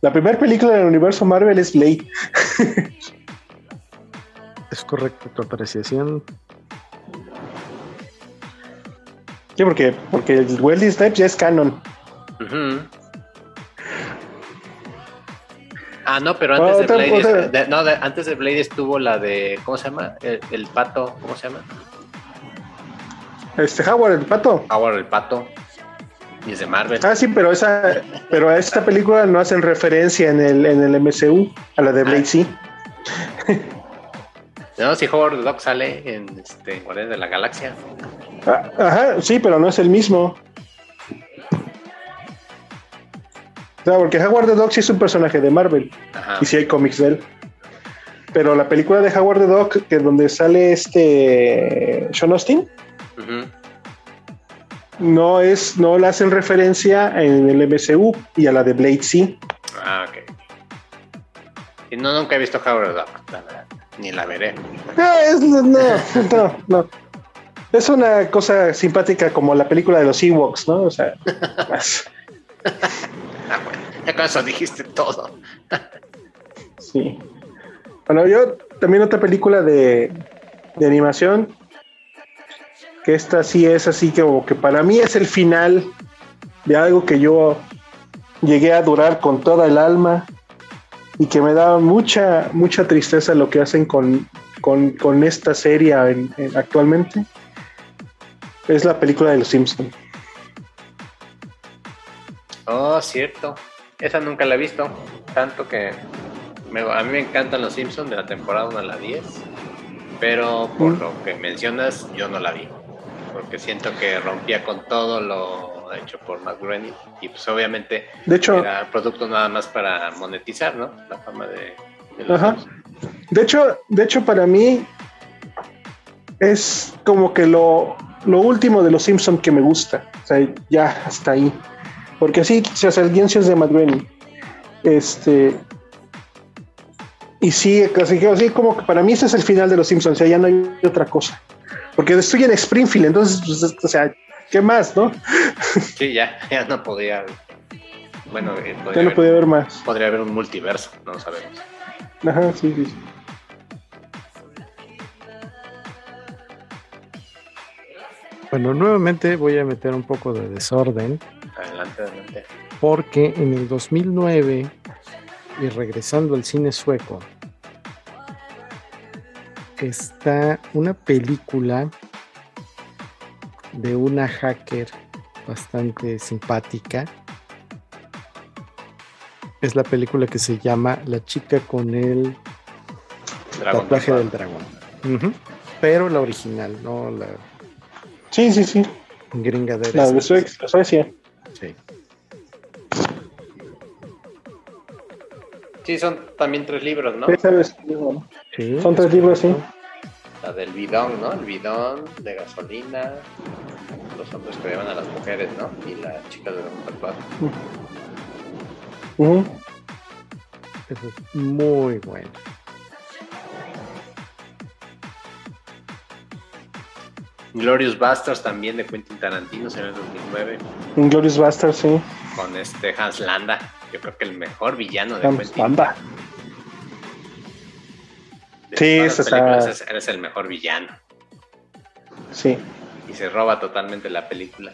la primera película del universo Marvel es Blade. Es correcto tu apreciación. Sí, porque, porque el Wesley Snipes ya es canon. Ujú. Ah, no, pero Ah, antes de otra- Blade, de- no, de- antes de Blade estuvo la de, ¿cómo se llama? El, el pato, ¿cómo se llama? Este Howard el pato. Howard el Pato. Y es de Marvel. Ah, sí, pero esa, pero a esta película no hacen referencia en el, en el MCU, a la de Blade sí. No, si Howard the Duck sale en este, Guardianes de la Galaxia. Ah, Ajá, sí, pero no es el mismo. Porque Howard the Duck sí es un personaje de Marvel. Ajá. y si hay cómics de él. Pero la película de Howard the Duck, que donde sale este Sean Austin, no es, no la hacen referencia en el MCU y a la de Blade sí. Ah, ok. Y no, nunca he visto Howard the Duck, la verdad. Ni la veré. No, es, no, no, no, no. Es una cosa simpática como la película de los Ewoks, ¿no? O sea, más- Ah. Ya con eso dijiste todo. sí. Bueno, yo también otra película de, de animación, que esta sí es así que, que para mí es el final de algo que yo llegué a durar con toda el alma y que me da mucha, mucha tristeza lo que hacen con, con, con esta serie en- en- actualmente. Es la película de Los Simpsons. Oh, cierto. Esa nunca la he visto. Tanto que me- a mí me encantan los Simpsons de la temporada 1 a la 10. Pero por Mm. lo que mencionas, yo no la vi. Porque siento que rompía con todo lo hecho por Matt Groening. Y pues obviamente De hecho, era producto nada más para monetizar, ¿no? La fama de, de los Ajá. De hecho, de hecho, para mí es como que lo, lo último de los Simpsons que me gusta. O sea, ya hasta ahí. Porque sí, se hace es de Matt Groening. Este. Y sí, así que así como que para mí ese es el final de los Simpsons. O sea, ya no hay otra cosa. Porque estoy en Springfield, entonces, pues, o sea, ¿qué más, no? Sí, ya, ya no podía. Bueno, eh, podría, Ya no haber, podía ver más. podría haber un multiverso, no lo sabemos. Ajá, sí, sí. sí. Bueno, nuevamente voy a meter un poco de desorden Adelante, adelante. porque en el 2009 y regresando al cine sueco está una película de una hacker bastante simpática. Es la película que se llama La chica con el Dragon tatuaje del dragón. Pero la original, no la Sí, sí, sí. gringa de La de Sue- Suecia. Sí. Sí, son también tres libros, ¿no? Sí, sabes, Sí, Son tres libros, sí. La del bidón, ¿no? El bidón de gasolina, los hombres que llevan a las mujeres, ¿no? Y la chica de un tatuaje. Ujú. Eso es muy bueno. Glorious Bastards también de Quentin Tarantino, en el 2009, Inglourious Basterds, sí. con este Hans Landa. Yo creo que el mejor villano de Hans Quentin. Landa. De Sí, ese es- eres el mejor villano. Sí. Y se roba totalmente la película.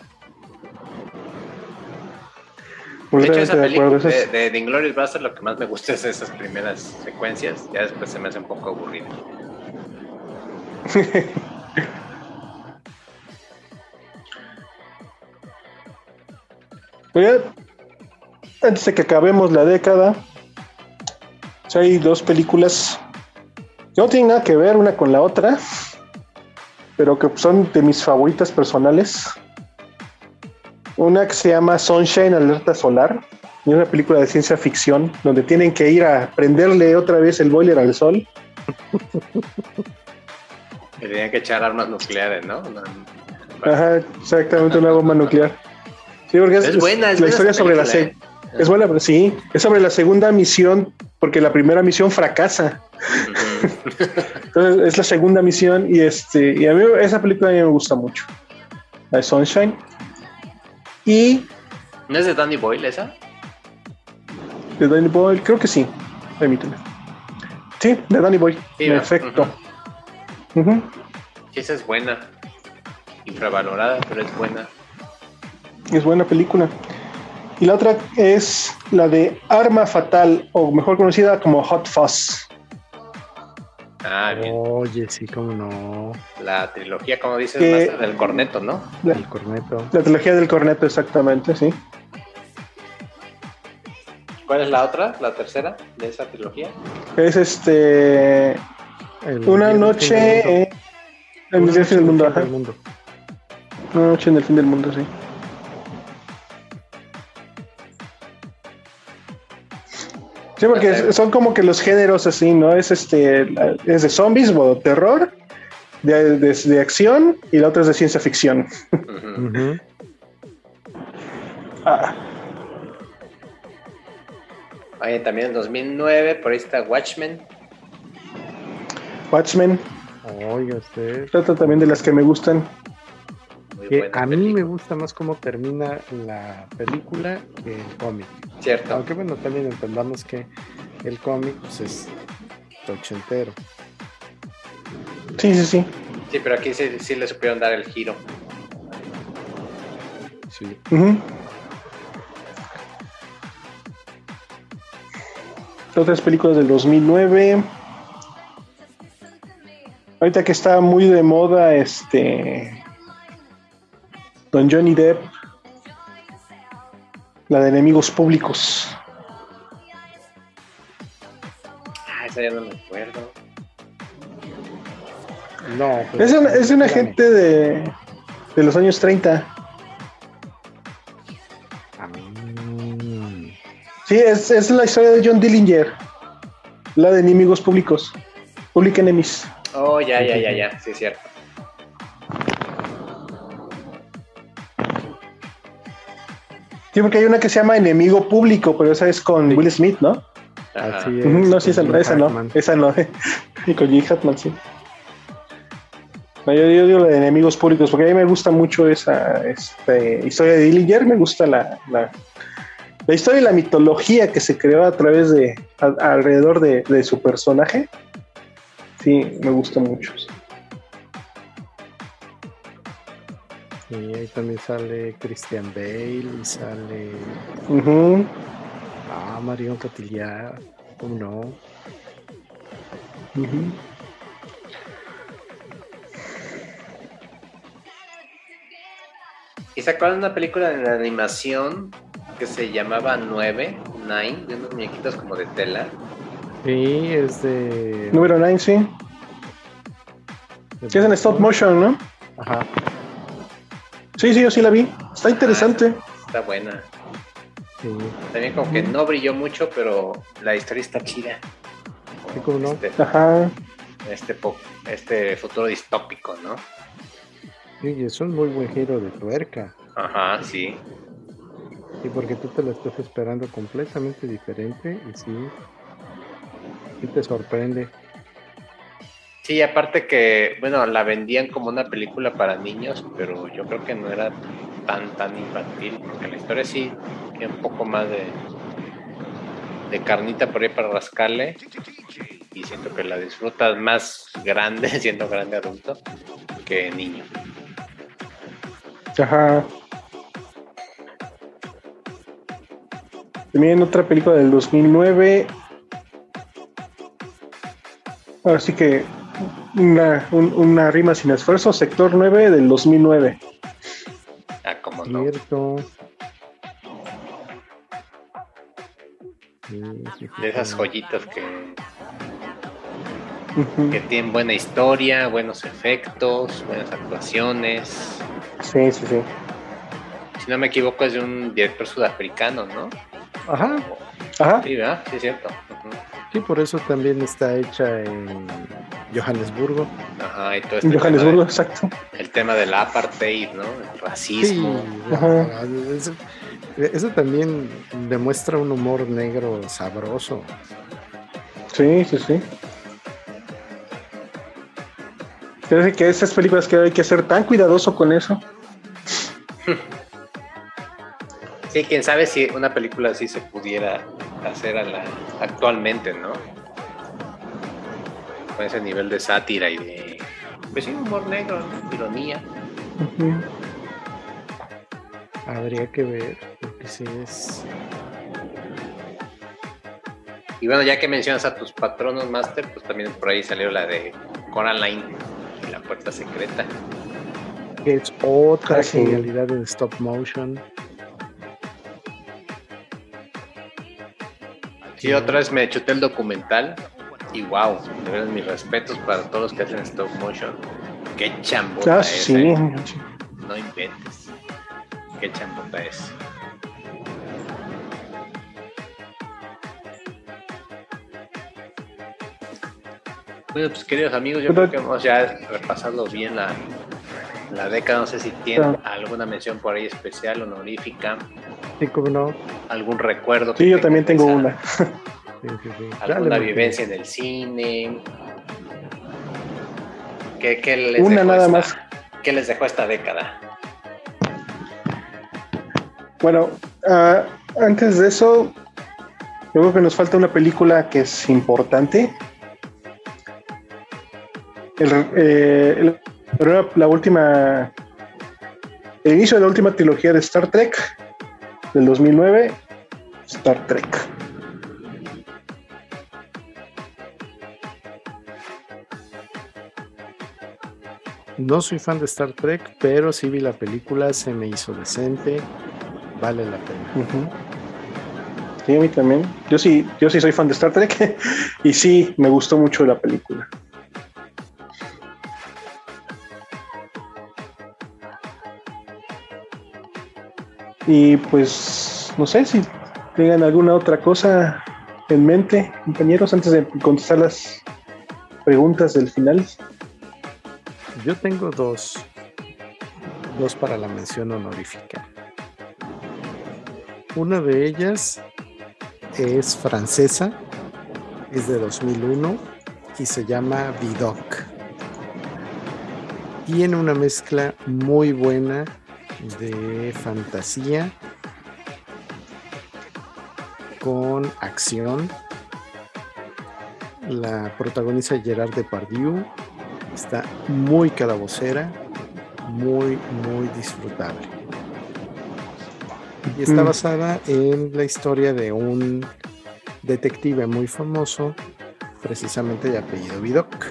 De hecho, esa película de, de, de Inglourious Basterds lo que más me gusta es esas primeras secuencias. Ya después se me hace un poco aburrido. Pero ya, antes de que acabemos la década, hay dos películas que no tienen nada que ver una con la otra, pero que son de mis favoritas personales. Una que se llama Sunshine Alerta Solar, y es una película de ciencia ficción donde tienen que ir a prenderle otra vez el boiler al sol. Tenían que echar armas nucleares, ¿no? No, Ajá, exactamente una bomba nuclear. Sí, porque es, Es buena, es la buena historia sobre la se- es buena, pero sí, es sobre la segunda misión, porque la primera misión fracasa. Entonces es la segunda misión y este y a mí esa película a mí me gusta mucho. La de Sunshine. Y ¿No es de Danny Boyle esa? de Danny Boyle, creo que sí. Permíteme. Sí, de Danny Boyle. Ujú. Sí, esa es buena. Infravalorada, pero es buena. Es buena película. Y la otra es la de Arma Fatal, o mejor conocida como Hot Fuzz. Ah, bien. Oye, sí, cómo no. La trilogía, como dices, Que- Master, del corneto, ¿no? La, El corneto. la trilogía del corneto, exactamente, sí. ¿Cuál es la otra? ¿La tercera de esa trilogía? Es este. El Una noche en, el fin del noche mundo, en el ajá. fin del mundo. Una noche en el fin del mundo, sí. Sí, porque son como que los géneros así, ¿no? Es este, es de zombies o terror, de, de- de acción y la otra es de ciencia ficción. Ah, Oye, también en 2009, por ahí está Watchmen. Watchmen, Oiga usted. trata también de las que me gustan. Muy Que buena a mí me gusta más cómo termina la película que el cómic. Cierto. Aunque bueno, también entendamos que el cómic pues, es ochentero. Sí, sí, sí. Sí, pero aquí sí, sí le supieron dar el giro. Sí. Ujú. Otras películas del 2009. Ahorita que está muy de moda, este. Don Johnny Depp. La de enemigos públicos. Ah, esa ya no me acuerdo. No, pero- Es un, es un agente de, de los años 30. Ah, mm. Sí, es, es la historia de John Dillinger. La de enemigos públicos. Public Enemies. Oh, ya, ya, ya, ya. Sí, es cierto. Sí, porque hay una que se llama Enemigo Público, pero esa es con Sí. Will Smith, ¿no? Así es. No, sí, esa, no, esa no, esa no, y con Jim Hatman, sí. No, yo, yo digo la de enemigos públicos, porque a mí me gusta mucho esa este, historia de Dillinger, me gusta la, la, la historia y la mitología que se creó a través de, a- alrededor de, de su personaje. Sí, me gusta mucho. Y ahí también sale Christian Bale y sale Ujú. ah, Marion Cotillard. ¿Cómo no? Ujú. ¿Y se acuerdan de una película de animación que se llamaba 9, Nine, de unos muñequitos como de tela? Sí, es de. Número 9, sí. de- Sí, es en stop motion, ¿no? Ajá. Sí, sí, yo sí la vi. Está interesante. Está buena. Sí, También como que no brilló mucho, pero la historia está chida. Sí, cómo no. Este, Ajá. este, este futuro distópico, ¿no? sí, es un muy buen giro de tuerca. Ajá, sí. Sí, porque tú te lo estás esperando completamente diferente y sí. Sí te sorprende. Sí, aparte que, bueno, la vendían como una película para niños, pero yo creo que no era tan, tan infantil, porque la historia sí tiene un poco más de, de carnita por ahí para rascarle, y siento que la disfrutas más grande, siendo grande adulto, que niño. Ajá. También otra película del 2009. Ahora sí que una, un- una rima sin esfuerzo, sector 9 del 2009. Ah, como no. Cierto. De esas joyitas que, que tienen buena historia, buenos efectos, buenas actuaciones. Sí, sí, sí. Si no me equivoco, es de un director sudafricano, ¿no? Ajá, Ajá. Sí, ¿verdad? Sí, es cierto. Ujú. sí, por eso también está hecha en Johannesburgo. Ajá, y todo este Johannesburgo, exacto. el tema del apartheid, ¿no? El Sí, racismo. Ajá. eso, eso también demuestra un humor negro sabroso. Sí, sí, sí. Parece que esas películas que hay que ser tan cuidadoso con eso. Sí, quién sabe si una película así se pudiera hacer a la, actualmente, ¿no? Con ese nivel de sátira y de. Pues sí, humor negro, ¿no? ironía. Ujú. Habría que ver, porque sí es. Y bueno, ya que mencionas a tus patronos Master, pues también por ahí salió la de Coraline y la puerta secreta. Que es otra Ah, sí. genialidad en stop motion. Sí, otra vez me chuté el documental y wow, de verdad mis respetos para todos los que hacen stop motion. Qué chambota Ah, es, sí. eh. No inventes. Qué chambota es. Bueno, pues queridos amigos, yo creo que hemos ya repasado bien la, la década. No sé si tienen Ah. alguna mención por ahí especial, honorífica, Sí, como no. algún recuerdo. Sí, yo también tengo una. Sí, sí, sí. Dale, alguna vivencia en el cine. ¿Qué, qué les Una dejó nada esta- más. ¿Qué les dejó esta década? Bueno, ah, antes de eso, yo creo que nos falta una película que es importante. El- eh, el- la última, el inicio de la última trilogía de Star Trek del 2009, Star Trek. No soy fan de Star Trek, pero sí vi la película, se me hizo decente, vale la pena. Sí, a mí también. Yo sí, yo sí soy fan de Star Trek y sí, me gustó mucho la película. Y pues, no sé si tengan alguna otra cosa en mente, compañeros, antes de contestar las preguntas del final. Yo tengo dos, dos para la mención honorífica. Una de ellas es francesa, es de 2001 y se llama Vidocq. Tiene una mezcla muy buena de fantasía con acción. La protagoniza Gerard Depardieu. Está muy calabocera, muy, muy disfrutable. Y está Mm. basada en la historia de un detective muy famoso, precisamente de apellido Vidocq.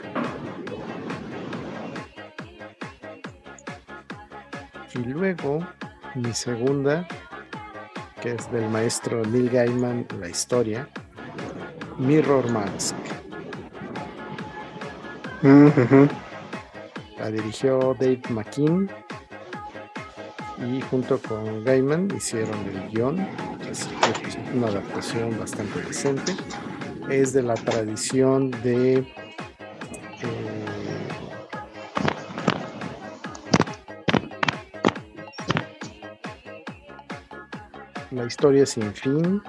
Y luego, mi segunda, que es del maestro Neil Gaiman, la historia, Mirror Mask. La dirigió Dave McKean y junto con Gaiman hicieron el guion, así que pues, una adaptación bastante decente. Es de la tradición de eh, La historia sin fin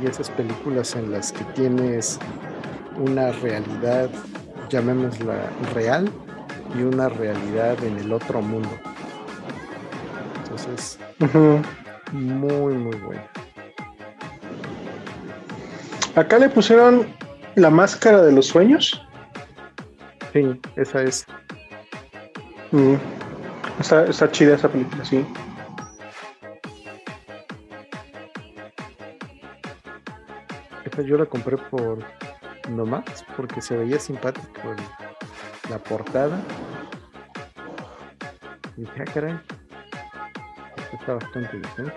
y esas películas en las que tienes una realidad, llamémosla real, y una realidad en el otro mundo. Entonces, muy, muy bueno. Acá le pusieron la máscara de los sueños. Sí, esa es. Mm. Está, está chida esa película, sí. Esa yo la compré por nomás, porque se veía simpático el- la portada. Y dije, ah, caray. Esto está bastante decente.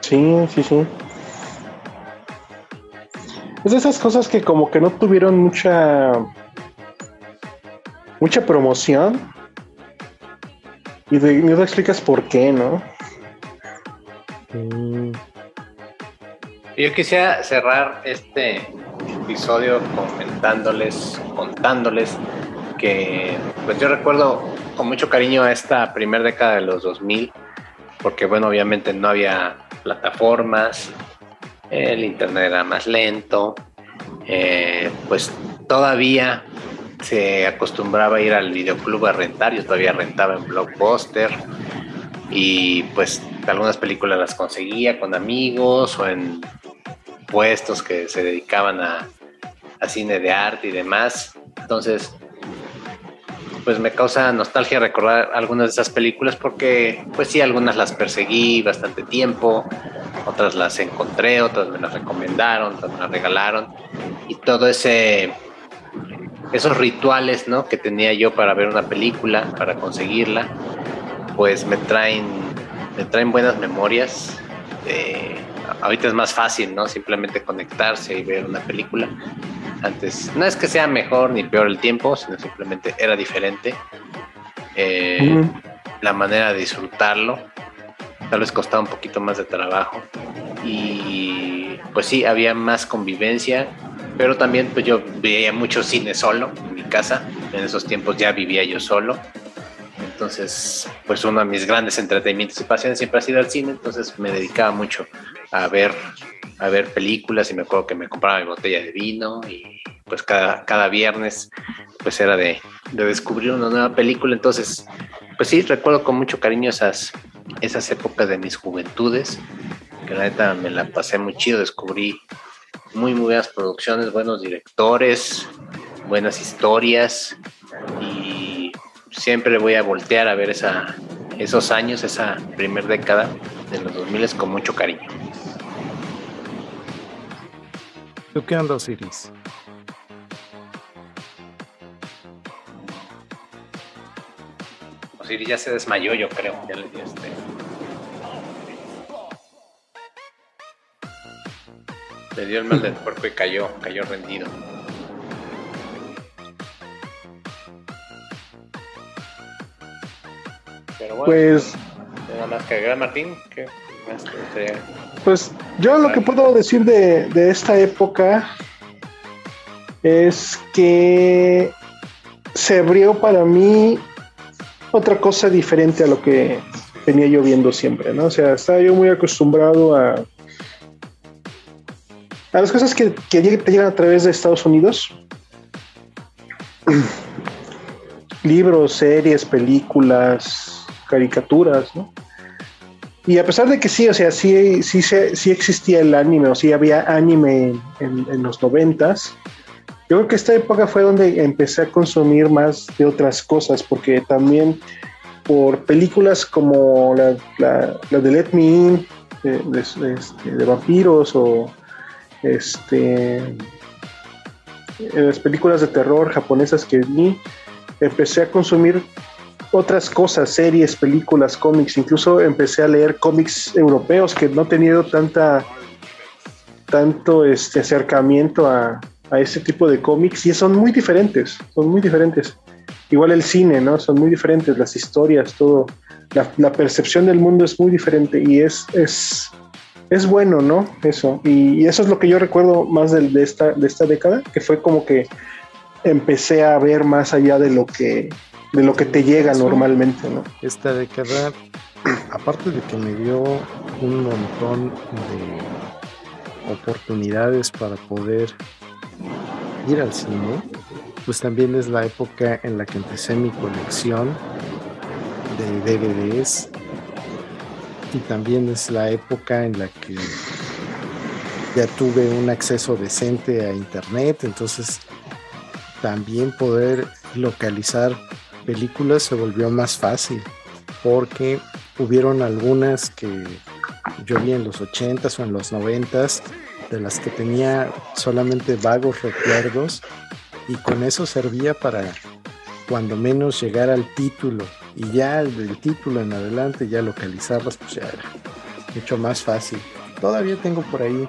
Sí, sí, sí. Es de esas cosas que como que no tuvieron mucha mucha promoción. Y de, no te explicas por qué, ¿no? Sí. Yo quisiera cerrar este comentándoles, contándoles que pues yo recuerdo con mucho cariño esta primera década de los 2000, porque bueno, obviamente no había plataformas, el internet era más lento, eh, pues todavía se acostumbraba a ir al videoclub a rentar, yo todavía rentaba en Blockbuster y pues algunas películas las conseguía con amigos o en puestos que se dedicaban a, a cine de arte y demás. Entonces, pues me causa nostalgia recordar algunas de esas películas porque, pues sí, algunas las perseguí bastante tiempo, otras las encontré, otras me las recomendaron, otras me las regalaron y todo ese esos rituales, ¿no? Que tenía yo para ver una película, para conseguirla, pues me traen me traen buenas memorias. Eh, ahorita es más fácil, ¿no? Simplemente conectarse y ver una película. Antes, no es que sea mejor ni peor el tiempo, sino simplemente era diferente. Eh. La manera de disfrutarlo. Tal vez costaba un poquito más de trabajo. Y pues sí, había más convivencia. Pero también pues yo veía mucho cine solo en mi casa. En esos tiempos ya vivía yo solo. Entonces, pues uno de mis grandes entretenimientos y pasiones siempre ha sido el cine. Entonces me dedicaba mucho a ver, a ver películas y me acuerdo que me compraba mi botella de vino y pues cada, cada viernes pues era de, de descubrir una nueva película. Entonces, pues sí, recuerdo con mucho cariño esas, esas épocas de mis juventudes, que la neta me la pasé muy chido, descubrí muy, muy buenas producciones, buenos directores, buenas historias y siempre voy a voltear a ver esa, esos años, esa primer década de los 2000 con mucho cariño. ¿Tú qué onda, Osiris? Osiris ya se desmayó, yo creo, ya le dio este. Le dio el mal del cuerpo y cayó, cayó rendido. Pero bueno, Pues, nada más que agregar, Martín, más te pues yo lo que puedo decir de, de esta época es que se abrió para mí otra cosa diferente a lo que venía yo viendo siempre, ¿no? O sea, estaba yo muy acostumbrado a, a las cosas que, que te llegan a través de Estados Unidos. Libros, series, películas, caricaturas, ¿no? Y a pesar de que sí, o sea, sí, sí, sí existía el anime, o sí había anime en, los noventas, yo creo que esta época fue donde empecé a consumir más de otras cosas, porque también por películas como la, de Let Me In, de, este, vampiros, o este, eh, las películas de terror japonesas que vi, empecé a consumir otras cosas, series, películas, cómics, incluso empecé a leer cómics europeos que no he tenido tanta tanto este acercamiento a, a este tipo de cómics y son muy diferentes, son muy diferentes. Igual el cine, ¿no? Son muy diferentes, las historias, todo. La, percepción del mundo es muy diferente y es, es, es bueno, ¿no? Eso. Y, eso es lo que yo recuerdo más de esta, de esta década, que fue como que empecé a ver más allá de lo que, de lo que te llega normalmente, ¿no? Esta década, aparte de que me dio un montón de oportunidades para poder ir al cine, pues también es la época en la que empecé mi colección de DVDs y también es la época en la que ya tuve un acceso decente a internet, entonces también poder localizar películas se volvió más fácil porque hubieron algunas que yo vi en los 80s o en los 90s de las que tenía solamente vagos recuerdos y con eso servía para cuando menos llegar al título y ya del título en adelante ya localizarlas pues ya era mucho más fácil. Todavía tengo por ahí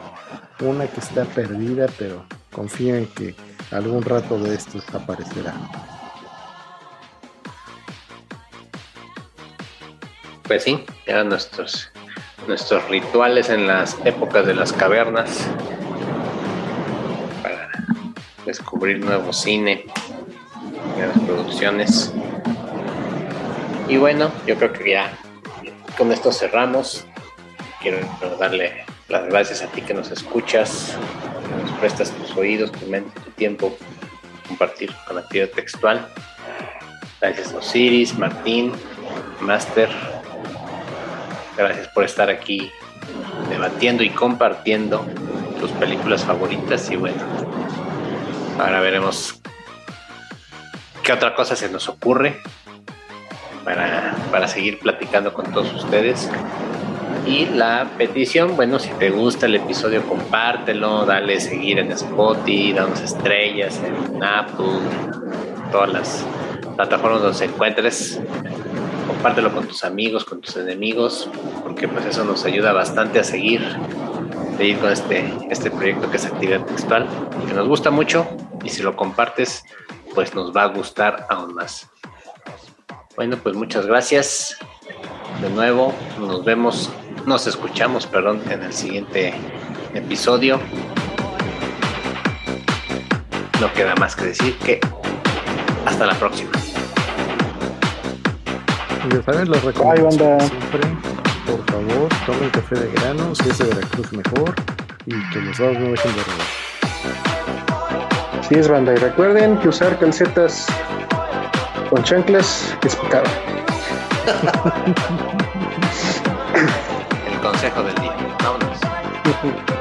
una que está perdida, pero confío en que algún rato de estos aparecerá. Pues sí, eran nuestros, nuestros rituales en las épocas de las cavernas para descubrir nuevo cine, nuevas producciones. Y bueno, yo creo que ya con esto cerramos. Quiero darle las gracias a ti que nos escuchas, que nos prestas tus oídos, tu mente, tu tiempo, compartir con actividad textual. Gracias a Osiris, Martín, Master. Gracias por estar aquí debatiendo y compartiendo tus películas favoritas. Y bueno, ahora veremos qué otra cosa se nos ocurre para, para seguir platicando con todos ustedes. Y la petición, bueno, si te gusta el episodio, compártelo, dale seguir en Spotify, danos estrellas en Apple, todas las plataformas donde se encuentres. Compártelo con tus amigos, con tus enemigos, porque pues eso nos ayuda bastante a seguir, seguir con este, este proyecto que es actividad textual, que nos gusta mucho y si lo compartes, pues nos va a gustar aún más. Bueno, pues muchas gracias. De nuevo, nos vemos, nos escuchamos, perdón, en el siguiente episodio. No queda más que decir que hasta la próxima. Ya saben, recomiendo banda. siempre. Por favor, tomen café de grano, si es de Veracruz mejor, y que los dados no dejen de robar. Así es, banda. Y recuerden que usar calcetas con chanclas es pecado. El consejo del día. Vámonos.